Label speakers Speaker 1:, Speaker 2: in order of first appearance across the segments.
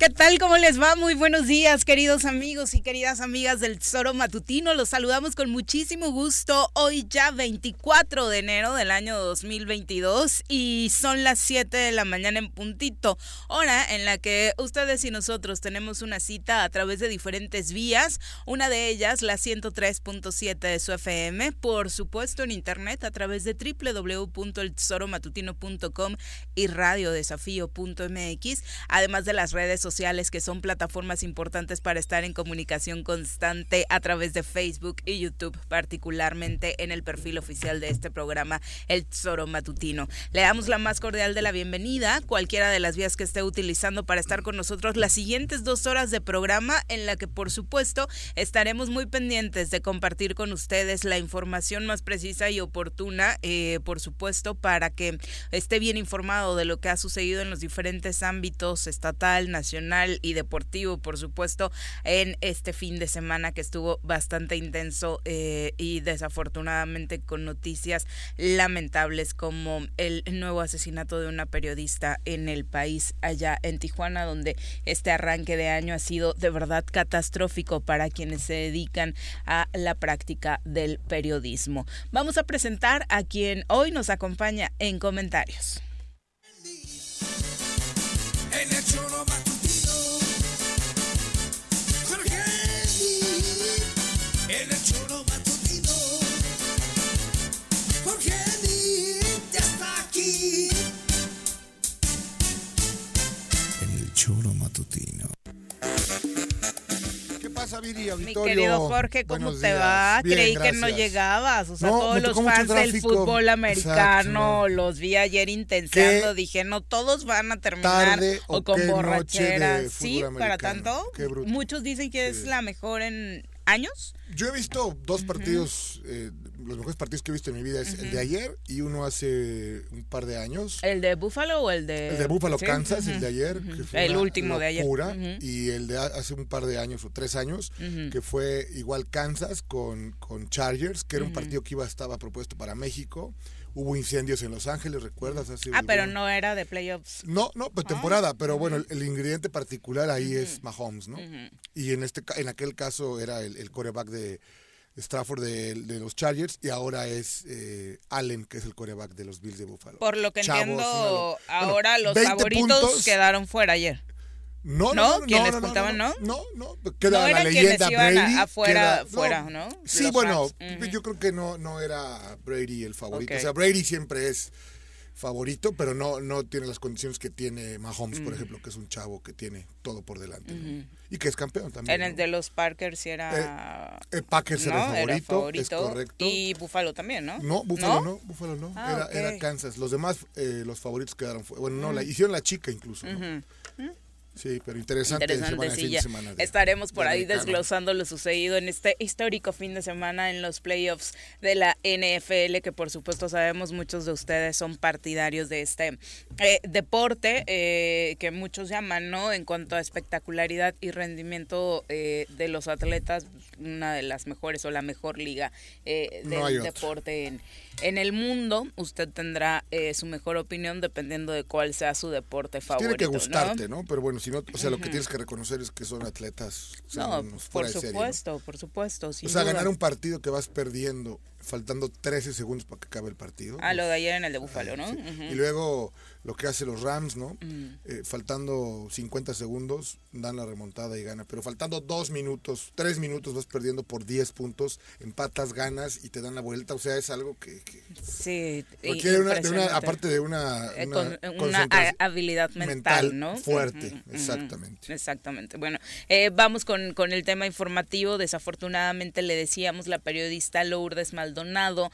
Speaker 1: ¿Qué tal? ¿Cómo les va? Muy buenos días, queridos amigos y queridas amigas del Tesoro Matutino. Los saludamos con muchísimo gusto. Hoy ya 24 de enero del año 2022 y son las 7 de la mañana en puntito, hora en la que ustedes y nosotros tenemos una cita a través de diferentes vías. Una de ellas, la 103.7 de su FM, por supuesto en internet a través de www.eltesoromatutino.com y radiodesafío.mx, además de las redes sociales sociales que son plataformas importantes para estar en comunicación constante a través de Facebook y YouTube, particularmente en el perfil oficial de este programa, El Tesoro Matutino. Le damos la más cordial de la bienvenida, cualquiera de las vías que esté utilizando para estar con nosotros las siguientes dos horas de programa, en la que por supuesto estaremos muy pendientes de compartir con ustedes la información más precisa y oportuna, eh, por supuesto, para que esté bien informado de lo que ha sucedido en los diferentes ámbitos estatal, nacional, y deportivo, por supuesto, en este fin de semana que estuvo bastante intenso eh, y desafortunadamente con noticias lamentables como el nuevo asesinato de una periodista en el país allá en Tijuana, donde este arranque de año ha sido de verdad catastrófico para quienes se dedican a la práctica del periodismo. Vamos a presentar a quien hoy nos acompaña en comentarios.
Speaker 2: ¿Qué pasa, Viri,
Speaker 1: Mi querido Jorge, ¿cómo te va? Creí que no llegabas. O sea, todos los fans del fútbol americano los vi ayer intensando. Dije, no, todos van a terminar o, con borrachera. Sí, para tanto. Muchos dicen que es la mejor en años.
Speaker 2: Yo he visto dos partidos, eh, los mejores partidos que he visto en mi vida es el de ayer y uno hace un par de años.
Speaker 1: ¿El de Buffalo o el de...?
Speaker 2: El de Buffalo, Kansas, el de ayer.
Speaker 1: el último de ayer.
Speaker 2: Y el de hace un par de años o tres años, que fue igual Kansas con, con Chargers, que era un partido que iba estaba propuesto para México hubo incendios en Los Ángeles, ¿recuerdas?
Speaker 1: ah, pero no era de playoffs.
Speaker 2: No, no, pues temporada, pero bueno, el, ingrediente particular ahí es Mahomes, ¿no? Y en este en aquel caso era el, el coreback de Stafford de, los Chargers y ahora es eh, Allen, que es el coreback de los Bills de Buffalo.
Speaker 1: Por lo que entiendo, ahora los favoritos quedaron fuera ayer.
Speaker 2: No, no,
Speaker 1: no, no, no, no,
Speaker 2: no, no, queda la leyenda
Speaker 1: Brady. afuera, fuera, ¿no?
Speaker 2: Sí, bueno, yo creo que no, no era Brady el favorito. O sea, Brady siempre es favorito, pero no, no tiene las condiciones que tiene Mahomes, por ejemplo, que es un chavo que tiene todo por delante. Y que es campeón también.
Speaker 1: En el de los Packers sí era.
Speaker 2: Eh, eh Packers era, favorito, es correcto.
Speaker 1: Y Buffalo también, ¿no?
Speaker 2: No, Buffalo no, Buffalo no. Ah, era, era, Kansas. Los demás, eh, los favoritos quedaron. Bueno, no, la, hicieron la chica incluso. ¿no? Sí, pero interesante,
Speaker 1: semana, Estaremos por ahí desglosando lo sucedido en este histórico fin de semana en los playoffs de la NFL, que por supuesto sabemos muchos de ustedes son partidarios de este eh, deporte eh, que muchos llaman, ¿no? En cuanto a espectacularidad y rendimiento eh, de los atletas, una de las mejores o la mejor liga del deporte en en el mundo usted tendrá eh, su mejor opinión dependiendo de cuál sea su deporte favorito.
Speaker 2: Tiene que gustarte, ¿no? Pero bueno, si no, o sea, lo que tienes que reconocer es que son atletas.
Speaker 1: no, por supuesto, por supuesto. o
Speaker 2: sea, ganar un partido que vas perdiendo faltando 13 segundos para que acabe el partido.
Speaker 1: Ah, lo de ayer en el de Búfalo, ¿no?
Speaker 2: Y luego lo que hace los Rams, ¿no? Eh, faltando 50 segundos, dan la remontada y gana. Pero faltando dos minutos, tres minutos, vas perdiendo por 10 puntos, empatas, ganas y te dan la vuelta. O sea, es algo que.
Speaker 1: sí,
Speaker 2: requiere una, aparte de una.
Speaker 1: Eh, una, habilidad mental, ¿no?
Speaker 2: Fuerte, exactamente.
Speaker 1: Exactamente. Bueno, eh, vamos con, con el tema informativo. Desafortunadamente le decíamos, la periodista Lourdes Maldonado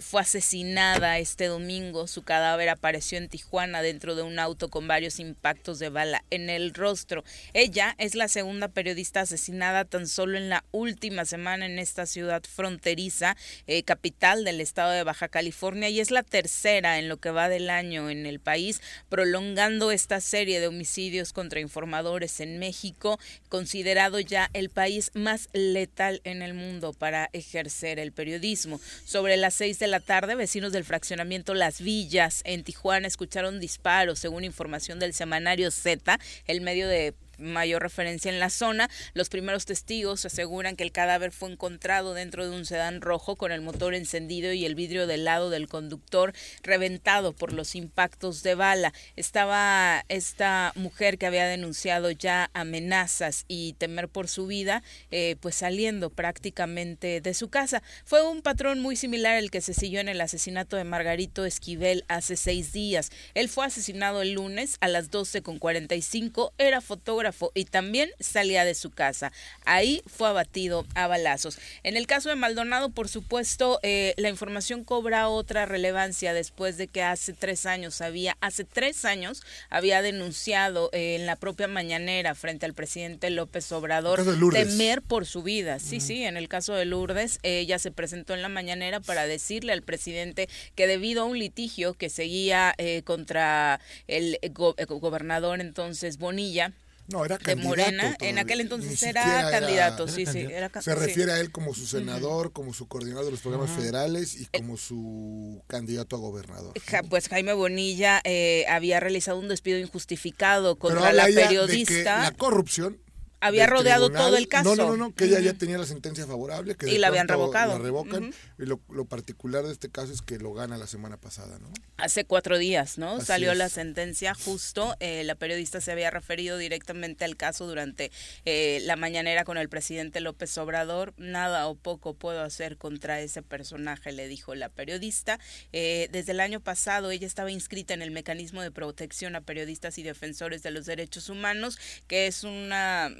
Speaker 1: fue asesinada este domingo. Su cadáver apareció en Tijuana Juana dentro de un auto con varios impactos de bala en el rostro. Ella es la segunda periodista asesinada tan solo en la última semana en esta ciudad fronteriza, eh, capital del estado de Baja California, y es la tercera en lo que va del año en el país, prolongando esta serie de homicidios contra informadores en México, considerado ya el país más letal en el mundo para ejercer el periodismo. Sobre las seis de la tarde, vecinos del fraccionamiento Las Villas en Tijuana escucharon disparos, según información del semanario Z, el medio de mayor referencia en la zona. Los primeros testigos aseguran que el cadáver fue encontrado dentro de un sedán rojo con el motor encendido y el vidrio del lado del conductor reventado por los impactos de bala. Estaba esta mujer que había denunciado ya amenazas y temer por su vida, eh, pues saliendo prácticamente de su casa. Fue un patrón muy similar al que se siguió en el asesinato de Margarito Esquivel hace seis días. Él fue asesinado el lunes a las 12.45, era fotógrafo y también salía de su casa. Ahí fue abatido a balazos. En el caso de Maldonado, por supuesto, eh, la información cobra otra relevancia después de que hace tres años había, hace tres años había denunciado eh, en la propia mañanera frente al presidente López Obrador temer por su vida. Sí, sí, en el caso de Lourdes, ella se presentó en la mañanera para decirle al presidente que debido a un litigio que seguía eh, contra el gobernador entonces Bonilla,
Speaker 2: no, era
Speaker 1: de Morena, en aquel entonces era candidato, sí, sí.
Speaker 2: Se refiere a él como su senador, como su coordinador de los programas federales y como su candidato a gobernador.
Speaker 1: pues Jaime Bonilla eh, había realizado un despido injustificado contra la periodista.
Speaker 2: la corrupción
Speaker 1: había rodeado todo el caso.
Speaker 2: No, no, no, que ella ya tenía la sentencia favorable. Que
Speaker 1: y la habían revocado.
Speaker 2: La revocan. Y lo, particular de este caso es que lo gana la semana pasada, ¿no?
Speaker 1: Hace cuatro días, ¿no? Salió la sentencia justo. Eh, la periodista se había referido directamente al caso durante eh, la mañanera con el presidente López Obrador. Nada o poco puedo hacer contra ese personaje, le dijo la periodista. Eh, desde el año pasado ella estaba inscrita en el mecanismo de protección a periodistas y defensores de los derechos humanos, que es una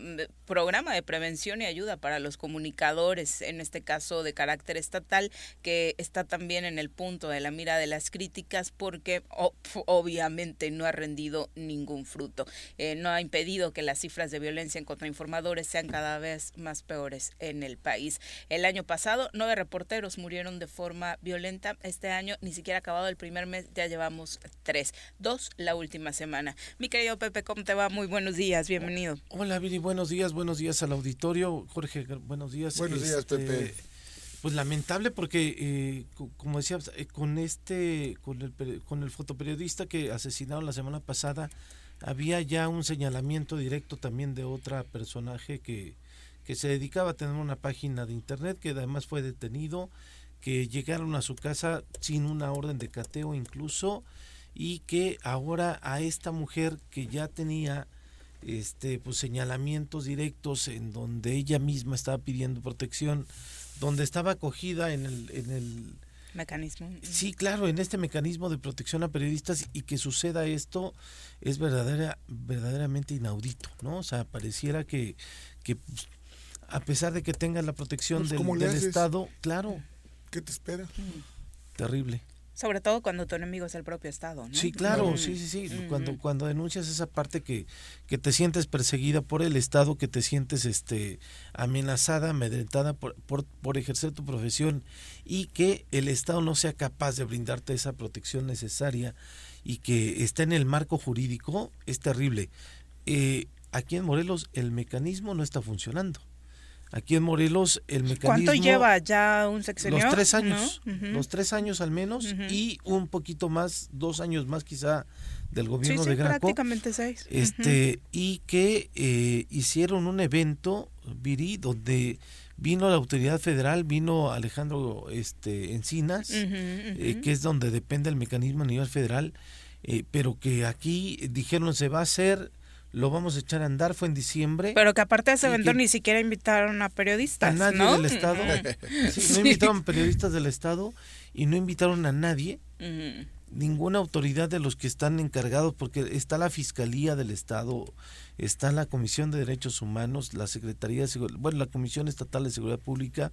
Speaker 1: programa de prevención y ayuda para los comunicadores, en este caso de carácter estatal, que está también en el punto de la mira de las críticas porque obviamente no ha rendido ningún fruto. Eh, no ha impedido que las cifras de violencia en contra informadores sean cada vez más peores en el país. El año pasado, nueve reporteros murieron de forma violenta. Este año, ni siquiera acabado el primer mes, ya llevamos tres. Dos la última semana. Mi querido Pepe, ¿cómo te va? Muy buenos días, bienvenido.
Speaker 3: Hola, Viri, buenos buenos días, buenos días al auditorio. Jorge, buenos días.
Speaker 2: Buenos días, este, Pepe.
Speaker 3: Pues lamentable porque, eh, como decía, eh, con este, con el, con el fotoperiodista que asesinaron la semana pasada, había ya un señalamiento directo también de otra personaje que, que se dedicaba a tener una página de internet, que además fue detenido, que llegaron a su casa sin una orden de cateo incluso, y que ahora a esta mujer que ya tenía este pues señalamientos directos en donde ella misma estaba pidiendo protección, donde estaba acogida en el, en el
Speaker 1: mecanismo.
Speaker 3: Sí, claro, en este mecanismo de protección a periodistas y que suceda esto es verdadera, verdaderamente inaudito, ¿no? O sea, pareciera que, que pues, a pesar de que tenga la protección pues, del, del Estado, claro.
Speaker 2: ¿Qué te espera?
Speaker 3: Terrible.
Speaker 1: Sobre todo cuando tu enemigo es el propio Estado, ¿no?
Speaker 3: Sí, claro, sí, sí, sí. Cuando, cuando denuncias esa parte que, que te sientes perseguida por el Estado, que te sientes este amenazada, amedrentada por, por, por ejercer tu profesión y que el Estado no sea capaz de brindarte esa protección necesaria y que está en el marco jurídico, es terrible. Eh, aquí en Morelos el mecanismo no está funcionando. Aquí en Morelos el mecanismo...
Speaker 1: ¿Cuánto lleva ya un sexenio?
Speaker 3: Los tres años, los tres años al menos y un poquito más, dos años más quizá del gobierno de Graco.
Speaker 1: prácticamente seis.
Speaker 3: Este, y que eh, hicieron un evento, Viri, donde vino la autoridad federal, vino Alejandro este, Encinas, eh, que es donde depende el mecanismo a nivel federal, eh, pero que aquí dijeron se va a hacer lo vamos a echar a andar, fue en diciembre.
Speaker 1: Pero que aparte de ese evento ni siquiera invitaron a periodistas.
Speaker 3: A nadie del Estado. no invitaron periodistas del Estado y no invitaron a nadie, ninguna autoridad de los que están encargados, porque está la Fiscalía del Estado, está la Comisión de Derechos Humanos, la Secretaría de bueno, la Comisión Estatal de Seguridad Pública,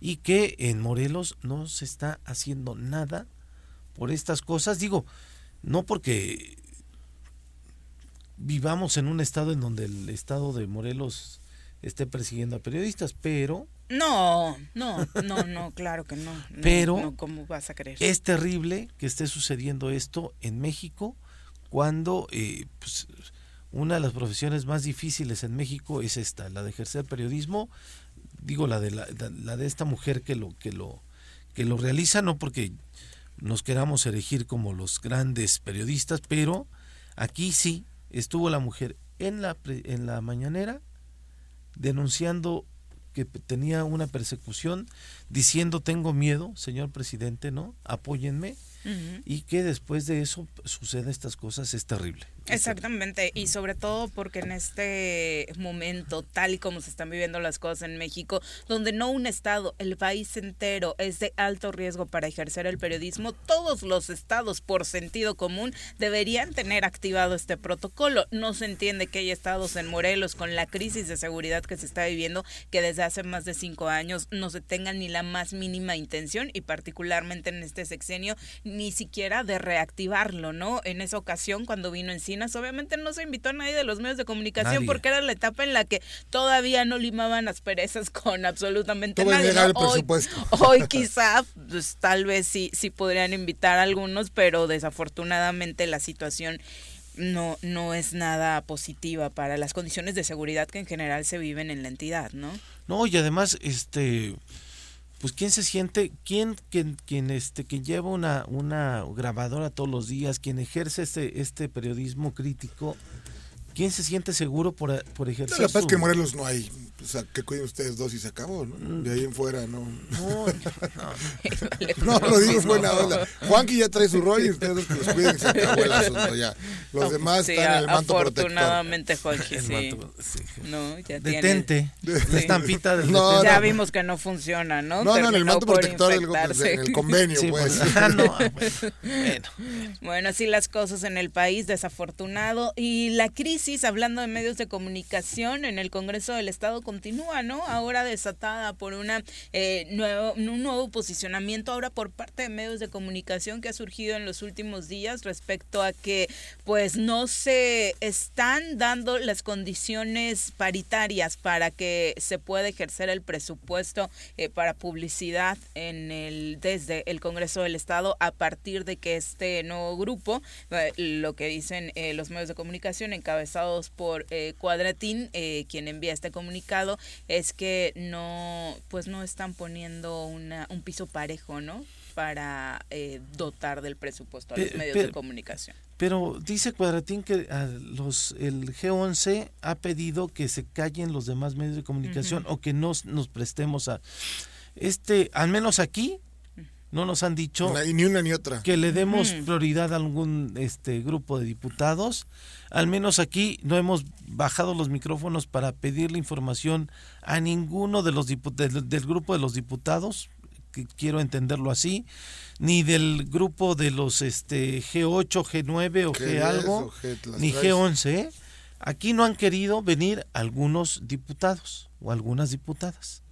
Speaker 3: y que en Morelos no se está haciendo nada por estas cosas. Digo, no porque vivamos en un estado en donde el estado de Morelos esté persiguiendo a periodistas, pero...
Speaker 1: No, no, no, no, claro que no.
Speaker 3: pero
Speaker 1: ¿cómo vas a creer?
Speaker 3: Es terrible que esté sucediendo esto en México cuando eh, pues, una de las profesiones más difíciles en México es esta, la de ejercer periodismo. Digo la de la, la de esta mujer que lo que lo que lo realiza no porque nos queramos elegir como los grandes periodistas, pero aquí sí estuvo la mujer en la, en la mañanera denunciando que tenía una persecución, diciendo tengo miedo, señor presidente, ¿no? Apóyenme. Y que después de eso suceden estas cosas es terrible.
Speaker 1: Exactamente, y sobre todo porque en este momento, tal y como se están viviendo las cosas en México, donde no un estado, el país entero es de alto riesgo para ejercer el periodismo, todos los estados, por sentido común, deberían tener activado este protocolo. No se entiende que hay estados en Morelos con la crisis de seguridad que se está viviendo, que desde hace más de cinco años no se tenga ni la más mínima intención, y particularmente en este sexenio, ni siquiera de reactivarlo, ¿no? En esa ocasión, cuando vino en obviamente no se invitó a nadie de los medios de comunicación porque era la etapa en la que todavía no limaban las perezas con absolutamente nadie. Hoy, hoy, quizá, pues, tal vez sí, sí podrían invitar a algunos, pero desafortunadamente la situación no, no es nada positiva para las condiciones de seguridad que en general se viven en la entidad, ¿no?
Speaker 3: No, y además, este pues quién se siente, quién, quien, quien, este, que lleva una, una grabadora todos los días, quien ejerce este, este periodismo crítico, quién se siente seguro por, por ejercer.
Speaker 2: La paz que Morelos no hay o sea, que cuiden ustedes dos y se acabó, ¿no? De ahí en fuera, no. No, no, lo digo en buena onda. Juanqui ya trae su rollo y ustedes dos que los cuiden y se acabó el asunto ya. Los demás están en el manto
Speaker 1: afortunadamente, Juanqui, sí.
Speaker 3: No, ya Detente. La estampita del no,
Speaker 1: Ya vimos que no funciona, ¿no?
Speaker 2: No, no, en el manto protector, en el convenio, pues. pues.
Speaker 3: Ah, no, bueno.
Speaker 1: Bueno, así las cosas en el país, desafortunado. Y la crisis, hablando de medios de comunicación, en el Congreso del Estado continúa, ¿no? Ahora desatada por una eh, nuevo, un nuevo posicionamiento ahora por parte de medios de comunicación que ha surgido en los últimos días respecto a que pues no se están dando las condiciones paritarias para que se pueda ejercer el presupuesto eh, para publicidad en el desde el Congreso del Estado a partir de que este nuevo grupo, eh, lo que dicen los medios de comunicación encabezados por Cuadratín, quien envía este comunicado, es que no, pues no están poniendo una, un piso parejo, ¿no? Para eh, dotar del presupuesto a los medios de comunicación.
Speaker 3: Pero dice Cuadratín que los, el G11 ha pedido que se callen los demás medios de comunicación o que no nos prestemos a... Este, al menos aquí, no nos han dicho
Speaker 2: ni una ni otra
Speaker 3: que le demos prioridad a algún este grupo de diputados al menos aquí no hemos bajado los micrófonos para pedirle información a ninguno de los del, del grupo de los diputados, que quiero entenderlo así, ni del grupo de los este G8, G9 o G, algo, ni G11. ¿eh? Aquí no han querido venir algunos diputados o algunas diputadas.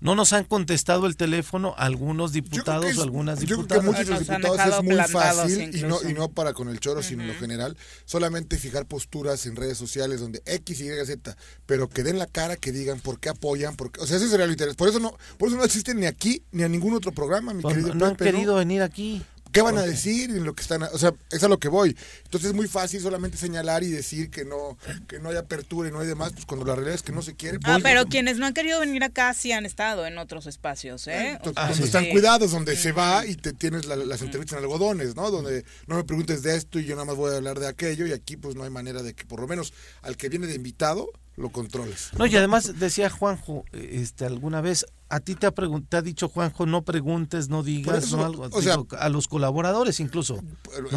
Speaker 3: No nos han contestado el teléfono algunos diputados o algunas diputadas. Yo creo
Speaker 2: que muchos de los diputados es muy fácil y no, y no para con el choro, sino en lo general, solamente fijar posturas en redes sociales donde X, Y, Z, pero que den la cara, que digan por qué apoyan, porque, o sea, ese sería el interés. Por eso no, por eso no existen ni aquí ni a ningún otro programa, mi querido
Speaker 3: No han querido venir aquí.
Speaker 2: ¿Qué van a decir en lo que están? O sea, es a lo que voy. Entonces es muy fácil solamente señalar y decir que no que no hay apertura y no hay demás, pues cuando la realidad es que no se quiere.
Speaker 1: ah, pues, pero quienes no han querido venir acá sí han estado en otros espacios, ¿eh?
Speaker 2: donde están cuidados, donde se va y te tienes las entrevistas en algodones, ¿no? Donde no me preguntes de esto y yo nada más voy a hablar de aquello y aquí pues no hay manera de que por lo menos al que viene de invitado lo controles.
Speaker 3: No, y además decía Juanjo, este, alguna vez, a ti te ha, te ha dicho Juanjo, no preguntes, no digas, algo, o sea, a los colaboradores incluso.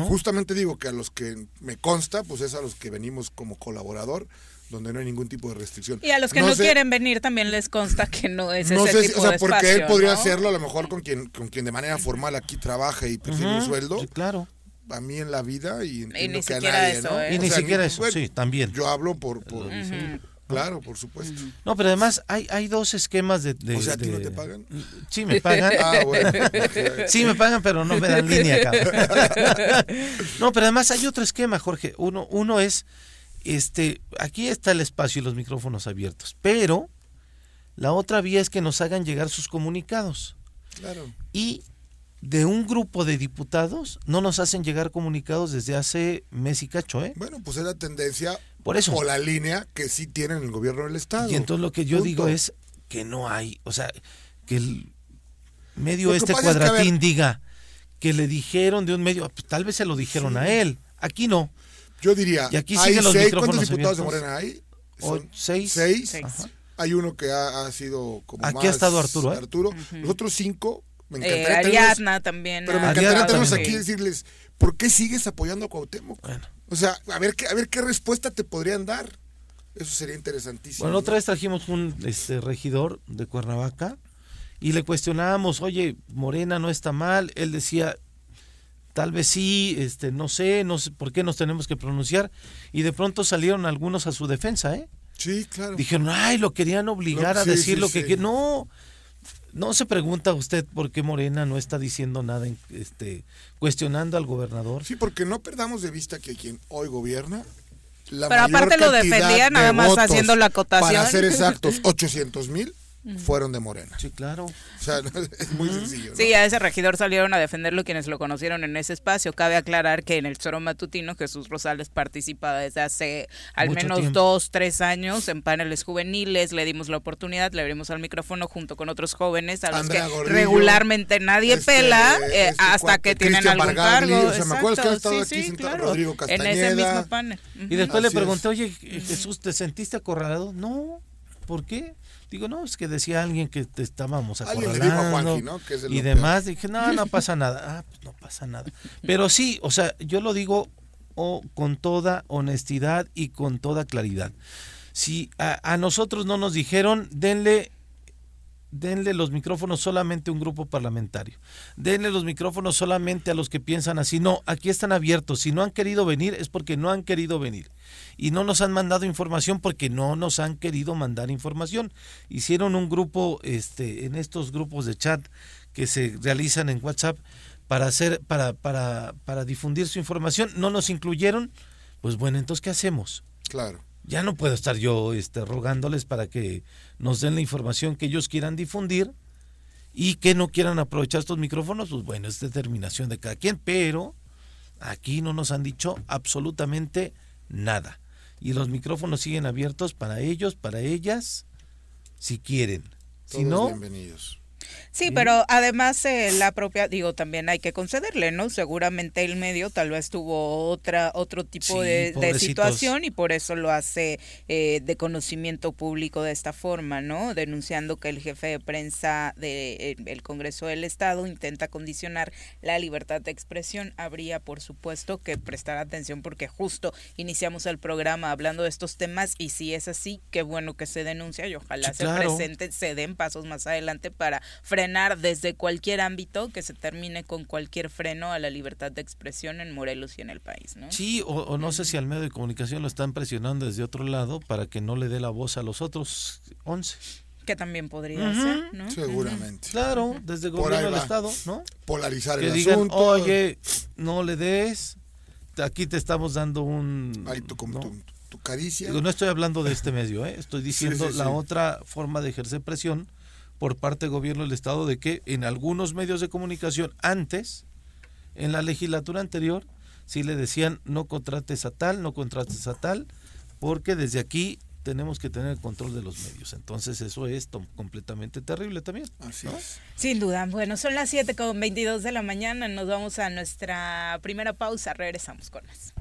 Speaker 2: Justamente digo que a los que me consta, pues es a los que venimos como colaborador donde no hay ningún tipo de restricción.
Speaker 1: Y a los que no, quieren venir también les consta que no es no ese sé, tipo o sea,
Speaker 2: porque él podría hacerlo a lo mejor con quien con quien de manera formal aquí trabaja y percibe un sueldo.
Speaker 3: claro
Speaker 2: a mí en la vida y,
Speaker 1: ni que a nadie, eso,
Speaker 3: ¿eh? Y ni siquiera eso, sí, también.
Speaker 2: Yo hablo por... Claro, por supuesto.
Speaker 3: No, pero además hay, hay dos esquemas de,
Speaker 2: O sea, ¿a ti no te pagan?
Speaker 3: Sí, me pagan.
Speaker 2: ah, bueno.
Speaker 3: sí, me pagan, pero no me dan línea, cabrón. no, pero además hay otro esquema, Jorge. Uno, uno es, este, aquí está el espacio y los micrófonos abiertos, pero la otra vía es que nos hagan llegar sus comunicados.
Speaker 2: Claro.
Speaker 3: Y de un grupo de diputados no nos hacen llegar comunicados desde hace mes y cacho, ¿eh?
Speaker 2: Bueno, pues es la tendencia
Speaker 3: Por eso.
Speaker 2: o la línea que sí tienen el gobierno del Estado.
Speaker 3: Y entonces lo que yo digo es que no hay, o sea, que el medio este cuadratín diga que le dijeron de un medio, pues, tal vez se lo dijeron a él, aquí no.
Speaker 2: Yo diría,
Speaker 3: Y aquí
Speaker 2: hay
Speaker 3: siguen los
Speaker 2: seis, ¿cuántos diputados de
Speaker 3: abiertos?
Speaker 2: Morena hay?
Speaker 3: O-
Speaker 2: Son
Speaker 3: seis.
Speaker 2: seis.
Speaker 3: Ajá.
Speaker 2: Hay uno que ha, ha sido como
Speaker 3: Aquí
Speaker 2: más
Speaker 3: ha estado Arturo, ¿eh?
Speaker 2: Arturo. Los otros cinco, me
Speaker 1: Eh,
Speaker 2: encantaría tenerlos,
Speaker 1: Ariadna también.
Speaker 2: pero me encantaría tenerlos aquí y decirles, ¿por qué sigues apoyando a Cuauhtémoc?
Speaker 3: Bueno.
Speaker 2: O sea, a ver qué, a ver qué respuesta te podrían dar. Eso sería interesantísimo.
Speaker 3: Bueno,
Speaker 2: ¿no?
Speaker 3: otra vez trajimos un este, regidor de Cuernavaca y le cuestionábamos, oye, Morena no está mal. Él decía, tal vez sí, este, no sé, no sé por qué nos tenemos que pronunciar. Y de pronto salieron algunos a su defensa, ¿eh?
Speaker 2: Sí, claro.
Speaker 3: Dijeron, ay, lo querían obligar
Speaker 2: No,
Speaker 3: a
Speaker 2: sí,
Speaker 3: decir
Speaker 2: sí,
Speaker 3: lo que
Speaker 2: sí.
Speaker 3: No, no se pregunta usted por qué Morena no está diciendo nada, en- este, cuestionando al gobernador.
Speaker 2: Sí, porque no perdamos de vista que quien hoy gobierna. La
Speaker 1: Pero
Speaker 2: mayor
Speaker 1: aparte lo defendía
Speaker 2: de
Speaker 1: nada más haciendo la acotación.
Speaker 2: Para ser exactos, 800 mil fueron de Morena.
Speaker 3: Sí, claro.
Speaker 2: O sea, es muy sencillo. ¿no?
Speaker 1: Sí, a ese regidor salieron a defenderlo quienes lo conocieron en ese espacio. Cabe aclarar que en el Choro Matutino Jesús Rosales participa desde hace al
Speaker 3: Mucho
Speaker 1: menos
Speaker 3: tiempo.
Speaker 1: dos, tres años en paneles juveniles. Le dimos la oportunidad, le abrimos al micrófono junto con otros jóvenes a los
Speaker 2: Andrea
Speaker 1: que
Speaker 2: Gordillo,
Speaker 1: regularmente nadie
Speaker 2: este,
Speaker 1: pela eh,
Speaker 2: este
Speaker 1: hasta
Speaker 2: cuate,
Speaker 1: que tienen
Speaker 2: Cristian
Speaker 1: algún
Speaker 2: Bargagli,
Speaker 1: cargo.
Speaker 2: o sea, me acuerdo que ha estado
Speaker 1: sí,
Speaker 2: aquí
Speaker 1: sí,
Speaker 2: sentado
Speaker 1: claro.
Speaker 2: Rodrigo
Speaker 1: En ese
Speaker 2: Castañeda.
Speaker 1: mismo panel.
Speaker 3: Y después le
Speaker 2: Así
Speaker 3: pregunté, oye, Jesús, ¿te sentiste acorralado? No, ¿por qué? Digo, no, es que decía alguien que te estábamos acorralando. y demás, dije, no, no pasa nada. Ah, pues no pasa nada. Pero sí, o sea, yo lo digo oh, con toda honestidad y con toda claridad. Si a, a nosotros no nos dijeron, denle denle los micrófonos solamente a un grupo parlamentario. Denle los micrófonos solamente a los que piensan así. No, aquí están abiertos. Si no han querido venir es porque no han querido venir. Y no nos han mandado información porque no nos han querido mandar información. Hicieron un grupo este en estos grupos de chat que se realizan en WhatsApp para hacer para para para difundir su información, no nos incluyeron. Pues bueno, entonces ¿qué hacemos?
Speaker 2: Claro.
Speaker 3: Ya no puedo estar yo este, rogándoles para que nos den la información que ellos quieran difundir y que no quieran aprovechar estos micrófonos, pues bueno, es determinación de cada quien, pero aquí no nos han dicho absolutamente nada. Y los micrófonos siguen abiertos para ellos, para ellas, si quieren. Si no,
Speaker 2: bienvenidos.
Speaker 1: Sí, pero además eh, la propia, digo, también hay que concederle, ¿no? Seguramente el medio tal vez tuvo otra otro tipo
Speaker 3: Sí,
Speaker 1: de, de situación y por eso lo hace eh, de conocimiento público de esta forma, ¿no? Denunciando que el jefe de prensa del el Congreso del Estado intenta condicionar la libertad de expresión. Habría, por supuesto, que prestar atención porque justo iniciamos el programa hablando de estos temas y si es así, qué bueno que se denuncia y ojalá
Speaker 3: Sí,
Speaker 1: se
Speaker 3: claro.
Speaker 1: presente se den pasos más adelante para frenar desde cualquier ámbito que se termine con cualquier freno a la libertad de expresión en Morelos y en el país, ¿no?
Speaker 3: sí, o, o no sé si al medio de comunicación lo están presionando desde otro lado para que no le dé la voz a los otros 11.
Speaker 1: Que también podría
Speaker 3: Ujú.
Speaker 1: ser, ¿no?
Speaker 2: Seguramente.
Speaker 3: Claro, desde el gobierno del. Estado, ¿no?
Speaker 2: Polarizar
Speaker 3: que
Speaker 2: el
Speaker 3: digan,
Speaker 2: asunto.
Speaker 3: oye, no le des, aquí te estamos dando un...
Speaker 2: Ahí tu, como
Speaker 3: ¿no?
Speaker 2: tu, tu caricia.
Speaker 3: Digo, no estoy hablando de este medio, ¿eh? estoy diciendo
Speaker 2: sí,
Speaker 3: la
Speaker 2: sí.
Speaker 3: otra forma de ejercer presión por parte del gobierno del Estado de que en algunos medios de comunicación antes, en la legislatura anterior, sí le decían no contrates a tal, no contrates a tal, porque desde aquí tenemos que tener el control de los medios. Entonces eso es tom- completamente terrible también.
Speaker 2: Así
Speaker 3: ¿no?
Speaker 2: es.
Speaker 1: Sin duda. Bueno, son las 7 con 22 de la mañana. Nos vamos a nuestra primera pausa. Regresamos con más.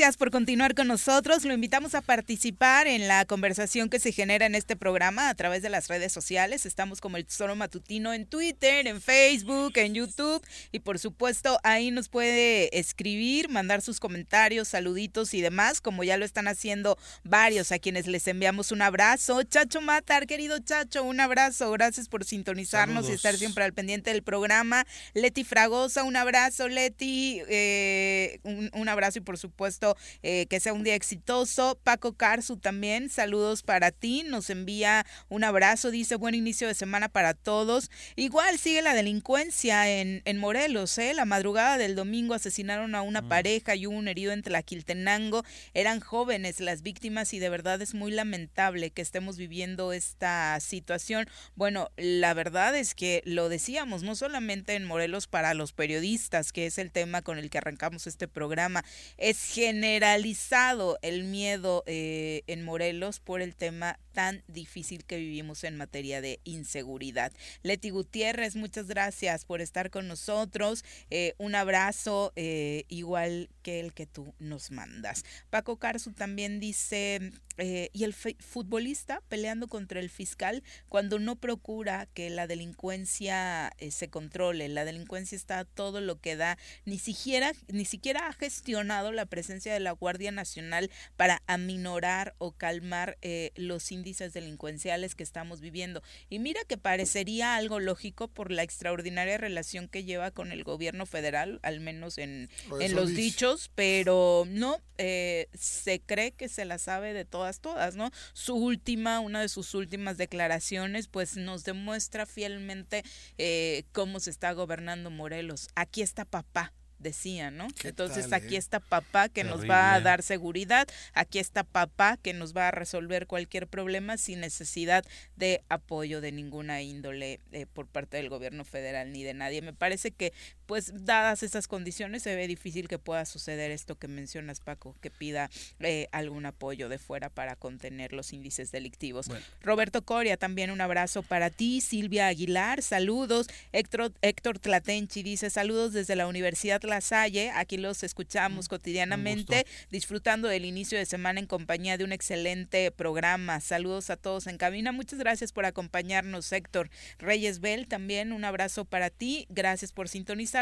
Speaker 1: Gracias por continuar con nosotros. Lo invitamos a participar en la conversación que se genera en este programa a través de las redes sociales. Estamos como el Tesoro Matutino en Twitter, en Facebook, en YouTube y por supuesto ahí nos puede escribir, mandar sus comentarios, saluditos y demás, como ya lo están haciendo varios a quienes les enviamos un abrazo. Chacho Matar, querido Chacho, un abrazo. Gracias por sintonizarnos y estar siempre al pendiente del programa. Leti Fragosa, un abrazo, Leti. eh, un, un abrazo y por supuesto eh, que sea un día exitoso. Paco Carzu también, saludos para ti. Nos envía un abrazo, dice buen inicio de semana para todos. Igual sigue la delincuencia en, en Morelos, ¿eh? La madrugada del domingo asesinaron a una pareja y hubo un herido en Tlaquiltenango. Eran jóvenes las víctimas y de verdad es muy lamentable que estemos viviendo esta situación. Bueno, la verdad es que lo decíamos, no solamente en Morelos para los periodistas, que es el tema con el que arrancamos este programa, es generalizado el miedo eh, en Morelos por el tema tan difícil que vivimos en materia de inseguridad. Leti Gutiérrez, muchas gracias por estar con nosotros. Eh, un abrazo, eh, igual que aquel que tú nos mandas. Paco Carzu también dice, eh, y el futbolista peleando contra el fiscal cuando no procura que la delincuencia eh, se controle, la delincuencia está todo lo que da, ni siquiera, ni siquiera ha gestionado la presencia de la Guardia Nacional para aminorar o calmar eh, los índices delincuenciales que estamos viviendo. Y mira que parecería algo lógico por la extraordinaria relación que lleva con el gobierno federal, al menos en, en los dichos, pero no, se cree que se la sabe de todas todas, ¿no? Su última, una de sus últimas declaraciones, pues nos demuestra fielmente eh, cómo se está gobernando Morelos. Aquí está papá, decía, ¿no? Entonces aquí eh? está papá que nos va a dar seguridad, aquí está papá que nos va a resolver cualquier problema sin necesidad de apoyo de ninguna índole eh, por parte del gobierno federal ni de nadie. Me parece que pues dadas esas condiciones se ve difícil que pueda suceder esto que mencionas Paco, que pida eh, algún apoyo de fuera para contener los índices delictivos. Roberto Coria, también un abrazo para ti, Silvia Aguilar, saludos, Héctor, Héctor Tlatenchi dice saludos desde la Universidad La Salle, aquí los escuchamos mm, cotidianamente, disfrutando del inicio de semana en compañía de un excelente programa. Saludos a todos en cabina, muchas gracias por acompañarnos Héctor Reyes Bell, también un abrazo para ti, gracias por sintonizar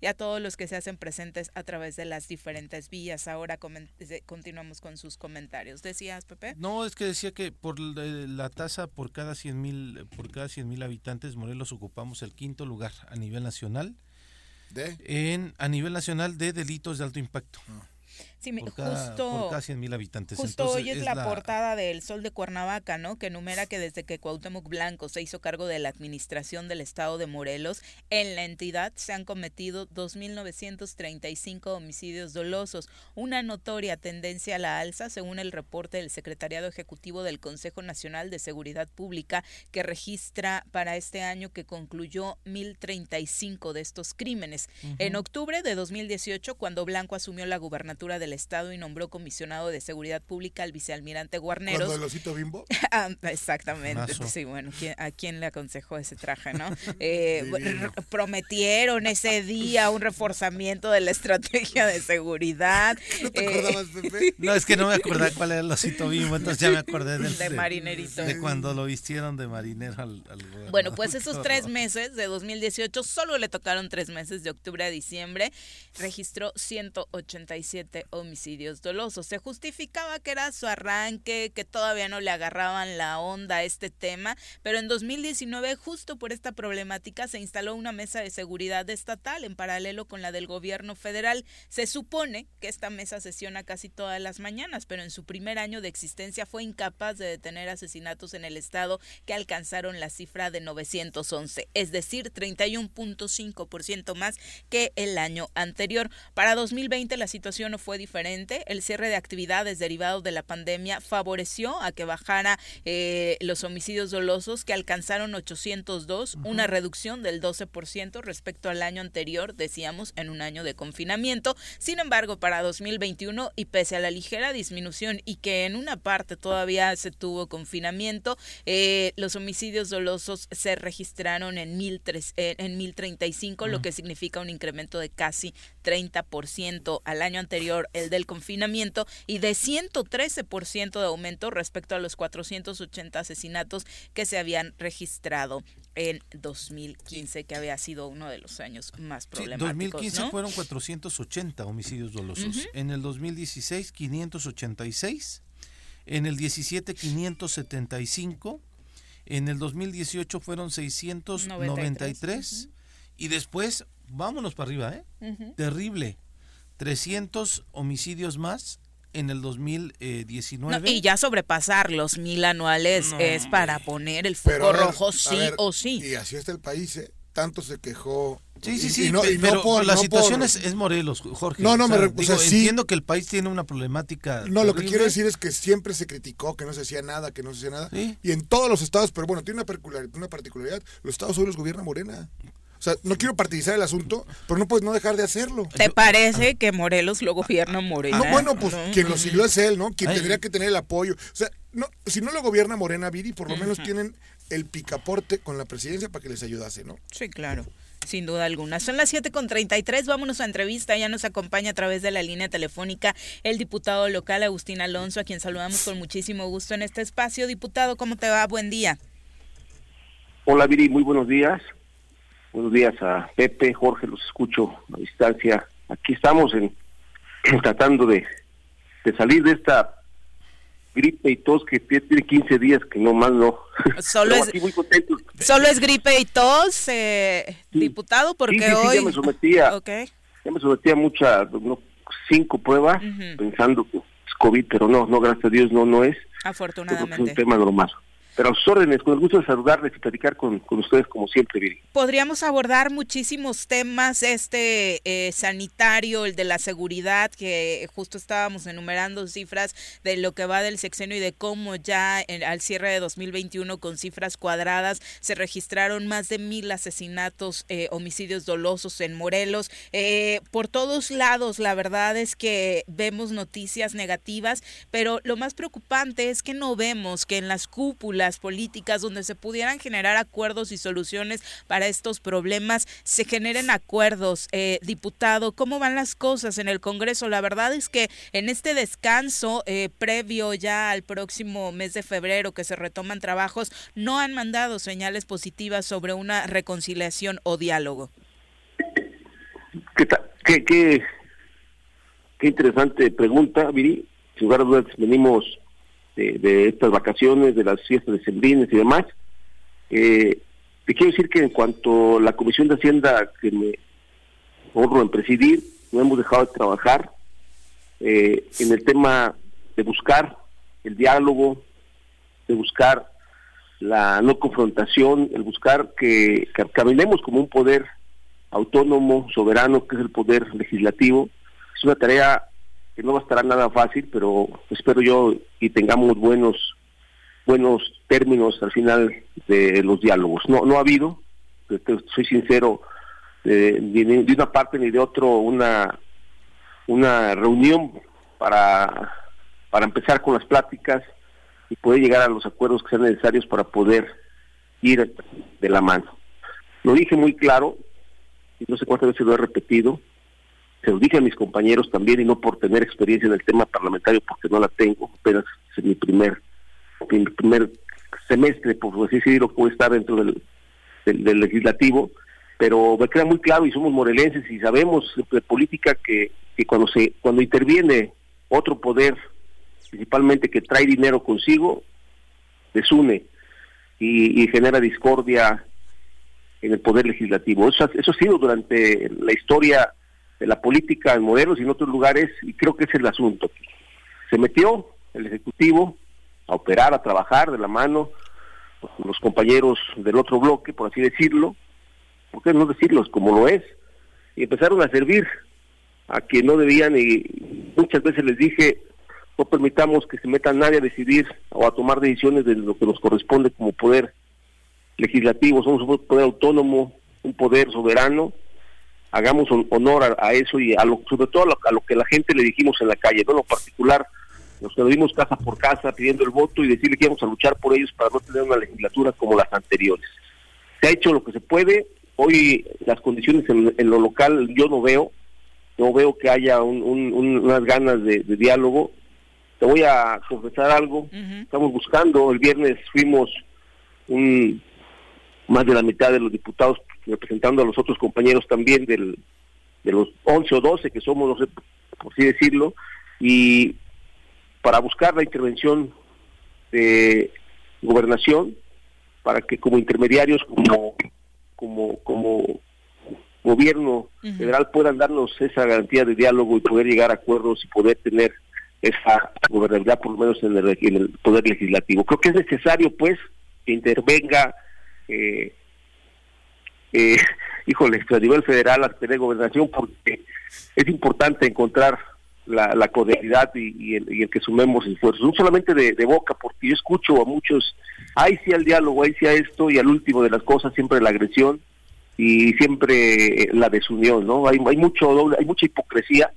Speaker 1: y a todos los que se hacen presentes a través de las diferentes vías. Ahora continuamos con sus comentarios. ¿Decías, Pepe?
Speaker 3: No, es que decía que por la tasa por cada 100 mil por cada 100 mil habitantes, Morelos ocupamos el quinto lugar a nivel nacional.
Speaker 2: ¿De?
Speaker 3: En, a nivel nacional de delitos de alto impacto.
Speaker 1: Ah. Sí, por justo,
Speaker 3: por casi mil habitantes.
Speaker 1: Justo hoy es, la, portada del Sol de Cuernavaca, ¿no? Que enumera que desde que Cuauhtémoc Blanco se hizo cargo de la administración del estado de Morelos, en la entidad se han cometido 2.935 homicidios dolosos, una notoria tendencia a la alza según el reporte del Secretariado Ejecutivo del Consejo Nacional de Seguridad Pública que registra para este año que concluyó 1.035 de estos crímenes. En octubre de 2018, cuando Blanco asumió la gubernatura del Estado y nombró comisionado de Seguridad Pública al vicealmirante Guarneros.
Speaker 2: ¿Cuándo el osito bimbo?
Speaker 1: Ah, exactamente. Sí, bueno, ¿a quién le aconsejó ese traje, no? Eh, prometieron ese día un reforzamiento de la estrategia de seguridad.
Speaker 2: ¿No te acordabas, eh, Pepe?
Speaker 3: No, es que no me acordaba cuál era el osito bimbo, entonces ya me acordé del,
Speaker 1: de, marinerito.
Speaker 3: De cuando lo vistieron de marinero al,
Speaker 1: Bueno, pues esos tres meses de 2018, solo le tocaron tres meses de octubre a diciembre, registró 187 homicidios dolosos. Se justificaba que era su arranque, que todavía no le agarraban la onda a este tema, pero en 2019, justo por esta problemática, se instaló una mesa de seguridad estatal en paralelo con la del gobierno federal. Se supone que esta mesa sesiona casi todas las mañanas, pero en su primer año de existencia fue incapaz de detener asesinatos en el estado que alcanzaron la cifra de 911, es decir, 31.5% más que el año anterior. Para 2020 la situación no fue diferente. El cierre de actividades derivado de la pandemia favoreció a que bajara eh, los homicidios dolosos que alcanzaron 802, una reducción del 12% respecto al año anterior, decíamos, en un año de confinamiento. Sin embargo, para 2021 y pese a la ligera disminución y que en una parte todavía se tuvo confinamiento, eh, los homicidios dolosos se registraron en, mil eh, en 1035, lo que significa un incremento de casi 30% al año anterior el del confinamiento y de 113% de aumento respecto a los 480 asesinatos que se habían registrado en 2015, que había sido uno de los años más problemáticos.
Speaker 3: En 2015 fueron 480 homicidios dolosos. En el 2016, 586. En el 17, 575. En el 2018 fueron 693. Y después, vámonos para arriba, ¿eh? Terrible. 300 homicidios más en el 2019.
Speaker 1: y ya sobrepasar los mil anuales es para poner el foco rojo sí o sí.
Speaker 2: Y así está el país, ¿eh? tanto se quejó.
Speaker 3: Sí, sí, sí, pero, por, la situación es, Morelos, Jorge.
Speaker 2: No, no, me
Speaker 3: entiendo que el país tiene una problemática.
Speaker 2: No, lo que quiero decir es que siempre se criticó que no se hacía nada, que no se hacía nada. Y en todos los estados, pero bueno, tiene una particularidad, una particularidad los estados los gobierna Morena. O sea, no quiero partidizar el asunto, pero no puedes no dejar de hacerlo.
Speaker 1: ¿Te parece que Morelos lo gobierna Morena?
Speaker 2: No, bueno, pues quien lo siguió es él, ¿no? Quien tendría que tener el apoyo. O sea, no, si no lo gobierna Morena, Viri, por lo menos tienen el picaporte con la presidencia para que les ayudase, ¿no?
Speaker 1: Sí, claro. Sin duda alguna. Son las 7 con 33. Vámonos a entrevista. Ya nos acompaña a través de la línea telefónica el diputado local Agustín Alonso, a quien saludamos con muchísimo gusto en este espacio. Diputado, ¿cómo te va? Buen día.
Speaker 4: Hola, Viri. Muy buenos días. Buenos días a Pepe, Jorge, los escucho a distancia. Aquí estamos en, tratando de, de salir de esta gripe y tos que tiene 15 días que no más no.
Speaker 1: Solo, es, solo es gripe y tos, eh, diputado, porque hoy...
Speaker 4: ya me sometía, ya me sometía muchas, cinco pruebas pensando que es COVID, pero no, no, gracias a Dios no, no es.
Speaker 1: Afortunadamente.
Speaker 4: Es un tema normal. Pero a sus órdenes, con el gusto de saludarles y platicar con, ustedes como siempre, Viri.
Speaker 1: Podríamos abordar muchísimos temas, este eh, sanitario, el de la seguridad, que justo estábamos enumerando cifras de lo que va del sexenio y de cómo ya al cierre de 2021 con cifras cuadradas se registraron más de mil asesinatos, eh, homicidios dolosos en Morelos. Eh, por todos lados, la verdad es que vemos noticias negativas, pero lo más preocupante es que no vemos que en las cúpulas políticas donde se pudieran generar acuerdos y soluciones para estos problemas, se generen acuerdos. Eh, diputado, ¿cómo van las cosas en el Congreso? La verdad es que en este descanso eh, previo ya al próximo mes de febrero que se retoman trabajos, no han mandado señales positivas sobre una reconciliación o diálogo.
Speaker 4: ¿Qué, qué, qué, qué interesante pregunta, Viri. Sin lugar a dudas, venimos de, estas vacaciones, de las fiestas de Sembrines y demás. Eh, te quiero decir que en cuanto a la Comisión de Hacienda que me honro en presidir, no hemos dejado de trabajar eh, en el tema de buscar el diálogo, de buscar la no confrontación, el buscar que, que caminemos como un poder autónomo, soberano, que es el poder legislativo. Es una tarea no va a estar nada fácil, pero espero yo y tengamos buenos buenos términos al final de los diálogos. No no ha habido, soy sincero, de, de una parte ni de otro una una reunión para para empezar con las pláticas y poder llegar a los acuerdos que sean necesarios para poder ir de la mano. Lo dije muy claro, y no sé cuántas veces lo he repetido, se lo dije a mis compañeros también y no por tener experiencia en el tema parlamentario porque no la tengo, apenas es mi primer, mi primer semestre, por así decirlo, puedo estar dentro del, del, legislativo, pero me queda muy claro y somos morelenses y sabemos de política que, que cuando se cuando interviene otro poder, principalmente que trae dinero consigo, desune y, y genera discordia en el poder legislativo. Eso, eso ha sido durante la historia de la política en Morelos y en otros lugares, y creo que ese es el asunto. Se metió el Ejecutivo a operar, a trabajar de la mano con los compañeros del otro bloque, por así decirlo, ¿por qué no decirlo como lo es? Y empezaron a servir a quien no debían y muchas veces les dije, no permitamos que se meta nadie a decidir o a tomar decisiones de lo que nos corresponde como poder legislativo, somos un poder autónomo, un poder soberano, hagamos honor a, eso y a lo, sobre todo a lo, que la gente le dijimos en la calle, no en lo particular, nos quedamos casa por casa pidiendo el voto y decirle que íbamos a luchar por ellos para no tener una legislatura como las anteriores. Se ha hecho lo que se puede, hoy las condiciones en, lo local yo no veo, no veo que haya unas ganas de, diálogo. Te voy a confesar algo, estamos buscando, el viernes fuimos un más de la mitad de los diputados representando a los otros compañeros también del, de los 11 o 12 que somos, no sé, por así decirlo, y para buscar la intervención de gobernación para que como intermediarios, como, como, como gobierno federal puedan darnos esa garantía de diálogo y poder llegar a acuerdos y poder tener esa gobernabilidad por lo menos en el, en el poder legislativo. Creo que es necesario pues que intervenga eh, eh, híjole, a nivel federal, a nivel de gobernación, porque es importante encontrar la, la cordialidad y, el, que sumemos esfuerzos, no solamente de, boca, porque yo escucho a muchos, ahí sí al diálogo, ahí sí a esto, y al último de las cosas siempre la agresión y siempre la desunión, ¿no? Hay, hay mucho doble, hay mucha hipocresía,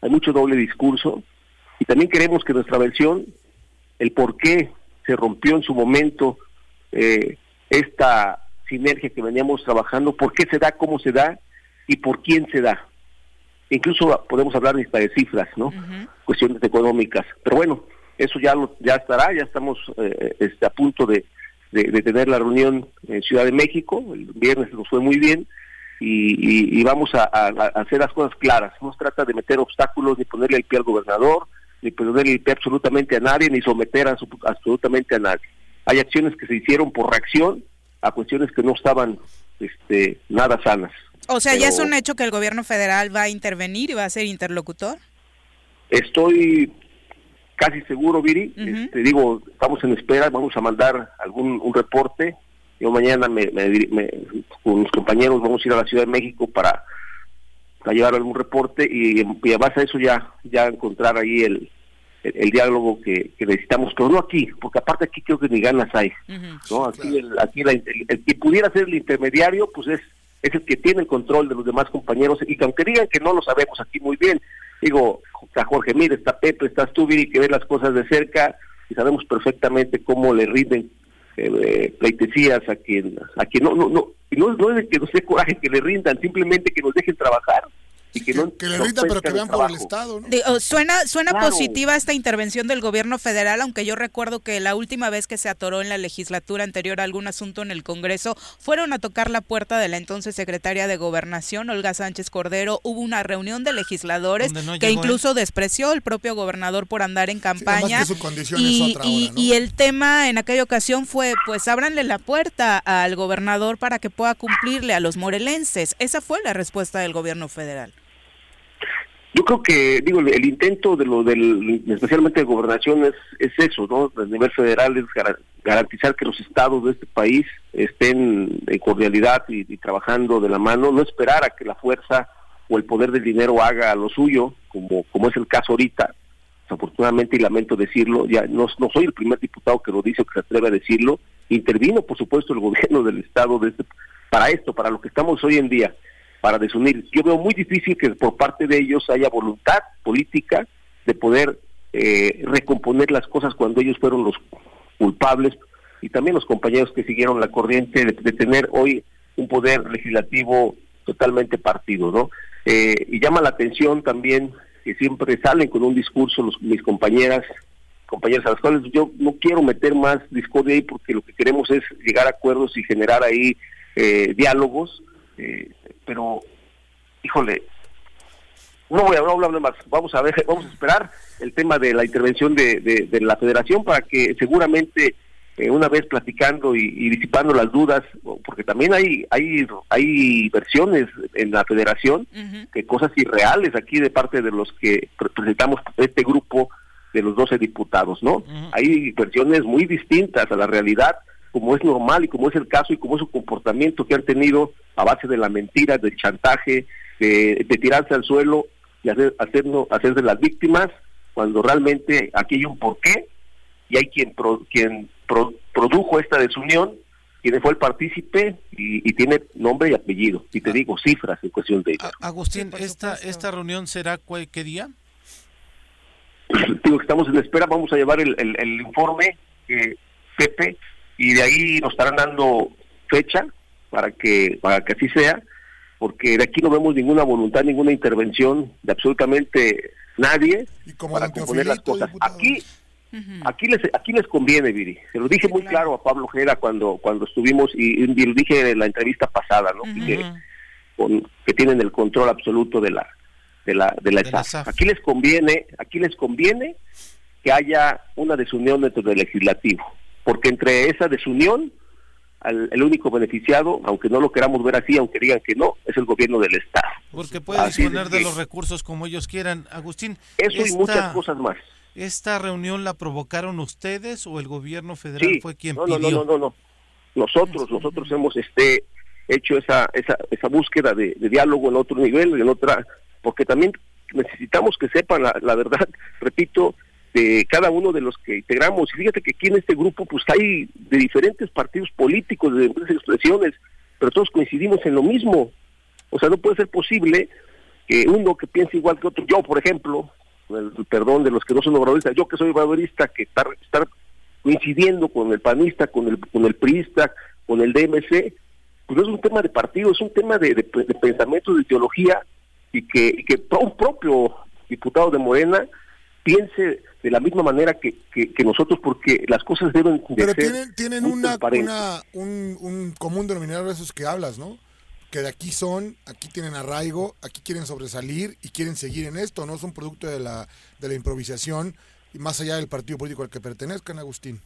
Speaker 4: hay mucho doble discurso, y también queremos que nuestra versión, el por qué se rompió en su momento eh, esta sinergia que veníamos trabajando, por qué se da, cómo se da y por quién se da. Incluso podemos hablar de cifras, ¿no? Cuestiones económicas. Pero bueno, eso ya lo, ya estará, ya estamos eh, este, a punto de, de, tener la reunión en Ciudad de México, el viernes nos fue muy bien, y, vamos a, hacer las cosas claras. No se trata de meter obstáculos ni ponerle el pie al gobernador, ni ponerle el pie absolutamente a nadie, ni someter a absolutamente a nadie. Hay acciones que se hicieron por reacción a cuestiones que no estaban este, nada sanas.
Speaker 1: O sea, ¿ya es un hecho que el gobierno federal va a intervenir y va a ser interlocutor?
Speaker 4: Estoy casi seguro, Viri. Te este, digo, estamos en espera, vamos a mandar algún un reporte. Yo mañana me, con mis compañeros vamos a ir a la Ciudad de México para, llevar algún reporte y, y, a base de eso ya, ya encontrar ahí el, el, diálogo que, necesitamos, pero no aquí, porque aparte aquí creo que ni ganas hay. ¿no? Aquí, el, aquí el, que pudiera ser el intermediario, pues es, es el que tiene el control de los demás compañeros y que aunque digan que no lo sabemos aquí muy bien, digo, está Jorge Mir, está Pepe, estás tú, Viri, que ves las cosas de cerca y sabemos perfectamente cómo le rinden eh, pleitesías a quien, a quien no, no, no, no, no es de que nos dé coraje que le rindan, simplemente que nos dejen trabajar
Speaker 2: que, le rindan, pero que vean por el Estado.
Speaker 1: suena suena positiva esta intervención del gobierno federal, aunque yo recuerdo que la última vez que se atoró en la legislatura anterior algún asunto en el Congreso, fueron a tocar la puerta de la entonces secretaria de Gobernación, Olga Sánchez Cordero. Hubo una reunión de legisladores que incluso despreció el propio gobernador por andar en campaña. y, y el tema en aquella ocasión fue, pues ábranle la puerta al gobernador para que pueda cumplirle a los morelenses. Esa fue la respuesta del gobierno federal.
Speaker 4: Yo creo que, digo, el intento de lo del, especialmente de gobernación es, es eso, ¿no? A nivel federal es garantizar que los estados de este país estén en cordialidad y, trabajando de la mano, no esperar a que la fuerza o el poder del dinero haga lo suyo, como, como es el caso ahorita. Desafortunadamente, y lamento decirlo, ya no, no soy el primer diputado que lo dice o que se atreve a decirlo, intervino, por supuesto, el gobierno del estado de este, para esto, para lo que estamos hoy en día para desunir. Yo veo muy difícil que por parte de ellos haya voluntad política de poder eh, recomponer las cosas cuando ellos fueron los culpables y también los compañeros que siguieron la corriente de, tener hoy un poder legislativo totalmente partido, ¿no? Eh, y llama la atención también que siempre salen con un discurso los, mis compañeras, compañeras a las cuales yo no quiero meter más discordia ahí porque lo que queremos es llegar a acuerdos y generar ahí eh, diálogos eh, pero, híjole, no voy a hablar más, vamos a ver, vamos a esperar el tema de la intervención de, de, la federación para que seguramente eh, una vez platicando y, disipando las dudas, porque también hay hay hay versiones en la federación que cosas irreales aquí de parte de los que representamos este grupo de los 12 diputados, ¿no? Hay versiones muy distintas a la realidad como es normal y como es el caso y como es su comportamiento que han tenido a base de la mentira, del chantaje, de, tirarse al suelo y hacer, hacernos, hacerse las víctimas, cuando realmente aquí hay un porqué y hay quien quien produjo esta desunión, quien fue el partícipe y, tiene nombre y apellido. Y te ah. digo cifras en cuestión de ello.
Speaker 3: Agustín, esta, ¿esta reunión será qué día?
Speaker 4: digo que estamos en espera, vamos a llevar el, el, informe que Pepe y de ahí nos estarán dando fecha para que para que así sea porque de aquí no vemos ninguna voluntad ninguna intervención de absolutamente nadie para componer las cosas. aquí aquí les aquí les conviene Viri. Se lo dije muy claro. a Pablo Jera cuando cuando estuvimos y, lo dije en la entrevista pasada no que, que tienen el control absoluto de la de la de la, aquí les conviene aquí les conviene que haya una desunión dentro del legislativo porque entre esa desunión, el único beneficiado, aunque no lo queramos ver así, aunque digan que no, es el gobierno del Estado.
Speaker 3: Porque puede disponer de, los recursos como ellos quieran. Agustín.
Speaker 4: Eso y muchas cosas más.
Speaker 3: ¿Esta reunión la provocaron ustedes o el gobierno federal fue quien
Speaker 4: no,
Speaker 3: pidió?
Speaker 4: No, no, no, no. Nosotros, nosotros hemos este hecho esa esa, esa búsqueda de, diálogo en otro nivel, en otra, porque también necesitamos que sepan la, la verdad, repito, de cada uno de los que integramos. Y fíjate que aquí en este grupo pues hay de diferentes partidos políticos, de diferentes expresiones, pero todos coincidimos en lo mismo. O sea, no puede ser posible que uno que piense igual que otro, yo por ejemplo, el, perdón de los que no son obradoristas, yo que soy obradorista, que estar, estar coincidiendo con el panista, con el, con el priista, con el DMC, pues no es un tema de partido, es un tema de, pensamiento, de ideología, y que, y que un propio diputado de Morena piense de la misma manera que, que, nosotros, porque las cosas deben de
Speaker 2: Pero tienen, tienen una, una, un, un común denominador de esos que hablas, ¿no? que de aquí son, aquí tienen arraigo, aquí quieren sobresalir y quieren seguir en esto, no son producto de la, de la improvisación y más allá del partido político al que pertenezcan, Agustín.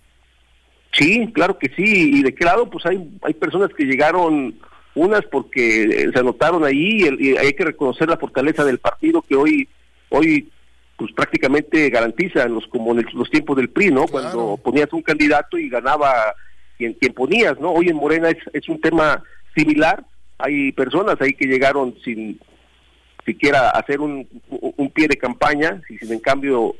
Speaker 4: Sí, claro que sí, y de qué lado, pues hay, hay personas que llegaron, unas porque se anotaron ahí, y hay que reconocer la fortaleza del partido que hoy, hoy pues prácticamente garantiza los como en los tiempos del PRI, ¿no? Cuando ponías un candidato y ganaba quien, quien ponías, ¿no? Hoy en Morena es, es un tema similar, hay personas ahí que llegaron sin siquiera hacer un, un pie de campaña, y sin en cambio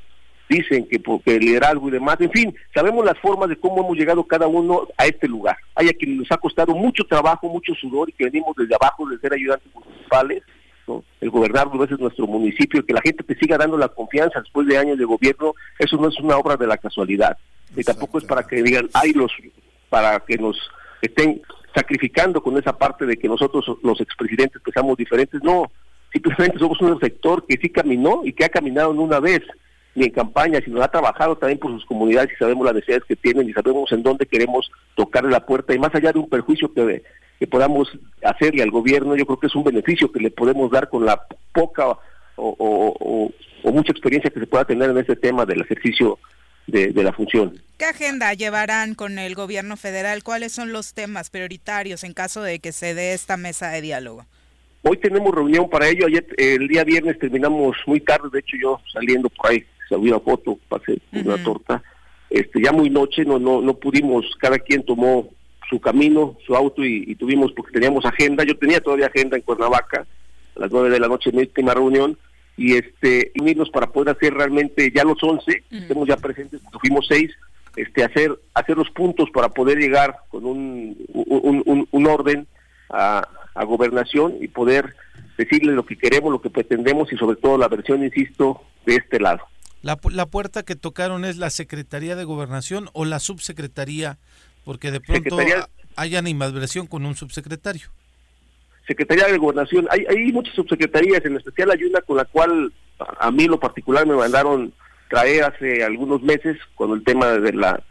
Speaker 4: dicen que porque el liderazgo y demás, en fin, sabemos las formas de cómo hemos llegado cada uno a este lugar. Hay a quienes nos ha costado mucho trabajo, mucho sudor y que venimos desde abajo de ser ayudantes municipales, ¿no? el gobernar dos veces nuestro municipio, que la gente te siga dando la confianza después de años de gobierno, eso no es una obra de la casualidad, y tampoco es para que digan, hay los, para que nos estén sacrificando con esa parte de que nosotros los expresidentes pensamos diferentes, no, simplemente somos un sector que sí caminó y que ha caminado en una vez, ni en campaña, sino ha trabajado también por sus comunidades y sabemos las necesidades que tienen y sabemos en dónde queremos tocarle la puerta y más allá de un perjuicio que, que podamos hacerle al gobierno, yo creo que es un beneficio que le podemos dar con la poca o, o, o mucha experiencia que se pueda tener en este tema del ejercicio de, la función.
Speaker 1: ¿Qué agenda llevarán con el gobierno federal? ¿Cuáles son los temas prioritarios en caso de que se dé esta mesa de diálogo?
Speaker 4: Hoy tenemos reunión para ello. Ayer, el día viernes terminamos muy tarde. De hecho, yo saliendo por ahí, salí una foto, pasé una torta. Este, ya muy noche, no, no, no pudimos. Cada quien tomó su camino, su auto y, tuvimos porque teníamos agenda. Yo tenía todavía agenda en Cuernavaca a las nueve de la noche, mi última reunión y este unirnos para poder hacer realmente ya los 11, estemos ya presentes, fuimos seis, este hacer hacer los puntos para poder llegar con un, un, orden a, a, gobernación y poder decirle lo que queremos, lo que pretendemos y sobre todo la versión, insisto, de este lado.
Speaker 3: La, la puerta que tocaron es la Secretaría de Gobernación o la Subsecretaría, porque de pronto hay animadversión con un subsecretario.
Speaker 4: Secretaría de Gobernación. Hay, hay muchas subsecretarías, en especial hay una con la cual a mí lo particular me mandaron traer hace algunos meses con el tema de la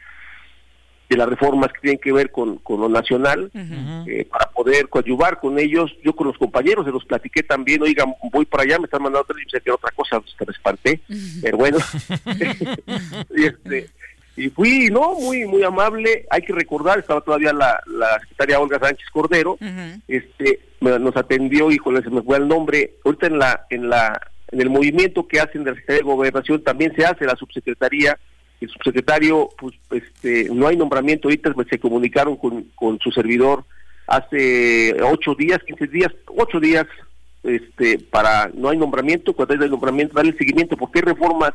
Speaker 4: de las reformas que tienen que ver con, con lo nacional, eh, para poder coadyuvar con ellos. Yo con los compañeros se los platiqué también, oigan, voy para allá, me están mandando otra, y que otra cosa, que me espanté, pero bueno. y, este, y fui, no, muy muy amable. Hay que recordar, estaba todavía la, la secretaria Olga Sánchez Cordero, este nos atendió, híjole, se me fue el nombre. Ahorita en la en la en el movimiento que hacen de la Secretaría de Gobernación también se hace la subsecretaría. El subsecretario, pues, este, no hay nombramiento. Ahorita pues, se comunicaron con, con su servidor hace ocho días, quince días, ocho días, este, para no hay nombramiento. Cuando hay nombramiento, darle seguimiento, porque hay reformas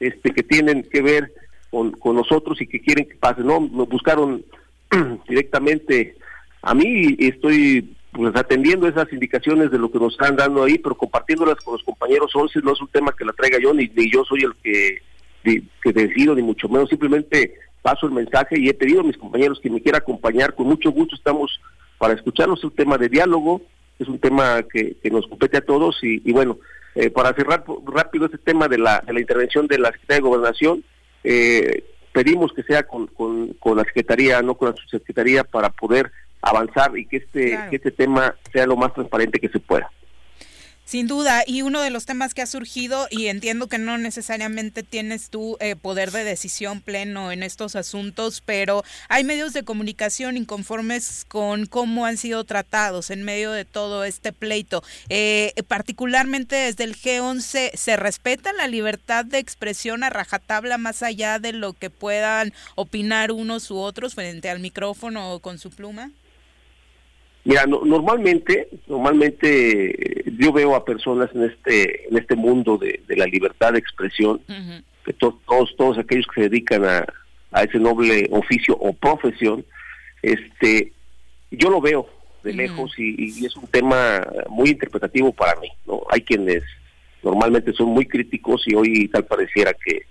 Speaker 4: este, que tienen que ver con, con nosotros y que quieren que pase. No, nos buscaron directamente a mí y estoy pues atendiendo esas indicaciones de lo que nos están dando ahí, pero compartiéndolas con los compañeros 11 no es un tema que la traiga yo, ni, ni yo soy el que, que decido, ni mucho menos, simplemente paso el mensaje y he pedido a mis compañeros que me quiera acompañar, con mucho gusto estamos para escucharnos, es un tema de diálogo, es un tema que, que nos compete a todos. Y, bueno, eh, para cerrar rápido este tema de la, de la intervención de la Secretaría de Gobernación, eh, pedimos que sea con, con, con la Secretaría, no con la Subsecretaría, para poder avanzar y que este, que este tema sea lo más transparente que se pueda.
Speaker 1: Sin duda, y uno de los temas que ha surgido, y entiendo que no necesariamente tienes tú eh, poder de decisión pleno en estos asuntos, pero hay medios de comunicación inconformes con cómo han sido tratados en medio de todo este pleito. Eh, particularmente desde el G11, ¿se respeta la libertad de expresión a rajatabla más allá de lo que puedan opinar unos u otros frente al micrófono o con su pluma?
Speaker 4: Mira, normalmente, normalmente yo veo a personas en este en este mundo de, la libertad de expresión, que todos todos aquellos que se dedican a, a ese noble oficio o profesión, este, yo lo veo de lejos y, es un tema muy interpretativo para mí, ¿no? Hay quienes normalmente son muy críticos y hoy tal pareciera que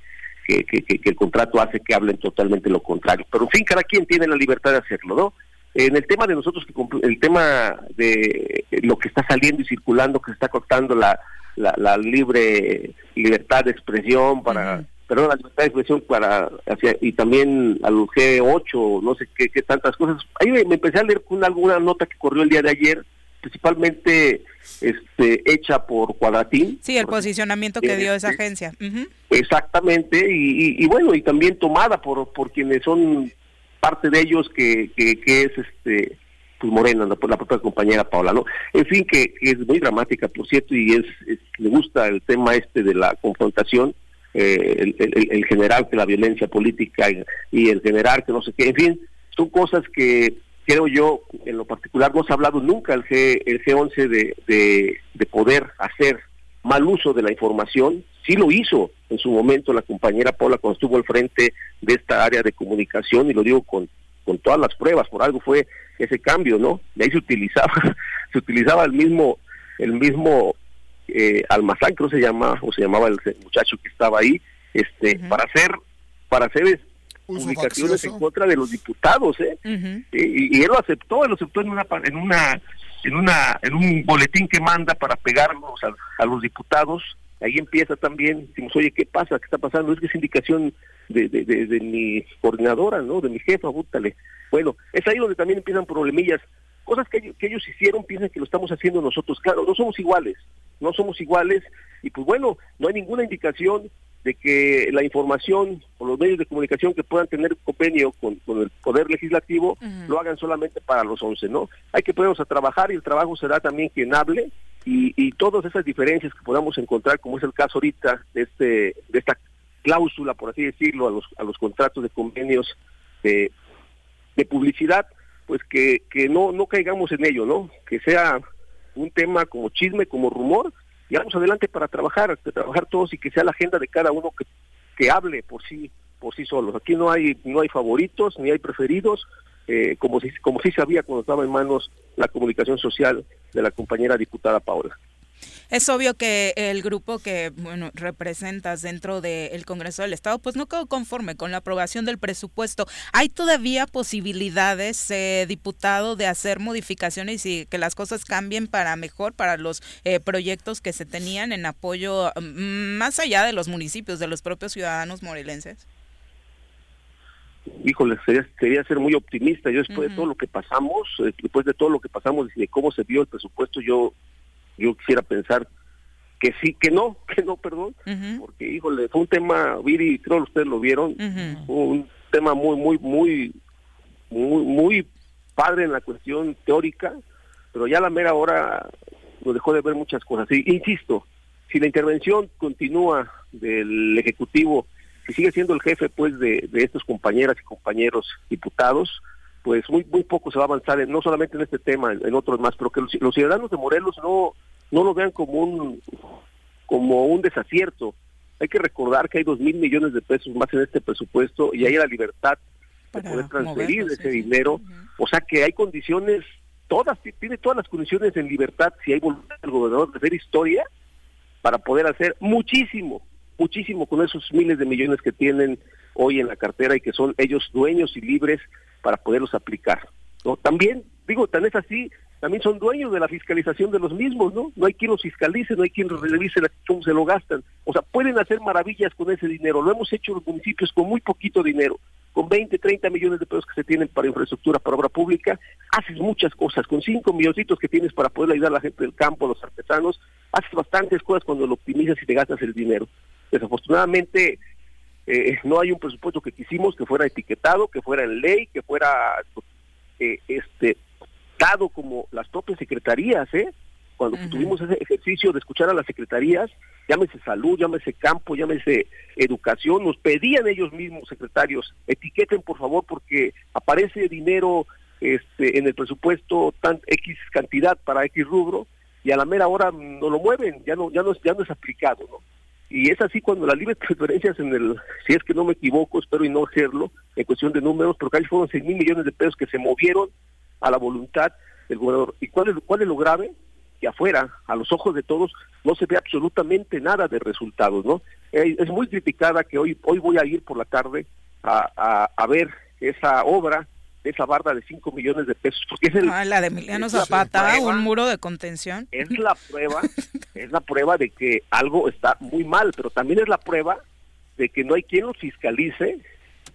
Speaker 4: que, que, que, el contrato hace que hablen totalmente lo contrario. Pero en fin, cada quien tiene la libertad de hacerlo, ¿no? En el tema de nosotros, el tema de lo que está saliendo y circulando, que se está cortando la, la, libre libertad de expresión para, perdón, la libertad de expresión para, hacia, y también al G8, no sé qué, qué tantas cosas. Ahí me, empecé a leer con alguna nota que corrió el día de ayer, principalmente este hecha por Cuadratín.
Speaker 1: Sí, el posicionamiento que dio esa agencia.
Speaker 4: Exactamente, y, bueno, y también tomada por, por quienes son parte de ellos que, que, que es este pues Morena, la, propia compañera Paola, ¿no? En fin, que, es muy dramática, por cierto, y es, le gusta el tema este de la confrontación, eh, el, general que la violencia política y, el general que no sé qué, en fin, son cosas que creo yo, en lo particular, no se ha hablado nunca el, G, el G11 de, de, de poder hacer mal uso de la información, sí lo hizo en su momento la compañera Paula cuando estuvo al frente de esta área de comunicación, y lo digo con, con todas las pruebas, por algo fue ese cambio, ¿no? De ahí se utilizaba, se utilizaba el mismo, el mismo eh, almazán, creo se llama, o se llamaba el muchacho que estaba ahí, este, para hacer, para hacer publicaciones en contra de los diputados, ¿eh? y, él lo aceptó, él lo aceptó en una, en una, en una, en un boletín que manda para pegarnos a, los diputados. Ahí empieza también, decimos, oye, ¿qué pasa? ¿Qué está pasando? Es que es indicación de, de, de, mi coordinadora, ¿no? De mi jefa, bútale. Bueno, es ahí donde también empiezan problemillas. Cosas que, que ellos hicieron, piensan que lo estamos haciendo nosotros. Claro, no somos iguales, no somos iguales. Y pues bueno, no hay ninguna indicación de que la información o los medios de comunicación que puedan tener convenio con, el Poder Legislativo lo hagan solamente para los 11, ¿no? Hay que ponernos a trabajar y el trabajo será también quien hable y, y todas esas diferencias que podamos encontrar, como es el caso ahorita de, este, de esta cláusula, por así decirlo, a los, a los contratos de convenios de, de publicidad, pues que, que no, no caigamos en ello, ¿no? Que sea un tema como chisme, como rumor, y vamos adelante para trabajar, de trabajar todos y que sea la agenda de cada uno que, que hable por sí, por sí solos. Aquí no hay, no hay favoritos, ni hay preferidos, eh, como si, como sí sabía cuando estaba en manos la comunicación social de la compañera diputada Paola.
Speaker 1: Es obvio que el grupo que bueno representas dentro del Congreso del Estado pues no quedó conforme con la aprobación del presupuesto. ¿Hay todavía posibilidades, eh, diputado, de hacer modificaciones y que las cosas cambien para mejor para los eh, proyectos que se tenían en apoyo mm, más allá de los municipios, de los propios ciudadanos morelenses?
Speaker 4: híjole, sería, ser muy optimista. Yo después de todo lo que pasamos, eh, después de todo lo que pasamos y de cómo se vio el presupuesto, yo yo quisiera pensar que sí, que no, que no, perdón, porque híjole, fue un tema, Viri, creo que ustedes lo vieron, un tema muy, muy, muy, muy, muy padre en la cuestión teórica, pero ya a la mera hora nos dejó de ver muchas cosas. Y, insisto, si la intervención continúa del Ejecutivo, que sigue siendo el jefe pues de, de estos compañeras y compañeros diputados, pues muy muy poco se va a avanzar, no solamente en este tema, en, otros más, pero que los, ciudadanos de Morelos no no lo vean como un como un desacierto. Hay que recordar que hay dos mil millones de pesos más en este presupuesto y hay la libertad de poder transferir ese dinero. O sea que hay condiciones, todas, tiene todas las condiciones en libertad, si hay voluntad del gobernador de hacer historia, para poder hacer muchísimo, muchísimo con esos miles de millones que tienen hoy en la cartera y que son ellos dueños y libres para poderlos aplicar. ¿no? También, digo, tan es así, también son dueños de la fiscalización de los mismos, ¿no? No hay quien los fiscalice, no hay quien revise cómo se lo gastan. O sea, pueden hacer maravillas con ese dinero. Lo hemos hecho los municipios con muy poquito dinero. Con 20, 30 millones de pesos que se tienen para infraestructura, para obra pública, haces muchas cosas. Con 5 milloncitos que tienes para poder ayudar a la gente del campo, a los artesanos, haces bastantes cosas cuando lo optimizas y te gastas el dinero. Desafortunadamente, eh, no hay un presupuesto que quisimos que fuera etiquetado, que fuera en ley, que fuera eh, este dado como las propias secretarías, ¿eh? Cuando tuvimos ese ejercicio de escuchar a las secretarías, llámese salud, llámese campo, llámese educación, nos pedían ellos mismos, secretarios, etiqueten por favor porque aparece dinero este, en el presupuesto tan X cantidad para X rubro y a la mera hora no lo mueven, ya no, ya no, ya no es aplicado, ¿no? Y es así cuando las libres transferencias en el, si es que no me equivoco, espero y no hacerlo, en cuestión de números, porque ahí fueron 6 mil millones de pesos que se movieron a la voluntad del gobernador. ¿Y cuál es, cuál es lo grave? Que afuera, a los ojos de todos, no se ve absolutamente nada de resultados, ¿no? Eh, es muy criticada que hoy, hoy voy a ir por la tarde a, a, ver esa obra de esa barda de 5 millones de pesos. Porque es
Speaker 1: ah, la de Emiliano Zapata, un muro de contención.
Speaker 4: Es la prueba, es la prueba de que algo está muy mal, pero también es la prueba de que no hay quien los fiscalice,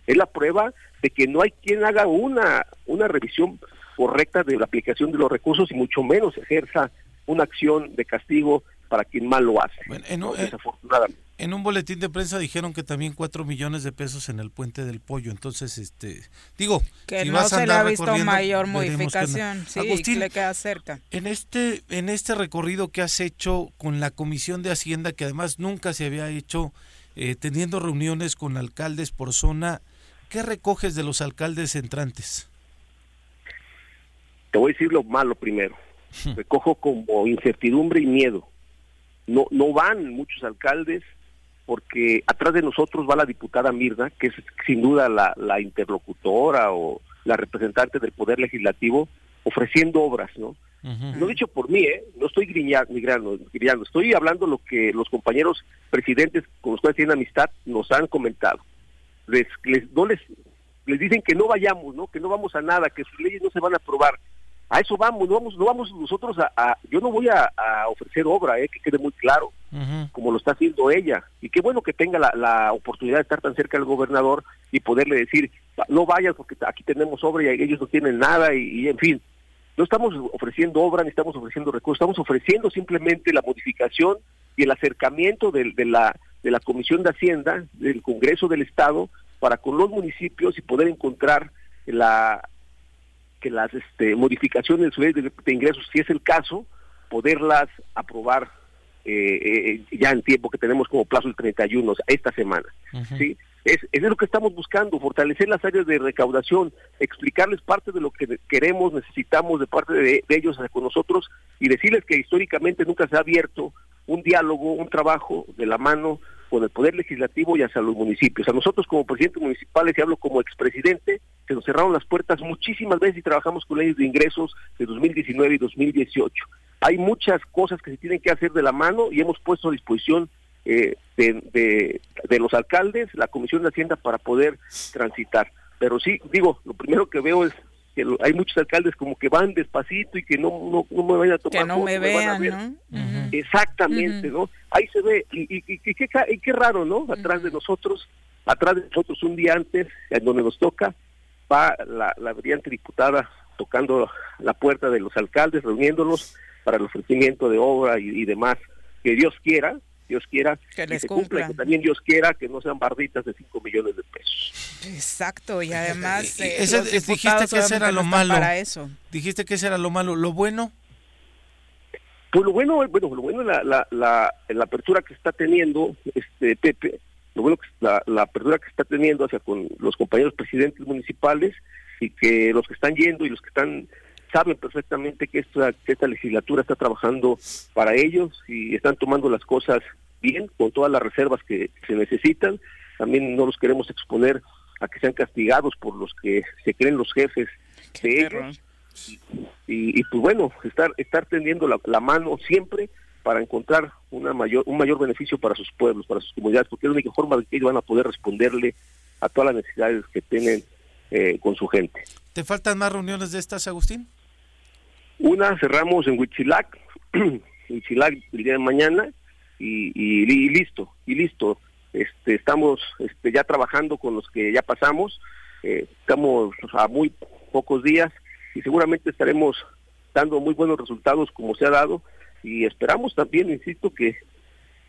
Speaker 4: es la prueba de que no hay quien haga una, una revisión correcta de la aplicación de los recursos y mucho menos ejerza una acción de castigo para quien mal lo hace.
Speaker 3: en, un, desafortunadamente. En un boletín de prensa dijeron que también cuatro millones de pesos en el puente del pollo. Entonces, este, digo,
Speaker 1: que no se le ha visto mayor modificación. Sí, Agustín, le queda cerca.
Speaker 3: En este, en este recorrido que has hecho con la Comisión de Hacienda, que además nunca se había hecho, eh, teniendo reuniones con alcaldes por zona, ¿qué recoges de los alcaldes entrantes?
Speaker 4: Te voy a decir lo malo primero. Recojo como incertidumbre y miedo no, no van muchos alcaldes porque atrás de nosotros va la diputada Mirna, que es sin duda la, la interlocutora o la representante del Poder Legislativo, ofreciendo obras, ¿no? No dicho por mí, ¿eh? No estoy grillando, estoy hablando lo que los compañeros presidentes con los cuales tienen amistad nos han comentado. Les, les, no les, les dicen que no vayamos, ¿no? Que no vamos a nada, que sus leyes no se van a aprobar a eso vamos, no vamos, no vamos nosotros a, yo no voy a, ofrecer obra, eh, que quede muy claro, como lo está haciendo ella, y qué bueno que tenga la, oportunidad de estar tan cerca del gobernador y poderle decir, no vayas porque aquí tenemos obra y ellos no tienen nada, y, en fin, no estamos ofreciendo obra ni estamos ofreciendo recursos, estamos ofreciendo simplemente la modificación y el acercamiento de, de, la, de la Comisión de Hacienda, del Congreso del Estado, para con los municipios y poder encontrar la que las este, modificaciones de su ley de, ingresos, si es el caso, poderlas aprobar eh, eh, ya en tiempo que tenemos como plazo el 31, esta semana. ¿sí? Es, es lo que estamos buscando, fortalecer las áreas de recaudación, explicarles parte de lo que queremos, necesitamos de parte de, de ellos con nosotros y decirles que históricamente nunca se ha abierto un diálogo, un trabajo de la mano con el Poder Legislativo y hacia los municipios. A nosotros como presidentes municipales, y hablo como expresidente, se nos cerraron las puertas muchísimas veces y trabajamos con leyes de ingresos de 2019 y 2018. Hay muchas cosas que se tienen que hacer de la mano y hemos puesto a disposición eh, de, de, los alcaldes, la Comisión de Hacienda para poder transitar. Pero sí, digo, lo primero que veo es que hay muchos alcaldes como que van despacito y que no, no, me vayan a tomar
Speaker 1: que no me vean, ¿no?
Speaker 4: Exactamente, ¿no? Ahí se ve, y, y, qué, raro, ¿no? Atrás de nosotros, atrás de nosotros un día antes, en donde nos toca, va la, la brillante diputada tocando la puerta de los alcaldes, reuniéndolos para el ofrecimiento de obra y demás. Que Dios quiera, Dios quiera
Speaker 1: que,
Speaker 4: se cumpla, que también Dios quiera que no sean barditas de 5 millones de pesos.
Speaker 1: Exacto, y además
Speaker 3: eh, dijiste que ese era lo malo. Para eso. Dijiste que ese era lo malo, lo bueno.
Speaker 4: Pues lo bueno, bueno, lo bueno la, la, la, la apertura que está teniendo este Pepe, lo bueno que la, la apertura que está teniendo hacia con los compañeros presidentes municipales y que los que están yendo y los que están saben perfectamente que esta, esta legislatura está trabajando para ellos y están tomando las cosas bien, con todas las reservas que se necesitan. También no los queremos exponer a que sean castigados por los que se creen los jefes de ellos. Y, pues bueno, estar estar tendiendo la, la, mano siempre para encontrar una mayor un mayor beneficio para sus pueblos, para sus comunidades, porque es la única forma de que ellos van a poder responderle a todas las necesidades que tienen eh, con su gente.
Speaker 3: ¿Te faltan más reuniones de estas, Agustín?
Speaker 4: Una cerramos en Huitzilac, Huitzilac el día de mañana y, listo, y listo. Este, estamos este, ya trabajando con los que ya pasamos, eh, estamos a muy pocos días y seguramente estaremos dando muy buenos resultados como se ha dado y esperamos también, insisto, que,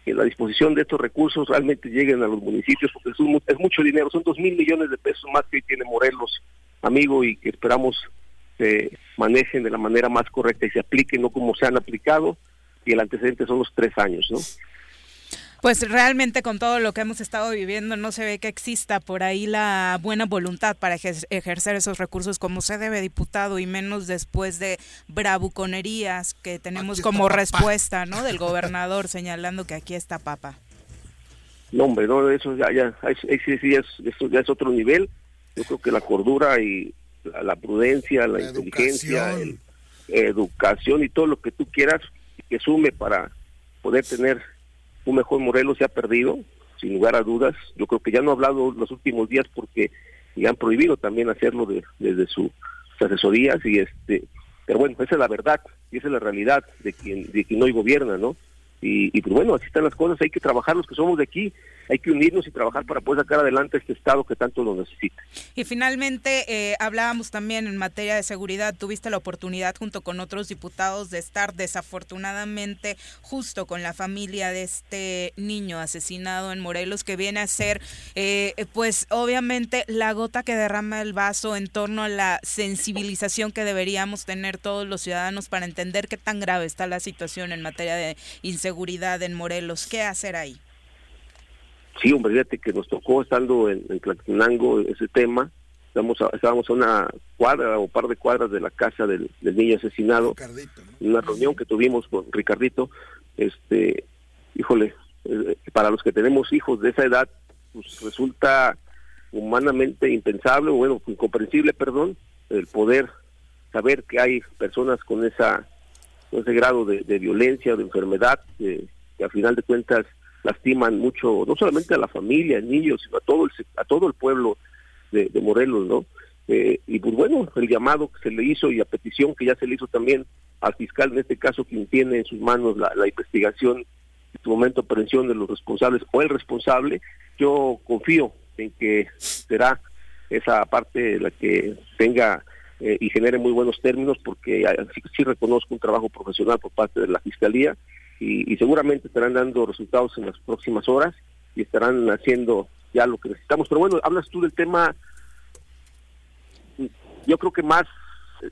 Speaker 4: la disposición de estos recursos realmente lleguen a los municipios porque es, es mucho dinero, son dos mil millones de pesos más que tiene Morelos, amigo, y que esperamos se manejen de la manera más correcta y se apliquen, no como se han aplicado, y el antecedente son los tres años, ¿no?
Speaker 1: Pues realmente con todo lo que hemos estado viviendo no se ve que exista por ahí la buena voluntad para ejercer esos recursos como se debe, diputado, y menos después de bravuconerías que tenemos como respuesta, ¿no? Del gobernador señalando que aquí está papa.
Speaker 4: No, hombre, no, eso ya, ya, sí, sí, eso ya es otro nivel. Yo creo que la cordura y la, prudencia, la, inteligencia, educación. y todo lo que tú quieras que sume para poder tener un mejor Morelos se ha perdido, sin lugar a dudas. Yo creo que ya no he hablado los últimos días porque y han prohibido también hacerlo de, desde sus asesorías y este pero bueno esa es la verdad y esa es la realidad de quien de quien hoy gobierna no y, y pues bueno así están las cosas hay que trabajar los que somos de aquí hay que unirnos y trabajar para poder sacar adelante este Estado que tanto lo necesita.
Speaker 1: Y finalmente, eh, hablábamos también en materia de seguridad, tuviste la oportunidad junto con otros diputados de estar desafortunadamente justo con la familia de este niño asesinado en Morelos, que viene a ser, eh, pues obviamente, la gota que derrama el vaso en torno a la sensibilización que deberíamos tener todos los ciudadanos para entender qué tan grave está la situación en materia de inseguridad en Morelos. ¿Qué hacer ahí?
Speaker 4: Sí, hombre, fíjate que nos tocó estando en, en ese tema. Estamos estábamos a una cuadra o par de cuadras de la casa del, niño asesinado. En una reunión que tuvimos con Ricardito. Este, híjole, eh, para los que tenemos hijos de esa edad, pues resulta humanamente impensable, o bueno, incomprensible, perdón, el poder saber que hay personas con esa ese grado de, violencia, de enfermedad, que a final de cuentas lastiman mucho, no solamente a la familia, niños, sino a todo el, a todo el pueblo de, Morelos, ¿no? Eh, y pues bueno, el llamado que se le hizo y a petición que ya se le hizo también al fiscal, en este caso, quien tiene en sus manos la, investigación, en su momento aprehensión de los responsables o el responsable, yo confío en que será esa parte la que tenga eh, y genere muy buenos términos, porque sí reconozco un trabajo profesional por parte de la Fiscalía y, seguramente estarán dando resultados en las próximas horas y estarán haciendo ya lo que necesitamos. Pero bueno, hablas tú del tema, yo creo que más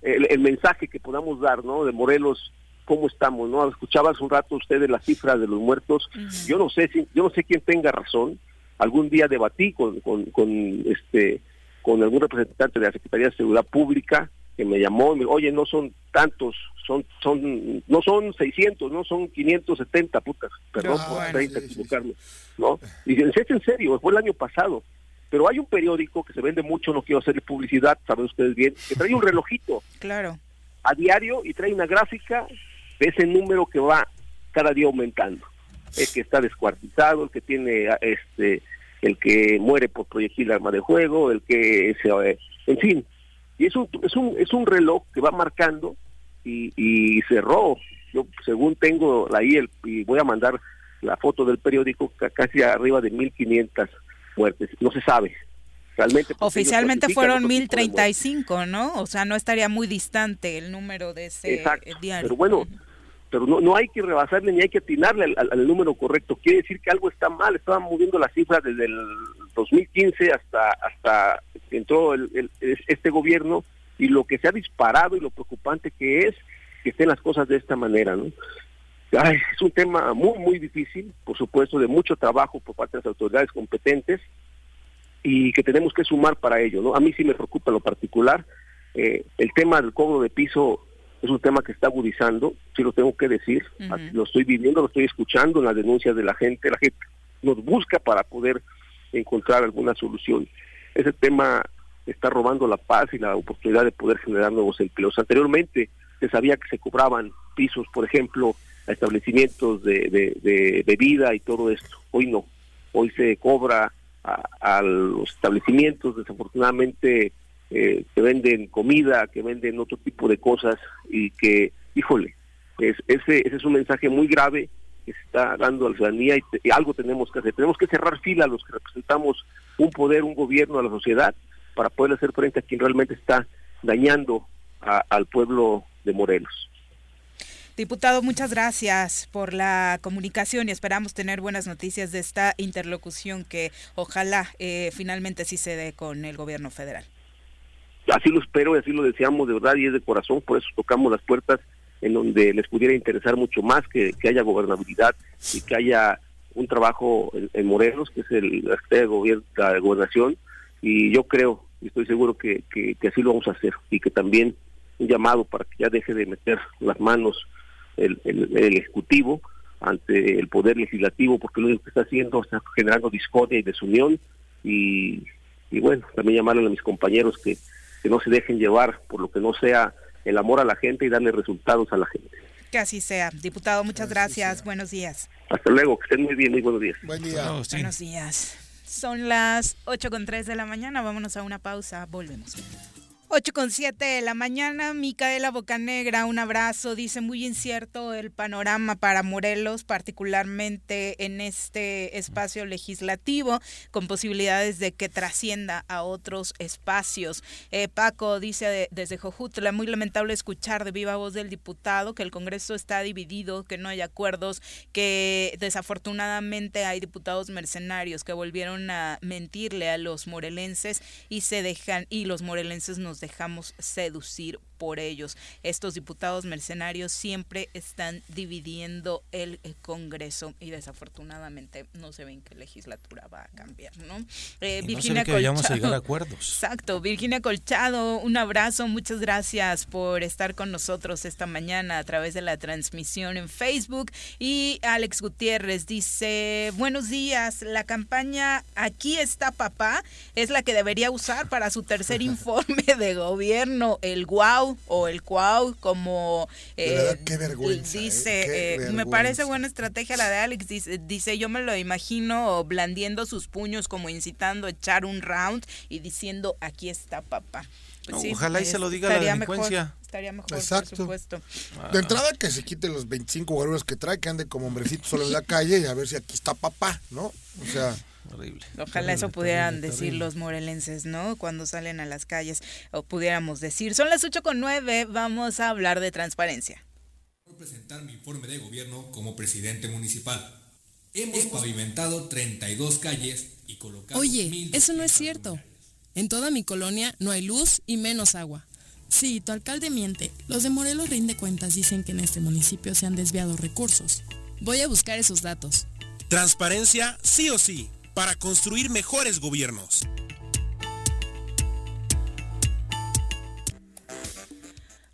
Speaker 4: el, mensaje que podamos dar, ¿no? De Morelos, cómo estamos, ¿no? Escuchaba hace un rato usted de las cifras de los muertos. Yo no sé si, yo no sé quién tenga razón. Algún día debatí con, con, con este con algún representante de la Secretaría de Seguridad Pública que me llamó y me dijo, oye, no son tantos, son, son, no son 600, no son 570 putas, perdón ah, por equivocarme, ¿no? Y dicen, es en serio, fue el año pasado, pero hay un periódico que se vende mucho, no quiero hacerle publicidad, saben ustedes bien, que trae un relojito.
Speaker 1: Claro.
Speaker 4: A diario y trae una gráfica de ese número que va cada día aumentando. El que está descuartizado, el que tiene, este, el que muere por proyectil arma de juego, el que se, en fin, y es un, es un, es un reloj que va marcando y, y cerró. Yo, según tengo ahí, el, y voy a mandar la foto del periódico, casi arriba de 1.500 muertes. No se sabe. Realmente.
Speaker 1: Oficialmente fueron 1.035, ¿no? O sea, no estaría muy distante el número de ese diario.
Speaker 4: Pero bueno, pero no, no hay que rebasarle ni hay que atinarle al, número correcto. Quiere decir que algo está mal. Estaban moviendo las cifras desde el 2015 hasta hasta que entró el, este gobierno y lo que se ha disparado y lo preocupante que es que estén las cosas de esta manera, ¿no? es un tema muy, muy difícil, por supuesto, de mucho trabajo por parte de las autoridades competentes y que tenemos que sumar para ello, ¿no? A mí sí me preocupa en lo particular. Eh, el tema del cobro de piso es un tema que está agudizando, sí lo tengo que decir, lo estoy viviendo, lo estoy escuchando en las denuncias de la gente, la gente nos busca para poder encontrar alguna solución. Ese tema está robando la paz y la oportunidad de poder generar nuevos empleos. Anteriormente se sabía que se cobraban pisos, por ejemplo, a establecimientos de, de, bebida y todo esto. Hoy no. Hoy se cobra a los establecimientos, desafortunadamente eh, que venden comida, que venden otro tipo de cosas y que, híjole, es, ese, ese es un mensaje muy grave que se está dando a la ciudadanía y, algo tenemos que hacer. Tenemos que cerrar fila a los que representamos un poder, un gobierno, a la sociedad, para poder hacer frente a quien realmente está dañando al pueblo de Morelos.
Speaker 1: Diputado, muchas gracias por la comunicación y esperamos tener buenas noticias de esta interlocución que ojalá eh, finalmente sí se dé con el gobierno federal
Speaker 4: así lo espero y así lo deseamos de verdad y es de corazón, por eso tocamos las puertas en donde les pudiera interesar mucho más que, haya gobernabilidad y que haya un trabajo en, Morelos, que es el, la de, de Gobernación, y yo creo y estoy seguro que, que, así lo vamos a hacer y que también un llamado para que ya deje de meter las manos el, el, Ejecutivo ante el Poder Legislativo, porque lo único que está haciendo está generando discordia y desunión, y, y bueno, también llamarle a mis compañeros que que no se dejen llevar por lo que no sea el amor a la gente y darle resultados a la gente.
Speaker 1: Que así sea. Diputado, muchas gracias. Buenos días.
Speaker 4: Hasta luego, que estén muy bien, muy buenos días.
Speaker 2: Buen día.
Speaker 1: Buenos días. Son las 8 con 3 de la mañana. Vámonos a una pausa. Volvemos. 8 con 7 de la mañana, Micaela Bocanegra, un abrazo. Dice muy incierto el panorama para Morelos, particularmente en este espacio legislativo, con posibilidades de que trascienda a otros espacios. Eh, Paco dice desde Jojutla, muy lamentable escuchar de viva voz del diputado que el Congreso está dividido, que no hay acuerdos, que desafortunadamente hay diputados mercenarios que volvieron a mentirle a los morelenses y se dejan, y los morelenses nos dejamos seducir por ellos. Estos diputados mercenarios siempre están dividiendo el, Congreso y desafortunadamente no se ve en qué legislatura va a cambiar, ¿no?
Speaker 3: Eh, Virginia no que a llegar a acuerdos.
Speaker 1: Exacto, Virginia Colchado, un abrazo, muchas gracias por estar con nosotros esta mañana a través de la transmisión en Facebook y Alex Gutiérrez dice, buenos días, la campaña Aquí está papá es la que debería usar para su tercer informe de gobierno, el guau o el cuau, como
Speaker 2: eh,
Speaker 1: dice,
Speaker 2: ¿eh?
Speaker 1: me parece buena estrategia la de Alex, dice, dice, yo me lo imagino blandiendo sus puños como incitando a echar un round y diciendo, aquí está papá.
Speaker 3: Pues ojalá y se lo diga la delincuencia.
Speaker 1: estaría mejor, Exacto. por supuesto.
Speaker 2: De entrada que se quite los 25 guaruras que trae, que ande como hombrecito solo en la calle y a ver si aquí está papá, ¿no? O sea...
Speaker 1: Ojalá eso pudieran decir los morelenses, ¿no? Cuando salen a las calles, o pudiéramos decir. Son las 8 con 9, vamos a hablar de transparencia.
Speaker 5: Voy presentar mi informe de gobierno como presidente municipal. Hemos pavimentado 32 calles y colocado.
Speaker 6: Oye, eso no es cierto. En toda mi colonia no hay luz y menos agua. Sí, tu alcalde miente. Los de Morelos rinde cuentas dicen que en este municipio se han desviado recursos. Voy a buscar esos datos.
Speaker 7: Transparencia sí o sí para construir mejores gobiernos.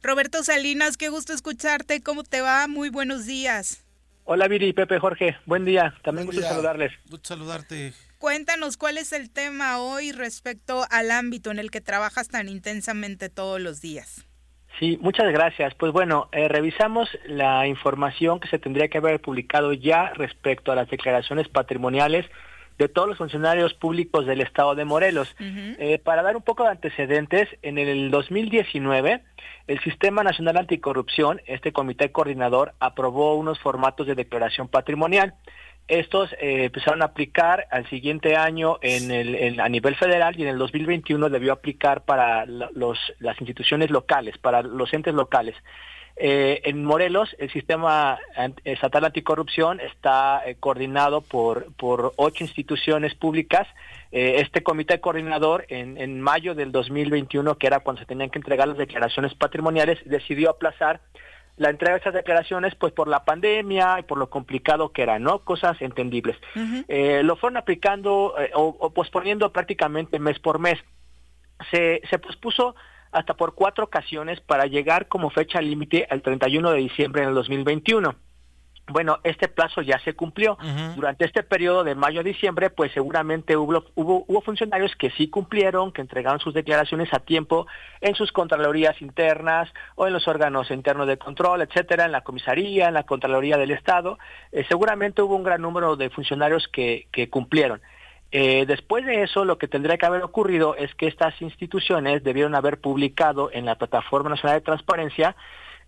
Speaker 1: Roberto Salinas, qué gusto escucharte. ¿Cómo te va? Muy buenos días.
Speaker 8: Hola Viri, Pepe, Jorge. Buen día. También gusto saludarles.
Speaker 3: Gusto saludarte.
Speaker 1: Cuéntanos cuál es el tema hoy respecto al ámbito en el que trabajas tan intensamente todos los días.
Speaker 8: Sí, muchas gracias. Pues bueno, eh, revisamos la información que se tendría que haber publicado ya respecto a las declaraciones patrimoniales de todos los funcionarios públicos del estado de Morelos. Eh, para dar un poco de antecedentes, en el 2019 el Sistema Nacional Anticorrupción, este comité coordinador, aprobó unos formatos de declaración patrimonial. Estos eh, empezaron a aplicar al siguiente año en el, a nivel federal y en el 2021 debió aplicar para los, las instituciones locales, para los entes locales. Eh, en Morelos, el sistema estatal anticorrupción está eh, coordinado por, por ocho instituciones públicas. Eh, este comité coordinador, en, en mayo del 2021, que era cuando se tenían que entregar las declaraciones patrimoniales, decidió aplazar la entrega de esas declaraciones pues por la pandemia y por lo complicado que era, ¿no? Cosas entendibles. lo fueron aplicando o, o, posponiendo prácticamente mes por mes. Se, se pospuso hasta por cuatro ocasiones para llegar como fecha límite al 31 de diciembre del 2021. Bueno, este plazo ya se cumplió. Durante este periodo de mayo a diciembre, pues seguramente hubo, hubo, hubo, funcionarios que sí cumplieron, que entregaron sus declaraciones a tiempo en sus contralorías internas o en los órganos internos de control, etcétera, en la comisaría, en la Contraloría del Estado. Eh, seguramente hubo un gran número de funcionarios que, que cumplieron. Eh, después de eso, lo que tendría que haber ocurrido es que estas instituciones debieron haber publicado en la Plataforma Nacional de Transparencia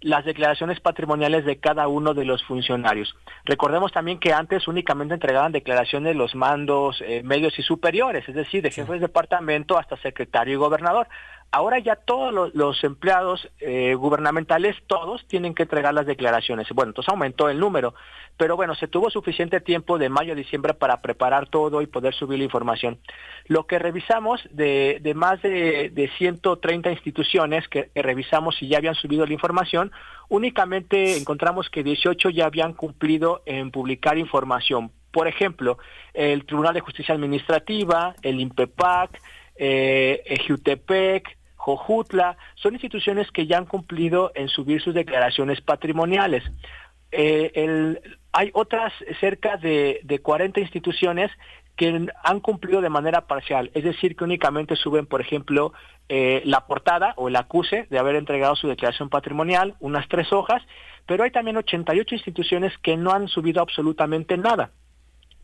Speaker 8: las declaraciones patrimoniales de cada uno de los funcionarios. Recordemos también que antes únicamente entregaban declaraciones los mandos eh, medios y superiores, es decir, de jefes de departamento hasta secretario y gobernador. Ahora ya todos los, empleados eh, gubernamentales, todos tienen que entregar las declaraciones. Bueno, entonces aumentó el número, pero bueno, se tuvo suficiente tiempo de mayo a diciembre para preparar todo y poder subir la información. Lo que revisamos de, más de, de 130 instituciones que, revisamos y ya habían subido la información, únicamente encontramos que 18 ya habían cumplido en publicar información. Por ejemplo, el Tribunal de Justicia Administrativa, el INPEPAC, eh, Ejutepec, Jojutla, son instituciones que ya han cumplido en subir sus declaraciones patrimoniales. Eh, hay otras cerca de, de 40 instituciones que han cumplido de manera parcial, es decir, que únicamente suben, por ejemplo, eh, la portada o el acuse de haber entregado su declaración patrimonial, unas tres hojas, pero hay también 88 instituciones que no han subido absolutamente nada.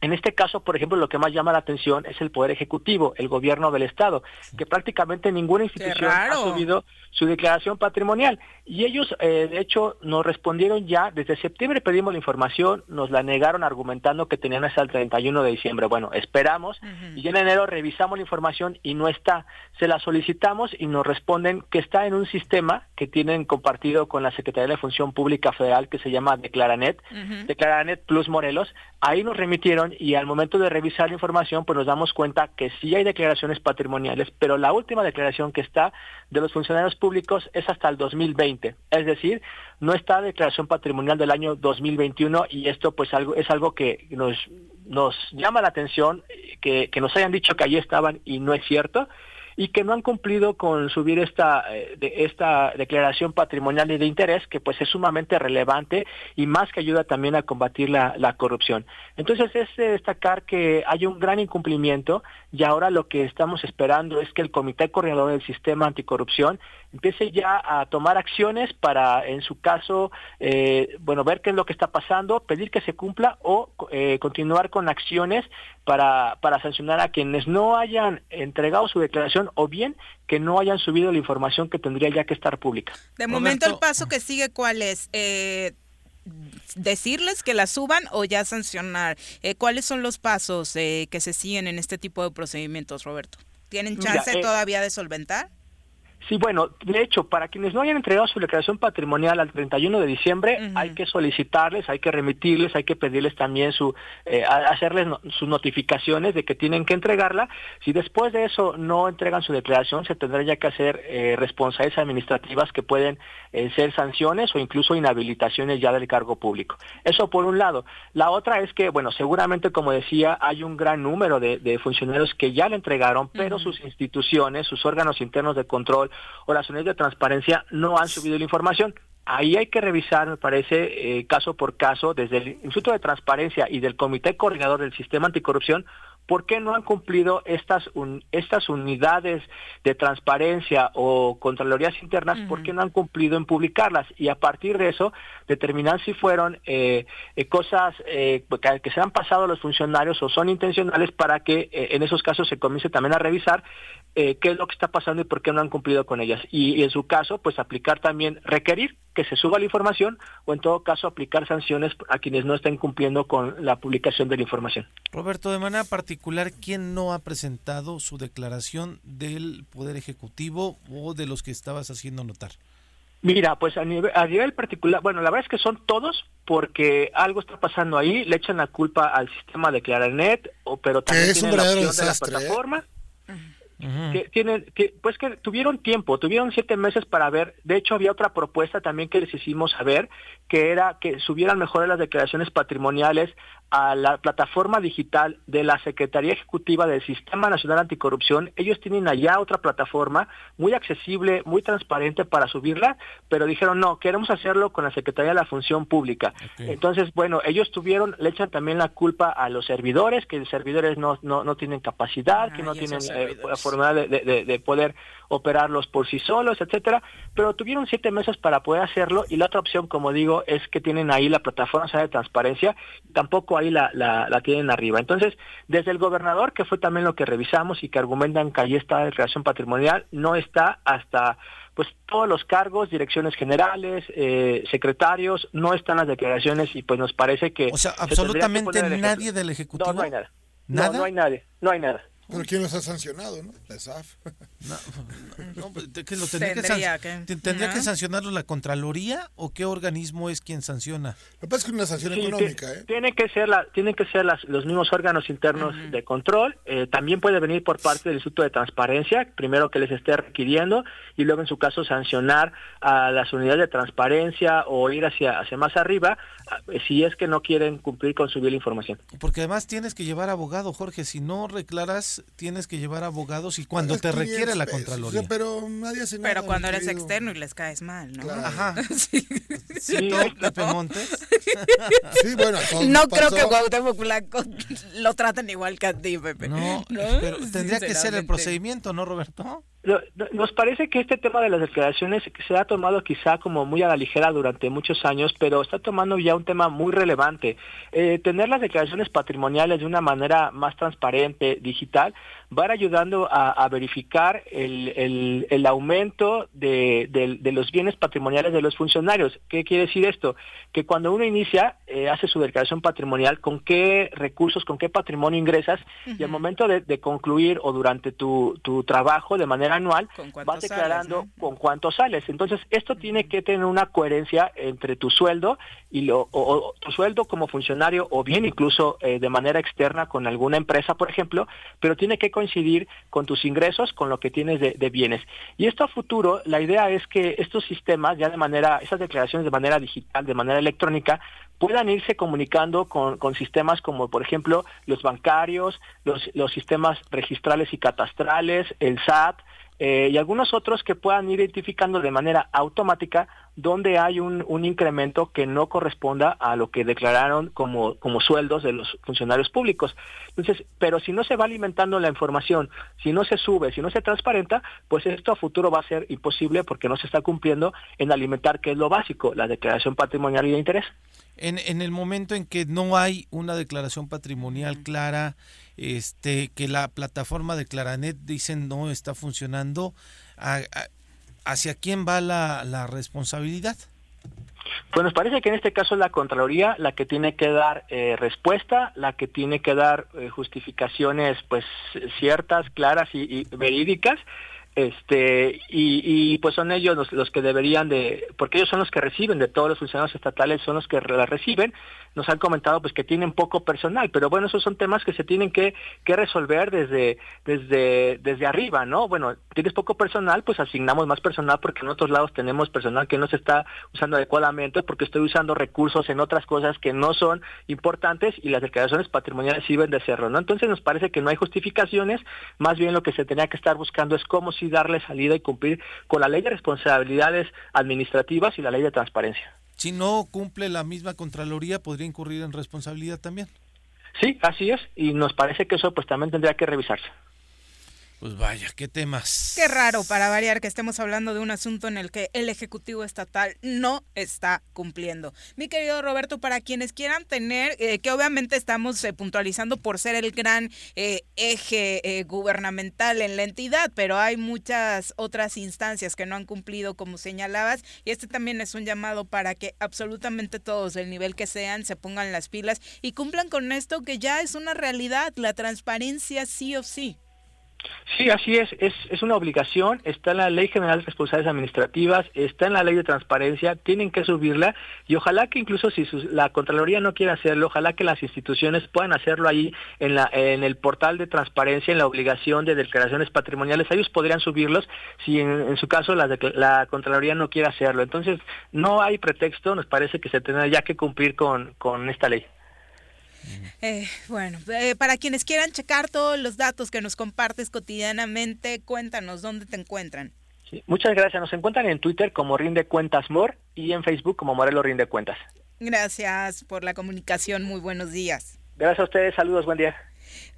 Speaker 8: En este caso, por ejemplo, lo que más llama la atención es el Poder Ejecutivo, el gobierno del Estado, que prácticamente ninguna institución ha subido su declaración patrimonial. Y ellos, eh, de hecho, nos respondieron ya, desde septiembre pedimos la información, nos la negaron argumentando que tenían hasta el 31 de diciembre. Bueno, esperamos y en enero revisamos la información y no está. Se la solicitamos y nos responden que está en un sistema que tienen compartido con la Secretaría de Función Pública Federal que se llama Declaranet, Declaranet Plus Morelos. Ahí nos remitieron y al momento de revisar la información, pues nos damos cuenta que sí hay declaraciones patrimoniales, pero la última declaración que está de los funcionarios públicos es hasta el 2020. Es decir, no está declaración patrimonial del año 2021 y esto pues algo, es algo que nos, nos llama la atención, que, que nos hayan dicho que allí estaban y no es cierto y que no han cumplido con subir esta, eh, esta declaración patrimonial y de interés, que pues es sumamente relevante y más que ayuda también a combatir la, la corrupción. Entonces es de destacar que hay un gran incumplimiento y ahora lo que estamos esperando es que el Comité Coordinador del Sistema Anticorrupción empiece ya a tomar acciones para, en su caso, eh, bueno, ver qué es lo que está pasando, pedir que se cumpla o eh, continuar con acciones para, para sancionar a quienes no hayan entregado su declaración o bien que no hayan subido la información que tendría ya que estar pública.
Speaker 1: De momento el paso que sigue, ¿cuál es? Eh, decirles que la suban o ya sancionar. Eh, ¿Cuáles son los pasos eh, que se siguen en este tipo de procedimientos, Roberto? ¿Tienen chance
Speaker 8: Mira, eh,
Speaker 1: todavía de solventar?
Speaker 8: Sí, bueno, de hecho, para quienes no hayan entregado su declaración patrimonial al 31 de diciembre, hay que solicitarles, hay que remitirles, hay que pedirles también su, eh, hacerles no- sus notificaciones de que tienen que entregarla. Si después de eso no entregan su declaración, se tendrá ya que hacer eh, responsabilidades administrativas que pueden eh, ser sanciones o incluso inhabilitaciones ya del cargo público. Eso por un lado. La otra es que, bueno, seguramente, como decía, hay un gran número de, de funcionarios que ya le entregaron, pero sus instituciones, sus órganos internos de control o las unidades de transparencia no han subido la información. Ahí hay que revisar, me parece, eh, caso por caso, desde el Instituto de Transparencia y del Comité Coordinador del Sistema Anticorrupción, ¿por qué no han cumplido estas, un- estas unidades de transparencia o contralorías internas? ¿Por qué no han cumplido en publicarlas? Y a partir de eso, determinar si fueron eh, eh, cosas eh, que, que se han pasado a los funcionarios o son intencionales para que en esos casos se comience también a revisar eh, qué es lo que está pasando y por qué no han cumplido con ellas. Y, y en su caso, pues aplicar también, requerir que se suba la información o en todo caso aplicar sanciones a quienes no estén cumpliendo con la publicación de la información.
Speaker 3: Roberto, de manera particular, ¿quién no ha presentado su declaración del Poder Ejecutivo o de los que estabas haciendo notar?
Speaker 8: Mira, pues a nivel, a nivel particular, bueno, la verdad es que son todos porque algo está pasando ahí, le echan la culpa al sistema de Claranet, o, pero también tienen la opción de la
Speaker 2: ¿eh?
Speaker 8: Que tienen pues que tuvieron tiempo tuvieron siete meses para ver. De hecho había otra propuesta también que les hicimos saber que era que subieran mejor las declaraciones patrimoniales a la plataforma digital de la Secretaría Ejecutiva del Sistema Nacional Anticorrupción. Ellos tienen allá otra plataforma muy accesible, muy transparente para subirla, pero dijeron, no, queremos hacerlo con la Secretaría de la Función Pública. Entonces, bueno, ellos tuvieron, le echan también la culpa a los servidores, que los servidores no, no, no tienen capacidad, que no tienen eh, forma de, de- de poder operarlos por sí solos, etcétera, pero tuvieron siete meses para poder hacerlo y la otra opción, como digo, es que tienen ahí la plataforma de transparencia, tampoco ahí la, la, la tienen arriba. Entonces, desde el gobernador, que fue también lo que revisamos y que argumentan que ahí está la declaración patrimonial, no está hasta pues todos los cargos, direcciones generales, eh, secretarios, no están las declaraciones y pues nos parece que...
Speaker 3: O sea, absolutamente nadie del Ejecutivo.
Speaker 8: No, no hay nada.
Speaker 3: ¿Nada?
Speaker 8: No, no hay nadie, no hay nada.
Speaker 2: Bueno, ¿quién los ha sancionado, no? La SAF.
Speaker 3: No, pues, ¿de qué lo tendría, que,
Speaker 1: Tendría
Speaker 3: san-
Speaker 1: que-
Speaker 3: te- ¿tendría que
Speaker 1: Ajá.
Speaker 3: sancionarlo la Contraloría o qué organismo es quien sanciona?
Speaker 2: Lo que pasa es que es una sanción
Speaker 8: Sí,
Speaker 2: económica, ¿eh?
Speaker 8: Tiene que ser la, tienen que ser las- los mismos órganos internos de control. eh, también puede venir por parte del Instituto de Transparencia, primero que les esté requiriendo y luego en su caso sancionar a las unidades de transparencia o ir hacia hacia más arriba ah, si es que no quieren cumplir con subir la información.
Speaker 3: Porque además tienes que llevar abogado, Jorge. Si no reclaras, tienes que llevar abogados y cuando te requiere
Speaker 2: 500
Speaker 3: la Contraloría.
Speaker 2: o sea, pero nadie nada.
Speaker 1: Pero cuando eres
Speaker 2: querido.
Speaker 1: externo y les caes mal, ¿no?
Speaker 2: Claro.
Speaker 3: Ajá.
Speaker 1: Sí.
Speaker 3: ¿Sí, Pepe Montes?
Speaker 2: Sí, bueno,
Speaker 1: No
Speaker 2: nos
Speaker 1: creo que
Speaker 2: pasó.
Speaker 1: Cuauhtémoc Blanco lo traten igual que a ti, Pepe.
Speaker 3: No,
Speaker 1: ¿No?
Speaker 3: pero tendría que ser el procedimiento, ¿no, Roberto?
Speaker 8: Nos parece que este tema de las declaraciones se ha tomado quizá como muy a la ligera durante muchos años, pero está tomando ya un tema muy relevante. Eh, tener las declaraciones patrimoniales de una manera más transparente, digital, va ayudando a, verificar el, el, aumento de, de, los bienes patrimoniales de los funcionarios. ¿Qué quiere decir esto? Que cuando uno inicia, eh, hace su declaración patrimonial, con qué recursos, con qué patrimonio ingresas, y al momento de, de, concluir o durante tu, tu trabajo de manera anual, vas declarando con cuánto sales. Entonces, esto tiene que tener una coherencia entre tu sueldo y lo, o, tu sueldo como funcionario o bien incluso eh, de manera externa con alguna empresa, por ejemplo, pero tiene que coincidir con tus ingresos, con lo que tienes de, de bienes. Y esto a futuro, la idea es que estos sistemas ya de manera, esas declaraciones de manera digital, de manera electrónica, puedan irse comunicando con, con, sistemas como, por ejemplo, los bancarios, los, los sistemas registrales y catastrales, el SAT, eh, y algunos otros que puedan ir identificando de manera automática donde hay un, un, incremento que no corresponda a lo que declararon como, como sueldos de los funcionarios públicos. Entonces, pero si no se va alimentando la información, si no se sube, si no se transparenta, pues esto a futuro va a ser imposible porque no se está cumpliendo en alimentar, que es lo básico, la declaración patrimonial y de interés.
Speaker 3: En, en el momento en que no hay una declaración patrimonial clara, este, que la plataforma de Claranet dicen no está funcionando, ¿hacia quién va la, responsabilidad?
Speaker 8: Pues nos parece que en este caso es la Contraloría la que tiene que dar eh, respuesta, la que tiene que dar eh, justificaciones pues ciertas, claras y verídicas este y, pues son ellos los, los, que deberían de porque ellos son los que reciben de todos los funcionarios estatales son los que la reciben nos han comentado pues que tienen poco personal, pero bueno, esos son temas que se tienen que, que resolver desde, desde, desde arriba, ¿no? Bueno, tienes poco personal, pues asignamos más personal porque en otros lados tenemos personal que no se está usando adecuadamente porque estoy usando recursos en otras cosas que no son importantes y las declaraciones patrimoniales sirven de cerro, ¿no? Entonces nos parece que no hay justificaciones, más bien lo que se tenía que estar buscando es cómo darle salida y cumplir con la ley de responsabilidades administrativas y la ley de transparencia
Speaker 3: si no cumple la misma Contraloría, podría incurrir en responsabilidad también.
Speaker 8: Sí, así es, y nos parece que eso pues también tendría que revisarse.
Speaker 3: Pues vaya, qué temas.
Speaker 1: Qué raro para variar que estemos hablando de un asunto en el que el Ejecutivo Estatal no está cumpliendo. Mi querido Roberto, para quienes quieran tener, eh, que obviamente estamos eh, puntualizando por ser el gran eh, eje gubernamental en la entidad, pero hay muchas otras instancias que no han cumplido, como señalabas, y este también es un llamado para que absolutamente todos, del nivel que sean, se pongan las pilas y cumplan con esto que ya es una realidad, la transparencia sí o sí.
Speaker 8: Sí, así es. es. es. una obligación, está en la Ley General de Responsabilidades Administrativas, está en la Ley de Transparencia, tienen que subirla y ojalá que incluso si la Contraloría no quiere hacerlo, ojalá que las instituciones puedan hacerlo ahí en, la, en el portal de transparencia, en la obligación de declaraciones patrimoniales, ellos podrían subirlos si en, su caso la, la, Contraloría no quiere hacerlo. Entonces, no hay pretexto, nos parece que se tendrá ya que cumplir con, con esta ley.
Speaker 1: Eh, bueno, eh, para quienes quieran checar todos los datos que nos compartes cotidianamente, cuéntanos dónde te encuentran.
Speaker 8: muchas gracias. Nos encuentran en Twitter como Rinde Cuentas More y en Facebook como Morelos Rinde Cuentas.
Speaker 1: Gracias por la comunicación. Muy buenos días.
Speaker 8: Gracias a ustedes. Saludos. Buen día.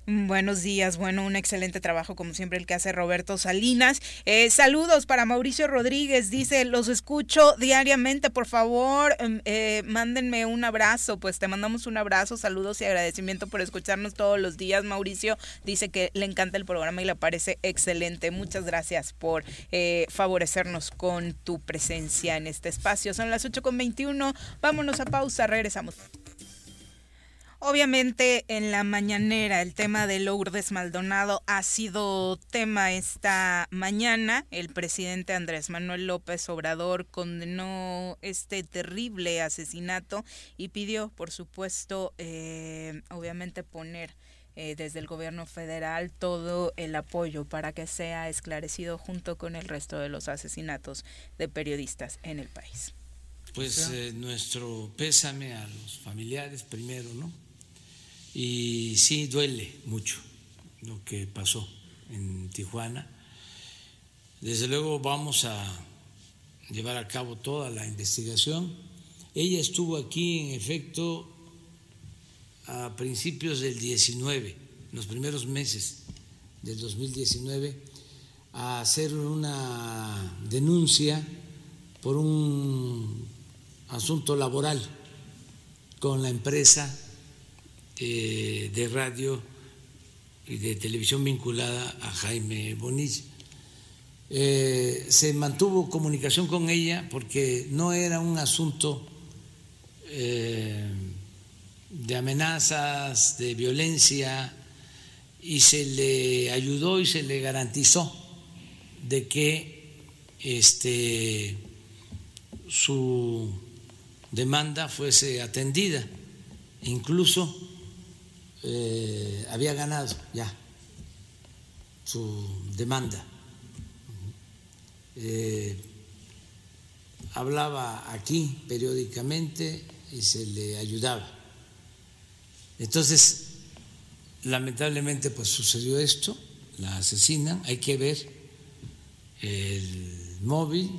Speaker 1: Buenos días, bueno, un excelente trabajo como siempre el que hace Roberto Salinas. Eh, saludos para Mauricio Rodríguez, dice, los escucho diariamente, por favor, em, eh, mándenme un abrazo, pues te mandamos un abrazo, saludos y agradecimiento por escucharnos todos los días. Mauricio dice que le encanta el programa y le parece excelente. Muchas gracias por eh, favorecernos con tu presencia en este espacio. Son las 8.21, vámonos a pausa, regresamos. Obviamente en la mañanera el tema de Lourdes Maldonado ha sido tema esta mañana. El presidente Andrés Manuel López Obrador condenó este terrible asesinato y pidió, por supuesto, eh, obviamente poner eh, desde el gobierno federal todo el apoyo para que sea esclarecido junto con el resto de los asesinatos de periodistas en el país.
Speaker 9: Pues eh, nuestro pésame a los familiares primero, ¿no? Y sí duele mucho lo que pasó en Tijuana. Desde luego vamos a llevar a cabo toda la investigación. Ella estuvo aquí, en efecto, a principios del 19, en los primeros meses del 2019, a hacer una denuncia por un asunto laboral con la empresa de radio y de televisión vinculada a Jaime Bonilla. Eh, se mantuvo comunicación con ella porque no era un asunto eh, de amenazas, de violencia, y se le ayudó y se le garantizó de que este, su demanda fuese atendida. Incluso eh, había ganado ya su demanda. Eh, hablaba aquí periódicamente y se le ayudaba. Entonces, lamentablemente, pues sucedió esto, la asesinan, hay que ver el móvil,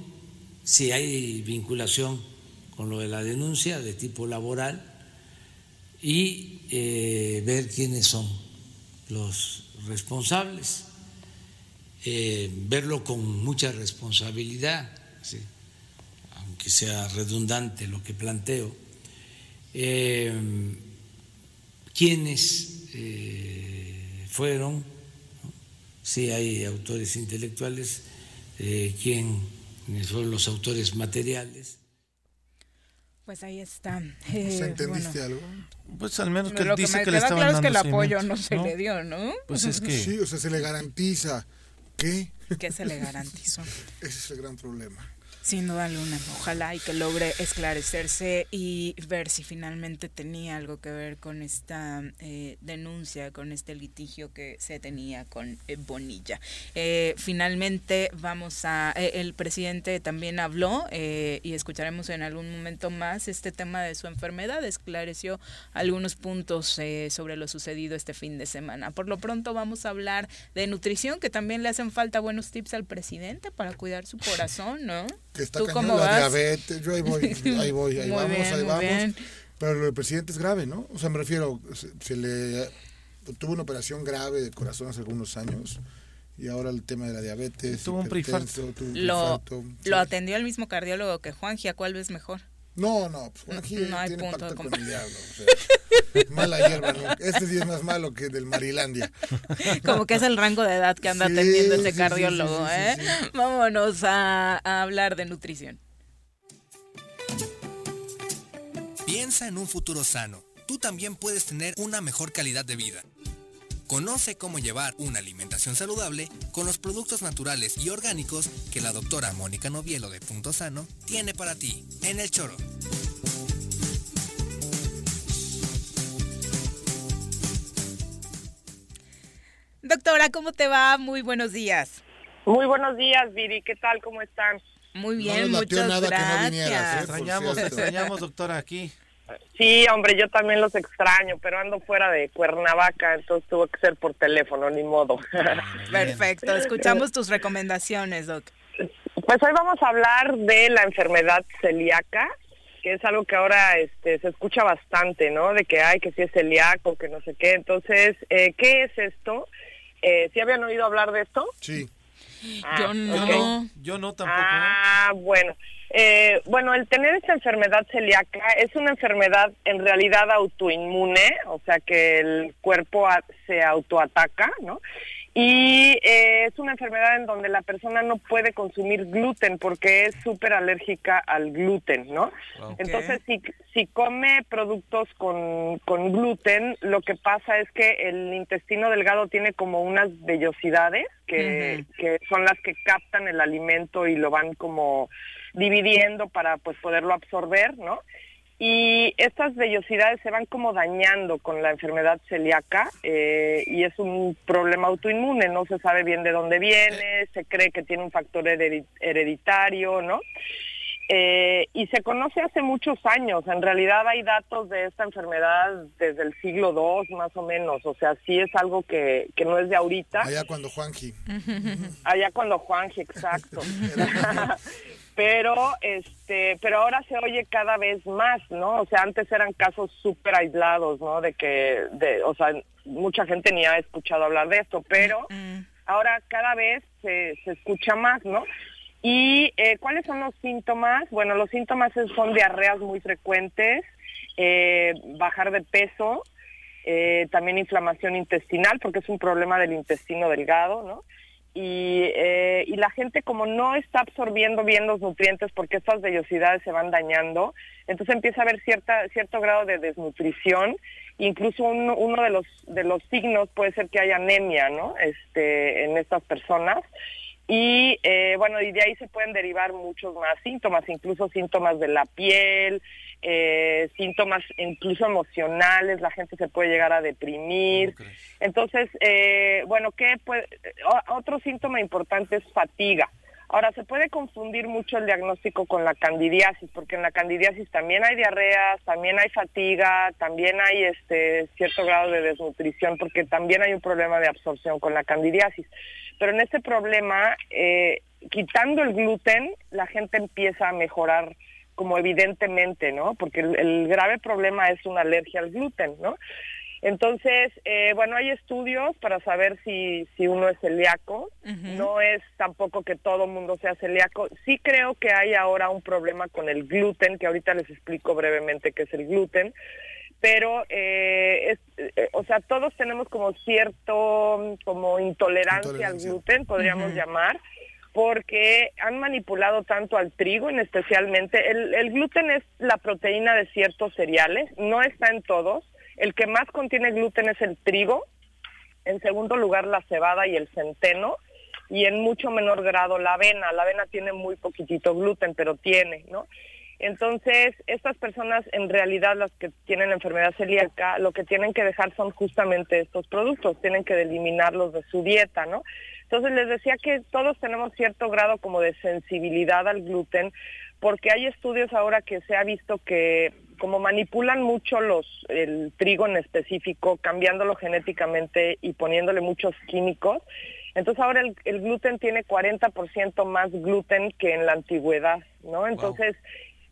Speaker 9: si hay vinculación con lo de la denuncia de tipo laboral y eh, ver quiénes son los responsables, eh, verlo con mucha responsabilidad, aunque sea redundante lo que planteo, eh, quiénes fueron, si hay autores intelectuales, quiénes fueron los autores materiales
Speaker 1: pues ahí está.
Speaker 2: Eh, ¿Entendiste algo?
Speaker 3: Pues al menos que
Speaker 1: lo
Speaker 3: dice
Speaker 1: que,
Speaker 3: que le
Speaker 1: queda claro es que el
Speaker 3: dando
Speaker 1: apoyo no se
Speaker 3: ¿no?
Speaker 1: le dio, ¿no?
Speaker 3: Pues es que
Speaker 2: Sí, o sea, se le garantiza. ¿Qué?
Speaker 1: ¿Qué se le garantizó?
Speaker 2: Ese es el gran problema.
Speaker 1: Sin duda alguna, ojalá y que logre esclarecerse y ver si finalmente tenía algo que ver con esta eh, denuncia, con este litigio que se tenía con eh, Bonilla. Eh, finalmente vamos a, eh, el presidente también habló y escucharemos en algún momento más este tema de su enfermedad, esclareció algunos puntos sobre lo sucedido este fin de semana. Por lo pronto vamos a hablar de nutrición, que también le hacen falta buenos tips al presidente para cuidar su corazón, ¿no?
Speaker 2: Que está
Speaker 1: ¿Tú
Speaker 2: cañón la
Speaker 1: vas?
Speaker 2: diabetes. Yo ahí voy, ahí voy, ahí
Speaker 1: Muy
Speaker 2: vamos,
Speaker 1: bien,
Speaker 2: ahí vamos.
Speaker 1: bien.
Speaker 2: Pero lo del presidente es grave, ¿no? O sea, me refiero, se, se le tuvo una operación grave de corazón hace algunos años y ahora el tema de la diabetes.
Speaker 3: Tuvo un
Speaker 2: tuvo un
Speaker 1: Lo, lo atendió el mismo cardiólogo que Juanji, ¿a cuál ves mejor?
Speaker 2: No, no, pues Juanji
Speaker 1: No hay
Speaker 2: tiene
Speaker 1: punto de
Speaker 2: pacto con el diablo. o sea, mala hierba, ¿no? Este sí es más malo que del Marilandia.
Speaker 1: Como que es el rango de edad que anda
Speaker 2: Sí,
Speaker 1: atendiendo ese
Speaker 2: sí,
Speaker 1: cardiólogo,
Speaker 2: sí, sí,
Speaker 1: ¿eh?
Speaker 2: sí, sí.
Speaker 1: Vámonos a, a hablar de nutrición.
Speaker 5: Piensa en un futuro sano. Tú también puedes tener una mejor calidad de vida. Conoce cómo llevar una alimentación saludable con los productos naturales y orgánicos que la doctora Mónica Novielo de Punto Sano tiene para ti en el choro.
Speaker 1: Doctora, ¿cómo te va? Muy buenos días.
Speaker 10: Muy buenos días, Viri. ¿Qué tal? ¿Cómo están?
Speaker 1: Muy
Speaker 2: No
Speaker 1: bien,
Speaker 2: latió
Speaker 1: muchas
Speaker 2: nada que no
Speaker 1: gracias.
Speaker 2: vinieras, ¿eh?
Speaker 3: extrañamos, extrañamos, doctora, aquí.
Speaker 10: Sí, hombre, yo también los extraño, pero ando fuera de Cuernavaca, entonces tuvo que ser por teléfono, ni modo.
Speaker 1: Perfecto, escuchamos tus recomendaciones, Doc.
Speaker 10: Pues hoy vamos a hablar de la enfermedad celíaca, que es algo que ahora este, se escucha bastante, ¿no? De que hay que si es celíaco, que no sé qué. Entonces, eh, ¿qué es esto? Eh, ¿Sí habían oído hablar de esto?
Speaker 2: Sí.
Speaker 10: Ah,
Speaker 1: Yo no.
Speaker 3: Yo no tampoco.
Speaker 10: Ah, bueno. Eh, bueno, el tener esta enfermedad celíaca es una enfermedad en realidad autoinmune, o sea que el cuerpo a- se autoataca, ¿no? Y eh, es una enfermedad en donde la persona no puede consumir gluten porque es súper alérgica al gluten, ¿no? Entonces, si, si come productos con, con gluten, lo que pasa es que el intestino delgado tiene como unas vellosidades que, que son las que captan el alimento y lo van como dividiendo para pues poderlo absorber, ¿no? Y estas vellosidades se van como dañando con la enfermedad celíaca eh, y es un problema autoinmune, no se sabe bien de dónde viene, se cree que tiene un factor heredi- hereditario, ¿no? Eh, y se conoce hace muchos años. En realidad hay datos de esta enfermedad desde el siglo II, más o menos. O sea, sí es algo que, que no es de ahorita.
Speaker 2: Allá cuando Juanji.
Speaker 10: Allá cuando Juanji, exacto. pero este, pero ahora se oye cada vez más, ¿no? O sea, antes eran casos súper aislados, ¿no? De que, de, o sea, mucha gente ni ha escuchado hablar de esto, pero ahora cada vez se, se escucha más, ¿no? ¿Y eh, cuáles son los síntomas? Bueno, los síntomas son diarreas muy frecuentes, eh, bajar de peso, eh, también inflamación intestinal, porque es un problema del intestino delgado, ¿no? Y, y la gente como no está absorbiendo bien los nutrientes porque estas vellosidades se van dañando, entonces empieza a haber cierta, cierto grado de desnutrición, incluso uno, uno de los de los signos puede ser que haya anemia, ¿no? Este, en estas personas y eh, bueno, y de ahí se pueden derivar muchos más síntomas, incluso síntomas de la piel, eh, síntomas incluso emocionales, la gente se puede llegar a deprimir. Entonces, eh, bueno, ¿qué puede? otro síntoma importante es fatiga. Ahora, se puede confundir mucho el diagnóstico con la candidiasis, porque en la candidiasis también hay diarreas, también hay fatiga, también hay este cierto grado de desnutrición, porque también hay un problema de absorción con la candidiasis. Pero en este problema, eh, quitando el gluten, la gente empieza a mejorar como evidentemente, ¿no? Porque el grave problema es una alergia al gluten, ¿no? Entonces, eh, bueno, hay estudios para saber si, si uno es celíaco. No es tampoco que todo mundo sea celíaco. Sí creo que hay ahora un problema con el gluten, que ahorita les explico brevemente qué es el gluten. Pero, eh, eh, o sea, todos tenemos como cierto, como intolerancia, al gluten, podríamos llamar porque han manipulado tanto al trigo, en especialmente el, el gluten es la proteína de ciertos cereales, no está en todos, el que más contiene gluten es el trigo, en segundo lugar la cebada y el centeno, y en mucho menor grado la avena. La avena tiene muy poquitito gluten, pero tiene, ¿no? Entonces, estas personas, en realidad, las que tienen la enfermedad celíaca, lo que tienen que dejar son justamente estos productos, tienen que eliminarlos de su dieta, ¿no? Entonces, les decía que todos tenemos cierto grado como de sensibilidad al gluten, porque hay estudios ahora que se ha visto que como manipulan mucho los el trigo en específico, cambiándolo genéticamente y poniéndole muchos químicos, entonces ahora el, gluten tiene 40% más gluten que en la antigüedad, ¿no? Entonces,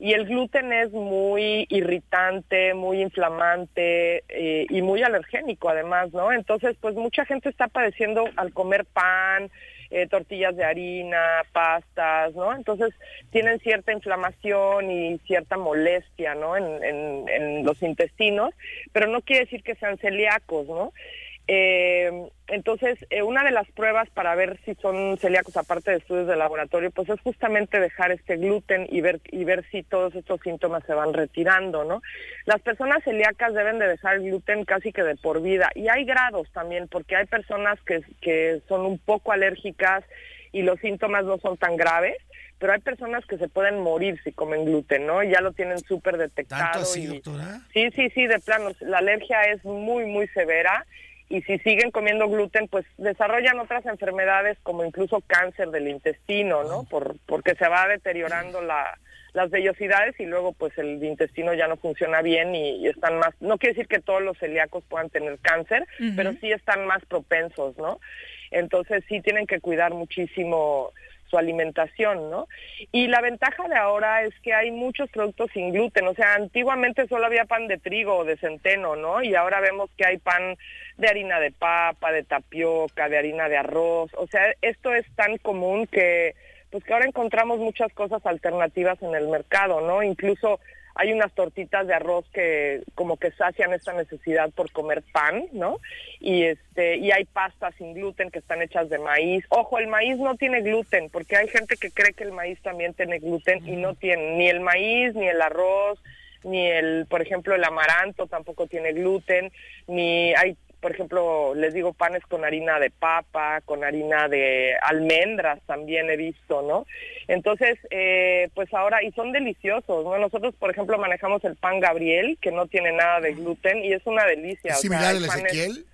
Speaker 10: y el gluten es muy irritante, muy inflamante eh, y muy alergénico además, ¿no? Entonces, pues mucha gente está padeciendo al comer pan, eh, tortillas de harina, pastas, ¿no? Entonces tienen cierta inflamación y cierta molestia, ¿no? En, los intestinos, pero no quiere decir que sean celíacos, ¿no? Eh, entonces, eh, una de las pruebas para ver si son celíacos, aparte de estudios de laboratorio, pues es justamente dejar este gluten y ver, y ver si todos estos síntomas se van retirando, ¿no? Las personas celíacas deben de dejar el gluten casi que de por vida. Y hay grados también, porque hay personas que, que son un poco alérgicas y los síntomas no son tan graves pero hay personas que se pueden morir si comen gluten, ¿no? Ya lo tienen súper detectado.
Speaker 3: así, doctora?
Speaker 10: Sí, sí, sí, de plano. La alergia es muy, muy severa y si siguen comiendo gluten, pues desarrollan otras enfermedades como incluso cáncer del intestino, ¿no? Por, porque se va deteriorando la, las vellosidades y luego pues el intestino ya no funciona bien y, están más, no quiere decir que todos los celíacos puedan tener cáncer, pero sí están más propensos, ¿no? Entonces sí tienen que cuidar muchísimo su alimentación, ¿no? Y la ventaja de ahora es que hay muchos productos sin gluten, o sea, antiguamente solo había pan de trigo o de centeno, ¿no? Y ahora vemos que hay pan de harina de papa, de tapioca, de harina de arroz, o sea, esto es tan común que pues que ahora encontramos muchas cosas alternativas en el mercado, ¿no? Incluso hay unas tortitas de arroz que como que sacian esta necesidad por comer pan, ¿no? Y este y hay pastas sin gluten que están hechas de maíz. Ojo, el maíz no tiene gluten, porque hay gente que cree que el maíz también tiene gluten y no tiene ni el maíz, ni el arroz, ni el, por ejemplo, el amaranto tampoco tiene gluten, ni hay por ejemplo, les digo panes con harina de papa, con harina de almendras también he visto, ¿no? Entonces, eh, pues ahora, y son deliciosos, ¿no? Nosotros, por ejemplo, manejamos el pan Gabriel, que no tiene nada de gluten, y es una delicia.
Speaker 2: ¿Es similar al Ezequiel?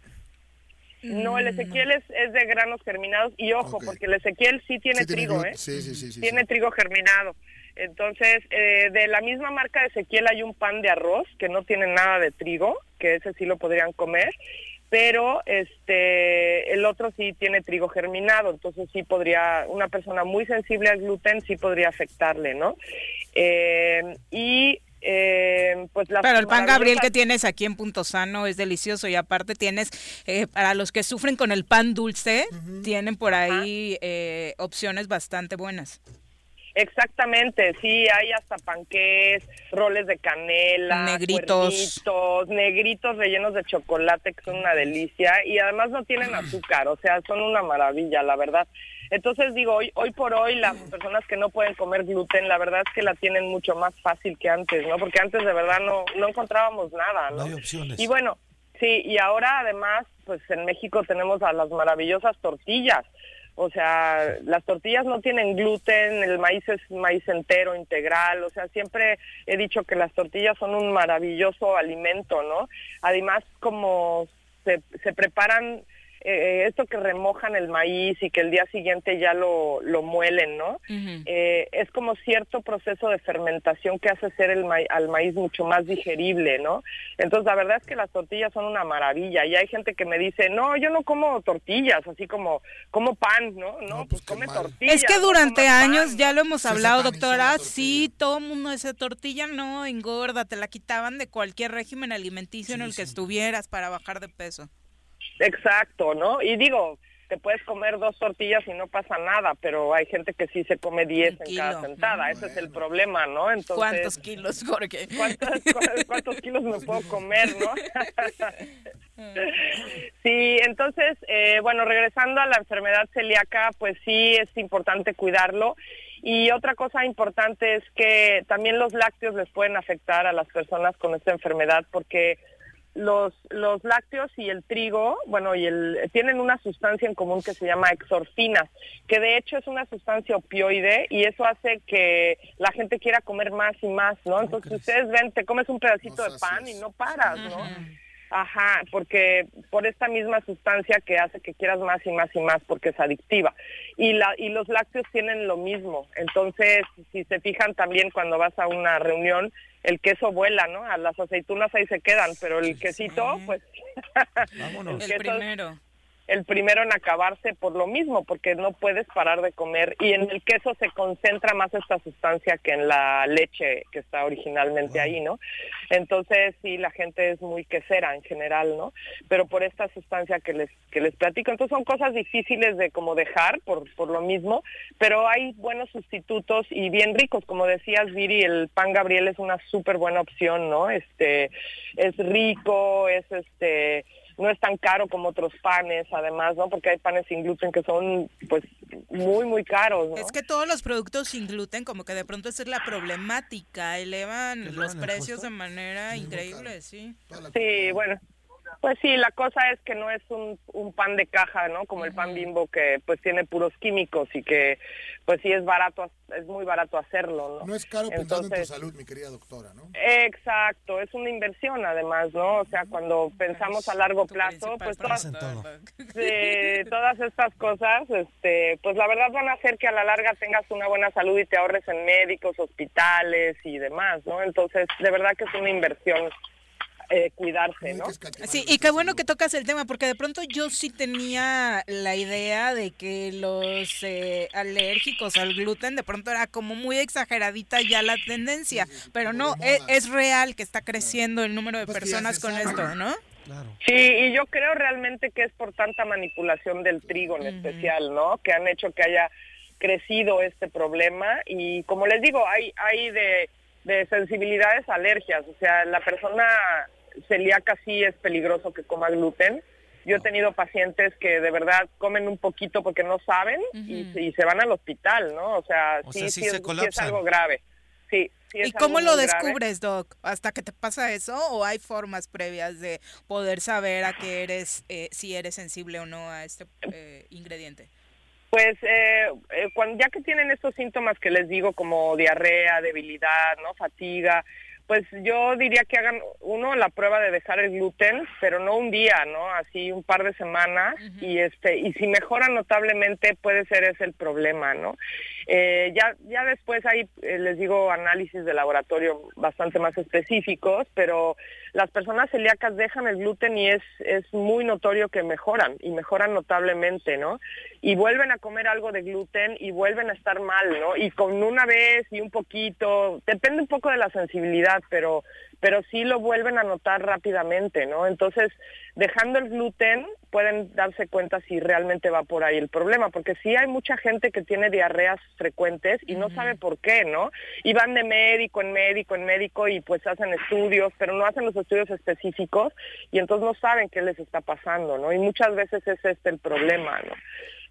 Speaker 10: No, el Ezequiel es, es, de granos germinados, y ojo, porque el Ezequiel sí tiene trigo, ¿eh?
Speaker 2: Sí, sí, sí,
Speaker 10: Tiene trigo germinado. Entonces, eh, de la misma marca de Ezequiel hay un pan de arroz que no tiene nada de trigo, que ese sí lo podrían comer pero este el otro sí tiene trigo germinado, entonces sí podría, una persona muy sensible al gluten sí podría afectarle, ¿no? Eh, y eh, pues las
Speaker 1: Pero el pan Gabriel que tienes aquí en Punto Sano es delicioso y aparte tienes, eh, para los que sufren con el pan dulce, tienen por ahí eh, opciones bastante buenas.
Speaker 10: Exactamente, sí, hay hasta panqués, roles de canela,
Speaker 1: Negritos.
Speaker 10: cuernitos, negritos rellenos de chocolate que son una delicia y además no tienen azúcar, o sea, son una maravilla, la verdad. Entonces digo, hoy, hoy por hoy las personas que no pueden comer gluten, la verdad es que la tienen mucho más fácil que antes, ¿no? Porque antes de verdad no, no encontrábamos nada, ¿no?
Speaker 3: No hay opciones.
Speaker 10: Y bueno, sí, y ahora además, pues en México tenemos a las maravillosas tortillas. O sea, las tortillas no tienen gluten, el maíz es maíz entero, integral. O sea, siempre he dicho que las tortillas son un maravilloso alimento, ¿no? Además, como se, se preparan eh, esto que remojan el maíz y que el día siguiente ya lo, lo muelen, ¿no? Eh, es como cierto proceso de fermentación que hace ser el ma- al maíz mucho más digerible, ¿no? Entonces, la verdad es que las tortillas son una maravilla y hay gente que me dice, no, yo no como tortillas, así como, como pan, ¿no? No, pues, come tortillas.
Speaker 1: Es que durante años,
Speaker 10: pan,
Speaker 1: ya lo hemos hablado, doctora, sí, todo el mundo dice tortilla, no, engorda, te la quitaban de cualquier régimen alimenticio en el que estuvieras para bajar de peso.
Speaker 10: Exacto, ¿no? Y digo, te puedes comer dos tortillas y no pasa nada, pero hay gente que sí se come 10 en cada sentada, ese es el problema, ¿no? Entonces,
Speaker 1: ¿Cuántos kilos, Jorge?
Speaker 10: ¿Cuántos, cu- cuántos kilos me puedo comer, no? sí, entonces, eh, bueno, regresando a la enfermedad celíaca, pues sí es importante cuidarlo. Y otra cosa importante es que también los lácteos les pueden afectar a las personas con esta enfermedad porque los, los lácteos y el trigo, bueno, y el, tienen una sustancia en común que se llama exorfinas, que de hecho es una sustancia opioide y eso hace que la gente quiera comer más y más, ¿no? Entonces ustedes ven, te comes un pedacito de pan y no paras, ¿no? Ajá, porque por esta misma sustancia que hace que quieras más y más y más porque es adictiva. Y la y los lácteos tienen lo mismo. Entonces, si se fijan también cuando vas a una reunión, el queso vuela, ¿no? A las aceitunas ahí se quedan, pero el quesito, pues
Speaker 3: Vámonos.
Speaker 1: El
Speaker 10: queso es
Speaker 1: primero.
Speaker 10: El primero en acabarse por lo mismo, porque no puedes parar de comer. Y en el queso se concentra más esta sustancia que en la leche que está originalmente ahí, ¿no? Entonces, sí, la gente es muy quesera en general, ¿no? Pero por esta sustancia que les, que les platico. Entonces, son cosas difíciles de como dejar por, por lo mismo, pero hay buenos sustitutos y bien ricos. Como decías, Viri, el pan Gabriel es una súper buena opción, ¿no? Este, es rico, es este no es tan caro como otros panes, además, ¿no? Porque hay panes sin gluten que son, pues, muy, muy caros, ¿no?
Speaker 1: Es que todos los productos sin gluten, como que de pronto esa es la problemática, elevan
Speaker 3: ¿Elevan
Speaker 1: los precios
Speaker 3: costo?
Speaker 1: de manera increíble, sí.
Speaker 10: Sí, bueno. Pues sí, la cosa es que no es un, un pan de caja, ¿no? Como el pan bimbo que pues tiene puros químicos y que pues sí es barato, es muy barato hacerlo, ¿no?
Speaker 2: No es caro pensando en tu
Speaker 10: Entonces-
Speaker 2: salud, mi querida doctora, ¿no?
Speaker 10: Exacto, es una inversión además, ¿no? O sea, cuando pensamos a largo plazo, pues todas. Sí, todas estas cosas, este, pues la verdad van a hacer que a la larga tengas una buena salud y te ahorres en médicos, hospitales y demás, ¿no? Entonces, de verdad que es una inversión eh, cuidarse, ¿no?
Speaker 1: Sí, y qué bueno que tocas el tema, porque de pronto yo sí tenía la idea de que los eh, alérgicos al gluten de pronto era como muy exageradita ya la tendencia, pero no, es, es real que está creciendo el número de
Speaker 2: Pues
Speaker 1: personas con
Speaker 2: sabe.
Speaker 1: esto, ¿no?
Speaker 3: Claro.
Speaker 10: Sí, y yo creo realmente que es por tanta manipulación del trigo en especial, ¿no? Que han hecho que haya crecido este problema y como les digo, hay hay de, de sensibilidades a alergias, o sea, la persona celíaca sí es peligroso que coma gluten. Yo he tenido pacientes que de verdad comen un poquito porque no saben y, se- y se van al hospital, ¿no? O sea,
Speaker 3: O
Speaker 10: sí,
Speaker 3: sea,
Speaker 10: sí
Speaker 3: sí se
Speaker 10: es, sí es algo grave. Sí, sí es
Speaker 1: ¿Y cómo
Speaker 10: algo
Speaker 1: lo
Speaker 10: grave.
Speaker 1: descubres, Doc? ¿Hasta que te pasa eso? ¿O hay formas previas de poder saber a qué eres, eh, si eres sensible o no a este eh, ingrediente?
Speaker 10: Pues eh, eh, cuando, ya que tienen estos síntomas que les digo como diarrea, debilidad, no fatiga, pues yo diría que hagan uno la prueba de dejar el gluten, pero no un día, ¿no? Así un par de semanas y este y si mejora notablemente puede ser ese el problema, ¿no? Eh, ya, ya después hay, eh, les digo, análisis de laboratorio bastante más específicos, pero las personas celíacas dejan el gluten y es, es muy notorio que mejoran y mejoran notablemente, ¿no? Y vuelven a comer algo de gluten y vuelven a estar mal, ¿no? Y con una vez y un poquito, depende un poco de la sensibilidad, pero pero sí lo vuelven a notar rápidamente, ¿no? Entonces, dejando el gluten, pueden darse cuenta si realmente va por ahí el problema, porque sí hay mucha gente que tiene diarreas frecuentes y no sabe por qué, ¿no? Y van de médico en médico en médico y pues hacen estudios, pero no hacen los estudios específicos y entonces no saben qué les está pasando, ¿no? Y muchas veces es este el problema, ¿no?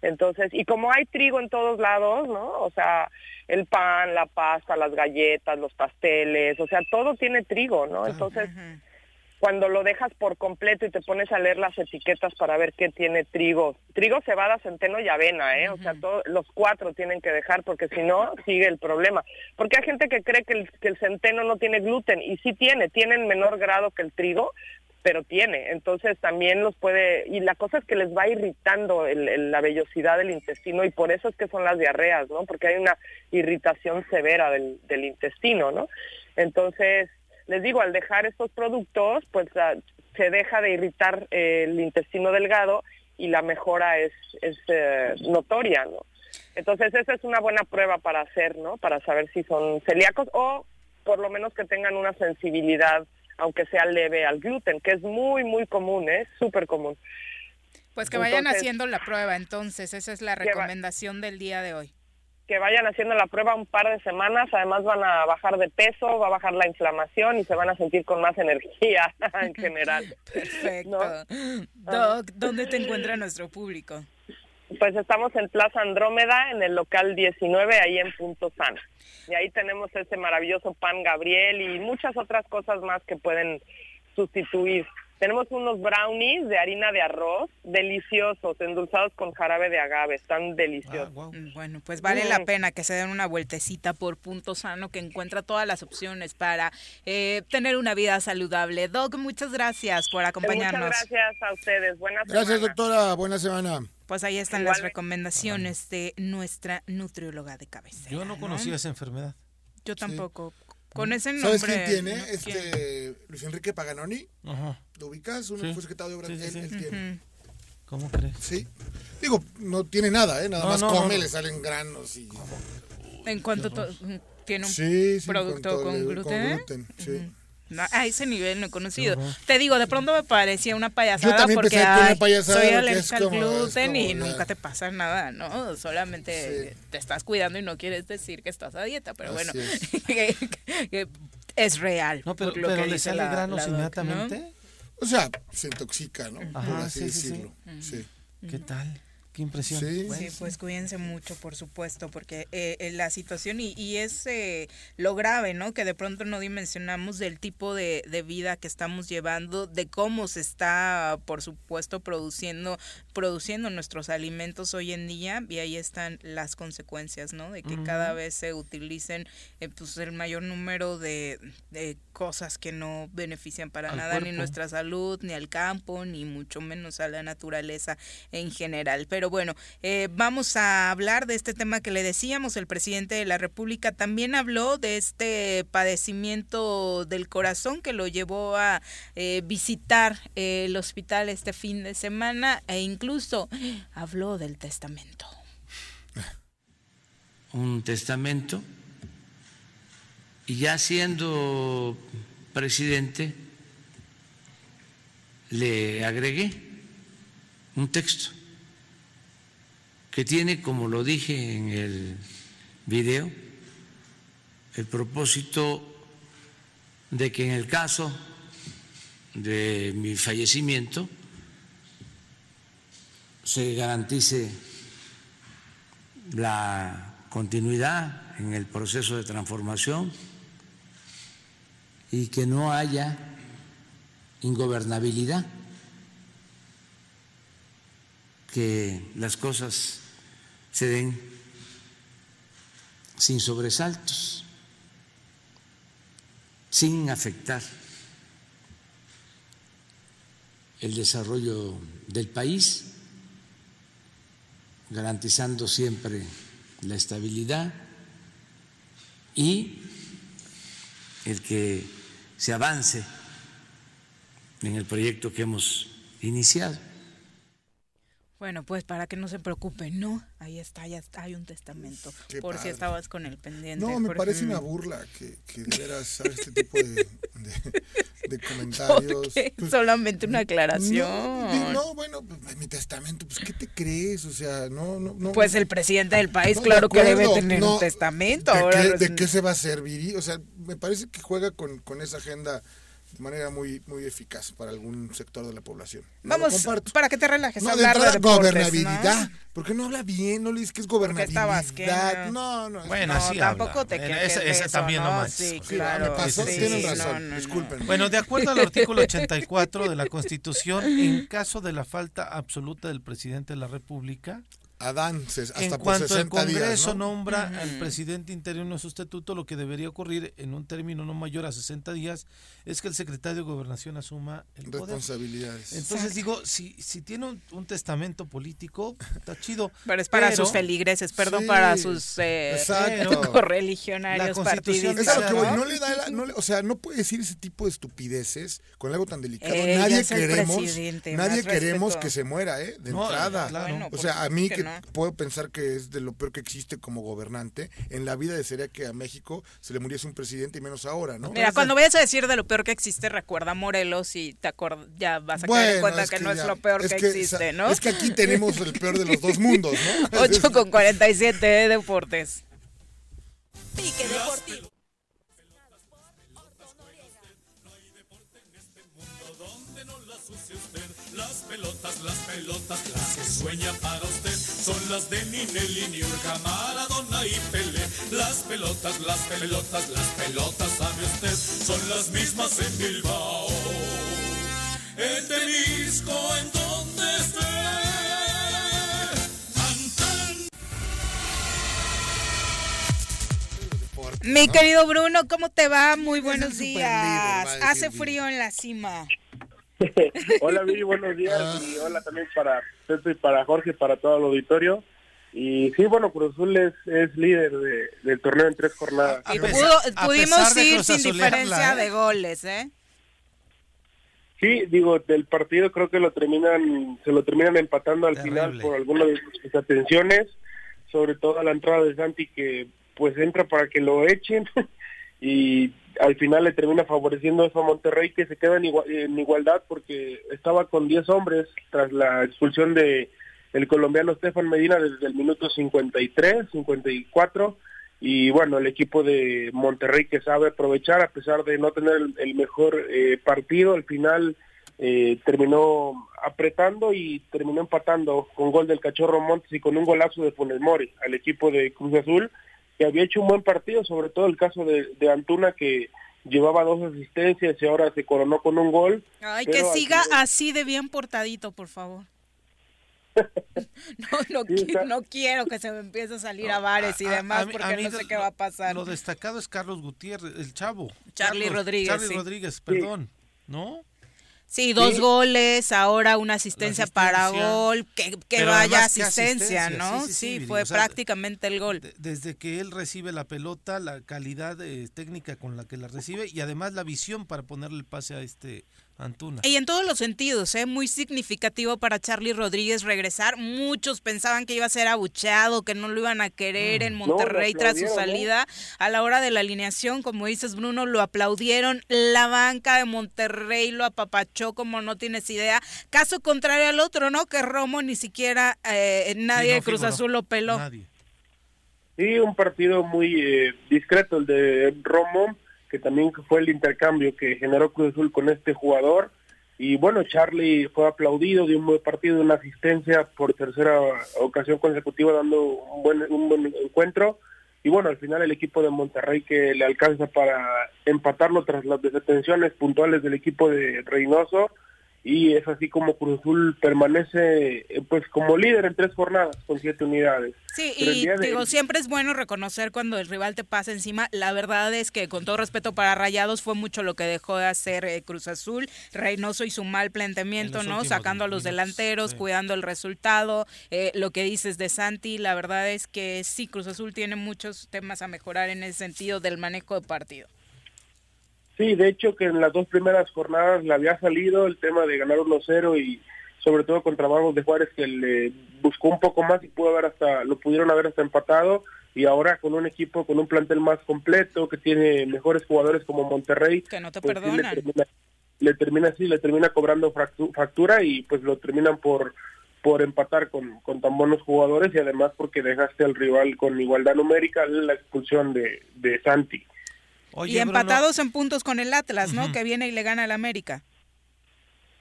Speaker 10: Entonces, y como hay trigo en todos lados, ¿no? O sea, el pan, la pasta, las galletas, los pasteles, o sea, todo tiene trigo, ¿no? Entonces, cuando lo dejas por completo y te pones a leer las etiquetas para ver qué tiene trigo, trigo, cebada, centeno y avena, ¿eh? O sea, los cuatro tienen que dejar porque si no, sigue el problema. Porque hay gente que cree que el, que el centeno no tiene gluten y sí tiene, tiene en menor grado que el trigo, pero tiene. Entonces también los puede, y la cosa es que les va irritando la vellosidad del intestino y por eso es que son las diarreas, ¿no? Porque hay una irritación severa del, intestino, ¿no? Entonces, les digo, al dejar estos productos, pues ah, se deja de irritar eh, el intestino delgado y la mejora es, es eh, notoria, ¿no? Entonces, esa es una buena prueba para hacer, ¿no? Para saber si son celíacos o por lo menos que tengan una sensibilidad aunque sea leve al gluten, que es muy, muy común, es ¿eh? súper común.
Speaker 1: Pues que vayan haciendo la prueba, entonces, esa es la recomendación del día de hoy.
Speaker 10: Que vayan haciendo la prueba un par de semanas, además van a bajar de peso, va a bajar la inflamación y se van a sentir con más energía en general.
Speaker 1: Perfecto. Doc, ¿dónde te encuentra nuestro público?
Speaker 10: Pues estamos en Plaza Andrómeda, en el local 19, ahí en Punto Sana. Y ahí tenemos ese maravilloso pan Gabriel y muchas otras cosas más que pueden sustituir. Tenemos unos brownies de harina de arroz, deliciosos, endulzados con jarabe de agave, están deliciosos. Ah,
Speaker 1: mm, bueno, pues vale la pena que se den una vueltecita por Punto Sano, que encuentra todas las opciones para eh, tener una vida saludable. Doc, muchas gracias por acompañarnos.
Speaker 10: Muchas gracias a ustedes. Buenas
Speaker 2: Gracias, doctora. Buena semana.
Speaker 1: Pues ahí están las recomendaciones de nuestra nutrióloga de cabeza.
Speaker 3: Yo no conocía esa enfermedad.
Speaker 1: Yo tampoco. Con ese nombre.
Speaker 2: ¿Sabes quién tiene? Este, Luis Enrique Paganoni. Ajá. ¿Lo ubicas? Uno fue secretario de obras. él, él tiene.
Speaker 3: ¿Cómo crees?
Speaker 2: Sí. Digo, no tiene nada, ¿eh? Nada más come, le salen granos y...
Speaker 1: En cuanto tiene un producto con gluten. Con gluten
Speaker 2: sí
Speaker 1: a ese nivel no he conocido. Te digo, de pronto me parecía una payasada porque ay, soy alérgica al gluten y nunca te pasa nada, ¿no? Solamente te estás cuidando y no quieres decir que estás a dieta, pero bueno, es. real.
Speaker 3: No, pero, le sale granos inmediatamente.
Speaker 2: O sea, se intoxica, ¿no? Por así decirlo. Sí.
Speaker 3: ¿Qué tal? Qué impresión.
Speaker 1: Sí, pues cuídense mucho, por supuesto, porque eh, eh, la situación y, y es eh, lo grave, ¿no? Que de pronto no dimensionamos del tipo de, de, vida que estamos llevando, de cómo se está, por supuesto, produciendo, produciendo nuestros alimentos hoy en día y ahí están las consecuencias, ¿no? De que cada vez se utilicen pues el mayor número de, de cosas que no benefician para nada ni nuestra salud, ni al campo, ni mucho menos a la naturaleza en general. Pero bueno, eh, vamos a hablar de este tema que le decíamos. El presidente de la República también habló de este padecimiento del corazón que lo llevó a eh, visitar el hospital este fin de semana e incluso habló del testamento.
Speaker 9: Un testamento y ya siendo presidente, le agregué un texto que tiene, como lo dije en el video, el propósito de que en el caso de mi fallecimiento se garantice la continuidad en el proceso de transformación y que no haya ingobernabilidad, que las cosas se den sin sobresaltos, sin afectar el desarrollo del país, garantizando siempre la estabilidad y el que se avance en el proyecto que hemos iniciado.
Speaker 1: Bueno, pues para que no se preocupen, ¿no? Ahí está, ya está, hay un testamento. por si estabas con el pendiente.
Speaker 2: No, me parece una burla que, que debieras hacer este tipo de, de, comentarios.
Speaker 1: Pues, Solamente una aclaración.
Speaker 2: No, bueno, pues, mi testamento, pues ¿qué te crees? O sea, no, no, no.
Speaker 1: Pues el presidente del país, claro que debe tener un testamento.
Speaker 2: ¿De,
Speaker 1: Ahora
Speaker 2: qué, ¿De qué se va a servir? O sea, me parece que juega con, con esa agenda de manera muy muy eficaz para algún sector de la población.
Speaker 1: Vamos, para que te relajes,
Speaker 2: no,
Speaker 1: hablar
Speaker 2: de,
Speaker 1: de
Speaker 2: gobernabilidad. ¿no? ¿Por qué no habla bien? No le dices que es gobernabilidad.
Speaker 1: No,
Speaker 2: no,
Speaker 3: bueno,
Speaker 1: no,
Speaker 3: sí
Speaker 1: tampoco
Speaker 3: habla.
Speaker 1: te
Speaker 3: ese
Speaker 1: eso,
Speaker 3: también
Speaker 1: ¿no?
Speaker 3: nomás.
Speaker 1: Sí,
Speaker 2: Sí,
Speaker 1: claro.
Speaker 2: me pasó,
Speaker 1: sí,
Speaker 2: tienen
Speaker 1: sí,
Speaker 2: razón.
Speaker 1: no, no,
Speaker 2: Disculpen.
Speaker 3: Bueno, de acuerdo al artículo 84 de la Constitución, en caso de la falta absoluta del presidente de la República,
Speaker 2: Adán, hasta
Speaker 3: en
Speaker 2: por
Speaker 3: cuanto
Speaker 2: 60
Speaker 3: el Congreso
Speaker 2: días, ¿no?
Speaker 3: nombra al presidente interino sustituto, lo que debería ocurrir en un término no mayor a 60 días es que el secretario de Gobernación asuma el poder.
Speaker 2: responsabilidades.
Speaker 3: Entonces digo, si, si tiene un, un testamento político, está chido.
Speaker 1: Pero es para
Speaker 3: pero-
Speaker 1: sus feligreses, perdón,
Speaker 2: Sí,
Speaker 1: para sus eh, correligionarios partidistas.
Speaker 2: Es a lo que voy,
Speaker 1: ¿no?
Speaker 2: no le da la- no le- o sea, no puede decir ese tipo de estupideces con algo tan delicado.
Speaker 1: Ella
Speaker 2: nadie queremos, nadie queremos
Speaker 1: respeto.
Speaker 2: que se muera, ¿eh? De
Speaker 3: No,
Speaker 2: entrada.
Speaker 3: claro.
Speaker 1: Bueno,
Speaker 2: o
Speaker 1: por
Speaker 2: sea, a mí que, puedo pensar que es de lo peor que existe como gobernante, en la vida desearía que a México se le muriese un presidente y menos ahora, ¿no?
Speaker 1: Mira, cuando vayas a decir de lo peor que existe, recuerda Morelos y te acord- ya vas a caer en
Speaker 2: Bueno,
Speaker 1: cuenta que, no es lo peor
Speaker 2: es
Speaker 1: que,
Speaker 2: que,
Speaker 1: existe, ¿no?
Speaker 2: Es que aquí tenemos el peor de los dos mundos, ¿no?
Speaker 1: 8 con 47 de deportes.
Speaker 11: Pique Deportivo.
Speaker 12: Las pelotas, las pelotas, las que sueña para usted son las de Ninelli, Niurka, Maradona y Pelé. Las pelotas, las pelotas, las pelotas, sabe usted, son las mismas en Bilbao. En Temisco, en donde esté.
Speaker 1: Mi querido Bruno, ¿cómo te va? Muy buenos días. Hace frío en la cima.
Speaker 13: hola Viri, buenos días y hola también para Pepe y para Jorge, para todo el auditorio. Y sí, bueno, Cruz Azul es, es líder de- del torneo en tres jornadas.
Speaker 1: Y pudo- pudimos ir sin diferencia
Speaker 3: ¿eh?
Speaker 1: de goles, ¿eh?
Speaker 13: Sí, digo, del partido creo que lo terminan, se lo terminan empatando al
Speaker 3: Terrible.
Speaker 13: final por algunas de sus atenciones, sobre todo a la entrada de Santi que pues entra para que lo echen y al final le termina favoreciendo eso a Monterrey que se queda en, igua- en igualdad porque estaba con 10 hombres tras la expulsión de el colombiano Stefan Medina desde el minuto 53, 54 y bueno, el equipo de Monterrey que sabe aprovechar a pesar de no tener el, mejor eh, partido, al final eh, terminó apretando y terminó empatando con gol del Cachorro Montes y con un golazo de Funes al equipo de Cruz Azul que había hecho un buen partido, sobre todo el caso de, de Antuna que llevaba dos asistencias y ahora se coronó con un gol.
Speaker 1: Ay, que siga
Speaker 13: final-
Speaker 1: así de bien portadito, por favor. No, no,
Speaker 13: Sí,
Speaker 1: qui-
Speaker 13: está-
Speaker 1: no quiero que se me empiece a salir a bares y
Speaker 3: A- a-
Speaker 1: demás
Speaker 3: a mí-
Speaker 1: porque no sé qué va a pasar.
Speaker 3: Lo destacado es Carlos Gutiérrez, el chavo.
Speaker 1: Charly
Speaker 3: Carlos-
Speaker 1: Rodríguez,
Speaker 3: Charly
Speaker 1: sí.
Speaker 3: Rodríguez, perdón. ¿No?
Speaker 1: Sí, dos
Speaker 13: Sí.
Speaker 1: goles, ahora una asistencia, para gol, que, que vaya
Speaker 3: además, ¿qué
Speaker 1: asistencia,
Speaker 3: asistencia?
Speaker 1: ¿no?
Speaker 3: Sí,
Speaker 1: fue
Speaker 3: o sea,
Speaker 1: prácticamente el gol.
Speaker 3: De- desde que él recibe la pelota, la calidad eh, técnica con la que la recibe y además la visión para ponerle el pase a este Antuna.
Speaker 1: Y en todos los sentidos, ¿eh? muy significativo para Charlie Rodríguez regresar. Muchos pensaban que iba a ser abucheado, que no lo iban a querer en
Speaker 13: Mm.
Speaker 1: Monterrey tras su
Speaker 13: ¿eh?
Speaker 1: salida. A la hora de la alineación, como dices Bruno, lo aplaudieron. La banca de Monterrey lo apapachó como no tienes idea. Caso contrario al otro, ¿no? Que Romo ni siquiera eh, nadie
Speaker 3: Sí, no
Speaker 1: de Cruz
Speaker 3: figuró.
Speaker 1: Azul lo peló.
Speaker 3: Nadie.
Speaker 13: Sí, un partido muy eh, discreto el de Romo, que también fue el intercambio que generó Cruz Azul con este jugador. Y bueno, Charlie fue aplaudido, dio un buen partido, una asistencia por tercera ocasión consecutiva, dando un buen, un buen encuentro. Y bueno, al final el equipo de Monterrey que le alcanza para empatarlo tras las desatenciones puntuales del equipo de Reynoso. Y es así como Cruz Azul permanece eh, pues como líder en tres jornadas con siete unidades.
Speaker 1: Sí, y digo, siempre es bueno reconocer cuando el rival te pasa encima. La verdad es que con todo respeto para Rayados fue mucho lo que dejó de hacer eh, Cruz Azul. Reynoso y su mal planteamiento, ¿no? Sacando a los delanteros, cuidando el resultado. Eh, lo que dices de Santi, la verdad es que sí, Cruz Azul tiene muchos temas a mejorar en ese sentido del manejo de partido.
Speaker 13: Sí, de hecho que en las dos primeras jornadas le había salido el tema de ganar 1-0 y sobre todo contra Vagos de Juárez que le buscó un poco más y pudo haber hasta lo pudieron haber hasta empatado y ahora con un equipo con un plantel más completo que tiene mejores jugadores como Monterrey
Speaker 1: que no te pues perdonan.
Speaker 13: le, termina, le termina así le termina cobrando factura y pues lo terminan por por empatar con, con tan buenos jugadores y además porque dejaste al rival con igualdad numérica la expulsión de, de Santi
Speaker 1: y empatados en puntos con el Atlas, ¿no? Que viene y le gana al América.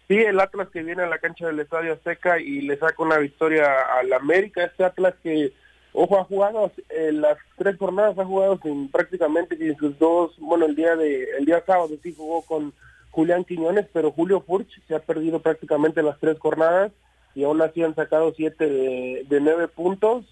Speaker 13: Sí, el Atlas que viene a la cancha del Estadio Azteca y le saca una victoria al América. Este Atlas que, ojo, ha jugado en las tres jornadas, ha jugado sin prácticamente sin sus dos, bueno, el día de el día sábado sí jugó con Julián Quiñones, pero Julio Furch se ha perdido prácticamente las tres jornadas y aún así han sacado siete de, de nueve puntos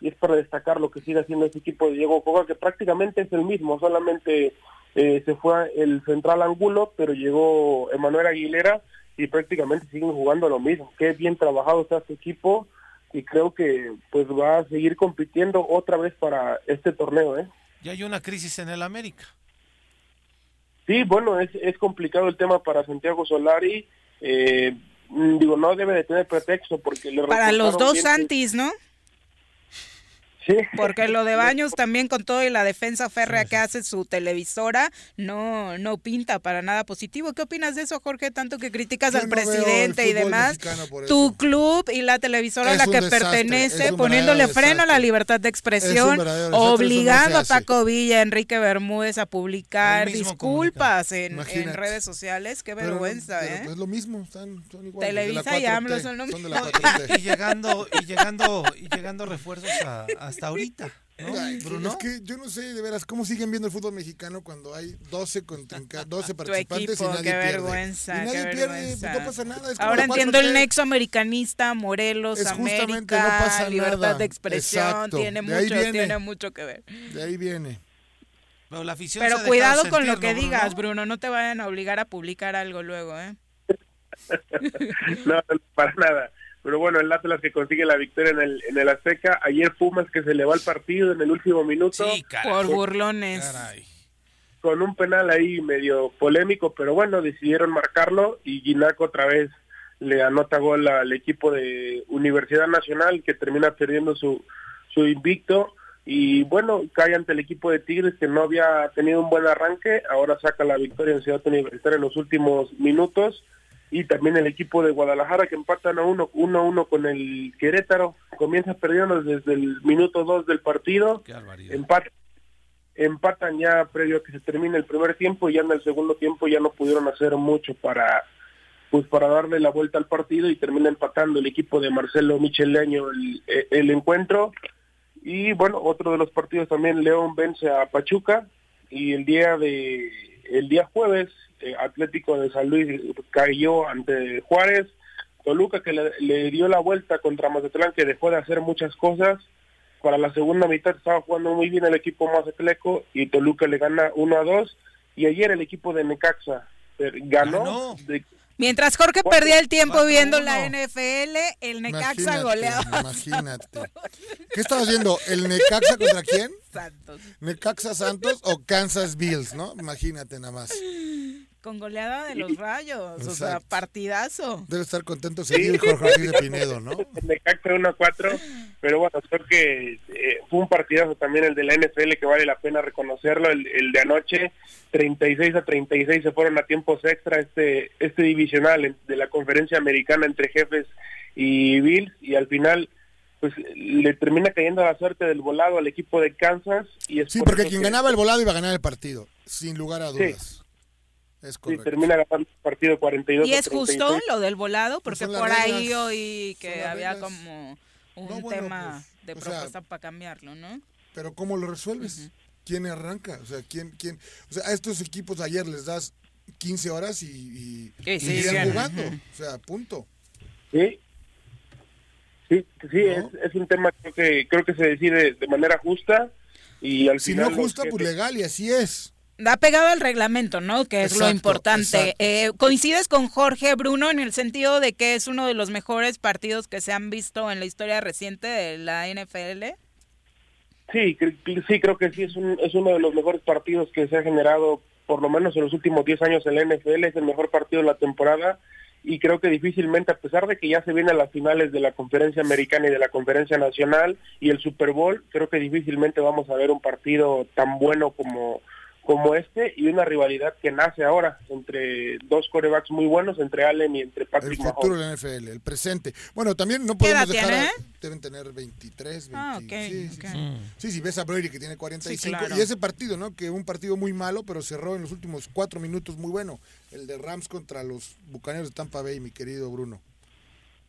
Speaker 13: y es para destacar lo que sigue haciendo ese equipo de Diego Coca, que prácticamente es el mismo, solamente eh, se fue el central Angulo, pero llegó Emanuel Aguilera y prácticamente siguen jugando lo mismo. Qué bien trabajado está este equipo y creo que pues va a seguir compitiendo otra vez para este torneo. ¿eh?
Speaker 3: Ya hay una crisis en el América.
Speaker 13: Sí, bueno, es, es complicado el tema para Santiago Solari. Eh, digo, no debe de tener pretexto porque le
Speaker 1: Para los dos Santis, ¿no? Porque lo de Baños también con todo y la defensa férrea que hace su televisora no no pinta para nada positivo. ¿Qué opinas de eso, Jorge? Tanto que criticas al presidente y demás. Tu club y la televisora a la que pertenece poniéndole freno a la libertad de expresión, obligando a Paco Villa, Enrique Bermúdez a publicar disculpas en, redes sociales. Qué vergüenza, ¿eh?
Speaker 2: Es lo mismo, están, son igual,
Speaker 1: Televisa y AMLO son lo mismo.
Speaker 3: y llegando y llegando y llegando refuerzos a hasta ahorita.
Speaker 2: Bruno? Es que yo no sé de veras cómo siguen viendo el fútbol mexicano cuando hay 12 12 participantes y nadie
Speaker 1: qué vergüenza,
Speaker 2: pierde. Y nadie pierde, pues no pasa nada.
Speaker 1: Ahora entiendo el nexo americanista, Morelos, América, libertad de expresión, tiene mucho, tiene mucho que ver.
Speaker 2: De ahí viene.
Speaker 3: Pero, la afición
Speaker 1: Pero cuidado con lo que digas, Bruno, no te vayan a obligar a publicar algo luego, ¿eh?
Speaker 13: no, para nada pero bueno, el Atlas que consigue la victoria en el, en el Azteca. Ayer Pumas que se le va al partido en el último minuto.
Speaker 1: por burlones.
Speaker 13: Con un penal ahí medio polémico, pero bueno, decidieron marcarlo y Ginaco otra vez le anota gol al equipo de Universidad Nacional que termina perdiendo su, su invicto. Y bueno, cae ante el equipo de Tigres que no había tenido un buen arranque, ahora saca la victoria en Ciudad Universitaria en los últimos minutos y también el equipo de Guadalajara que empatan a uno, uno a uno con el Querétaro, comienza perdiendo desde el minuto dos del partido, empatan ya previo a que se termine el primer tiempo y ya en el segundo tiempo ya no pudieron hacer mucho para pues para darle la vuelta al partido y termina empatando el equipo de Marcelo Micheleño el, el encuentro. Y bueno otro de los partidos también León vence a Pachuca y el día de el día jueves eh, Atlético de San Luis cayó ante Juárez, Toluca que le, dio la vuelta contra Mazatlán que dejó de hacer muchas cosas, para la segunda mitad estaba jugando muy bien el equipo Mazatleco y Toluca le gana 1 a 2 y ayer el equipo de Necaxa eh, ganó,
Speaker 1: Mientras Jorge perdía el tiempo viendo la NFL, el Necaxa goleaba.
Speaker 2: Imagínate. ¿Qué estaba haciendo? ¿El Necaxa contra quién?
Speaker 1: Santos.
Speaker 2: ¿Necaxa Santos o Kansas Bills, no? Imagínate nada más.
Speaker 1: Con goleada de los rayos, o sea, partidazo.
Speaker 2: Debe estar contento seguir Jorge de Pinedo, ¿no?
Speaker 13: Necaxa 1 a 4, pero bueno, creo que eh, fue un partidazo también el de la NFL que vale la pena reconocerlo, el, el, de anoche, 36 a 36 se fueron a tiempos extra este, este divisional de la conferencia americana entre jefes y Bills y al final pues le termina cayendo la suerte del volado al equipo de Kansas. y
Speaker 2: Sí, porque quien ganaba el volado iba a ganar el partido, sin lugar a dudas. Es
Speaker 13: sí, termina ganando el partido 42
Speaker 1: ¿Y es justo lo del volado? Porque por ahí oí que había como un tema pues, de propuesta para cambiarlo, ¿no?
Speaker 2: Pero ¿cómo lo resuelves? ¿Quién arranca? O sea, ¿quién, quién? O sea, a estos equipos ayer les das 15 horas y, y,
Speaker 1: Sí, sí,
Speaker 2: y
Speaker 1: sí.
Speaker 2: jugando. O sea, punto.
Speaker 13: Sí, sí, sí es, es un tema creo que creo que se decide de manera justa y al
Speaker 2: Si
Speaker 13: final
Speaker 2: no
Speaker 13: los
Speaker 2: justa, pues legal y así es.
Speaker 1: Da pegado al reglamento, ¿no? Que es lo importante. Eh, ¿Coincides con Jorge Bruno en el sentido de que es uno de los mejores partidos que se han visto en la historia reciente de la NFL?
Speaker 13: Sí, sí, creo que sí, es, un, es uno de los mejores partidos que se ha generado, por lo menos en los últimos 10 años en la NFL, es el mejor partido de la temporada y creo que difícilmente, a pesar de que ya se vienen las finales de la conferencia americana y de la conferencia nacional y el Super Bowl, creo que difícilmente vamos a ver un partido tan bueno como como este y una rivalidad que nace ahora entre dos corebacks muy buenos, entre Allen y entre
Speaker 2: El
Speaker 13: Patrick
Speaker 2: futuro
Speaker 13: Mahomes.
Speaker 2: de la NFL, el presente. Bueno, también no
Speaker 1: ¿Qué edad
Speaker 2: podemos dejar. a-
Speaker 1: tiene?
Speaker 2: deben tener 23, 20.
Speaker 1: Ah, ok,
Speaker 2: sí, sí, ves a Brady que tiene 45.
Speaker 1: claro.
Speaker 2: Y ese partido, ¿no? Que un partido muy malo, pero cerró en los últimos cuatro minutos muy bueno. El de Rams contra los Bucaneros de Tampa Bay, mi querido Bruno.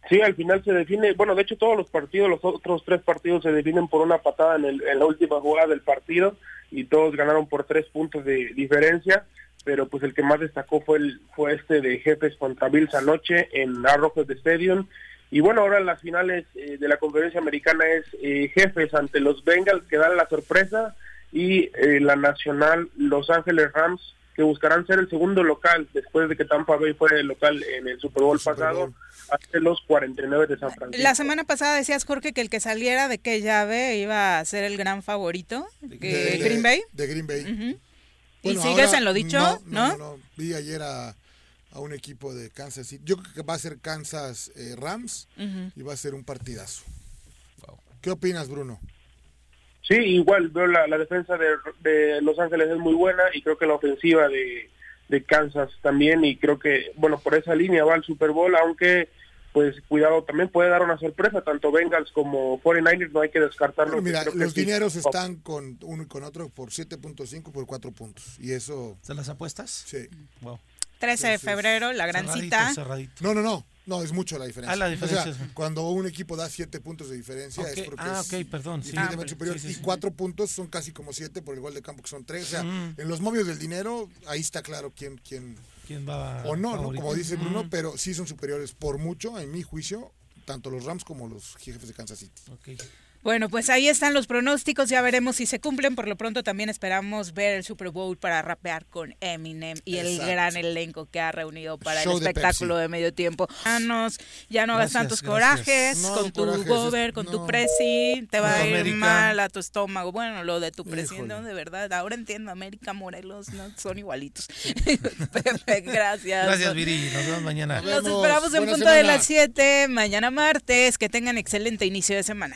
Speaker 13: Sí, al final se define, bueno, de hecho todos los partidos, los otros tres partidos se definen por una patada en, el- en la última jugada del partido y todos ganaron por tres puntos de diferencia, pero pues el que más destacó fue el fue este de Jefes contra Bills anoche en Arrowhead Stadium. Y bueno, ahora las finales eh, de la conferencia americana es eh, Jefes ante los Bengals que dan la sorpresa y eh, la nacional Los Ángeles Rams que buscarán ser el segundo local después de que Tampa Bay fue el local en el Super Bowl
Speaker 2: Super
Speaker 13: pasado Los 49 de San Francisco.
Speaker 1: La semana pasada decías, Jorge, que el que saliera de qué llave iba a ser el gran favorito.
Speaker 2: De-
Speaker 1: Green Bay.
Speaker 2: De Green Bay. Bueno,
Speaker 1: ¿Y sigues
Speaker 2: ahora
Speaker 1: en lo dicho?
Speaker 2: No,
Speaker 1: ¿no?
Speaker 2: no, no, no. Vi ayer a, a un equipo de Kansas City. Yo creo que va a ser Kansas eh, Rams y va a ser un partidazo. ¿Qué opinas, Bruno?
Speaker 13: Sí, igual veo la, la defensa de, de Los Ángeles es muy buena y creo que la ofensiva de, de Kansas también y creo que, bueno, por esa línea va al Super Bowl, aunque pues cuidado, también puede dar una sorpresa, tanto Bengals como 49ers no hay que descartarlo.
Speaker 2: Bueno, mira, los
Speaker 13: sí.
Speaker 2: dineros están con uno y con otro por 7.5 por 4 puntos. Y eso,
Speaker 3: ¿Se las apuestas?
Speaker 2: sí.
Speaker 3: Wow.
Speaker 1: 13 de febrero, la gran
Speaker 3: Cerradito,
Speaker 1: cita.
Speaker 3: cerradito.
Speaker 2: No, no, no. No, es mucho la diferencia.
Speaker 3: Ah, la diferencia
Speaker 2: O sea, cuando un equipo da 7 puntos de diferencia es porque
Speaker 3: ah,
Speaker 2: es
Speaker 3: ok, perdón, sí. Ah,
Speaker 2: superior.
Speaker 3: sí, sí,
Speaker 2: y. 4 puntos son casi como 7 por el gol de campo que son 3. O sea,
Speaker 3: Mm.
Speaker 2: en los momios del dinero, ahí está claro quién, quién
Speaker 3: ¿Quién va
Speaker 2: o no, ¿no? Como dice Bruno,
Speaker 3: Mm,
Speaker 2: pero sí son superiores por mucho, en mi juicio, tanto los Rams como los jefes de Kansas City.
Speaker 1: Bueno, pues ahí están los pronósticos, ya veremos si se cumplen. Por lo pronto también esperamos ver el Super Bowl para rapear con Eminem y el gran elenco que ha reunido para
Speaker 2: Show
Speaker 1: el espectáculo de medio tiempo. Manos, ya no hagas tantos
Speaker 3: gracias.
Speaker 1: corajes
Speaker 2: No,
Speaker 1: con tu
Speaker 2: corajes,
Speaker 1: gober, con tu presi, te va a ir mal a tu estómago. Bueno, lo de tu presi, no, de verdad, ahora entiendo, América, Morelos, no, son igualitos. Gracias.
Speaker 3: Gracias, Viri. Nos vemos mañana.
Speaker 2: Nos vemos.
Speaker 1: esperamos en
Speaker 2: Buena
Speaker 1: punto de las 7, mañana martes. Que tengan excelente inicio de semana.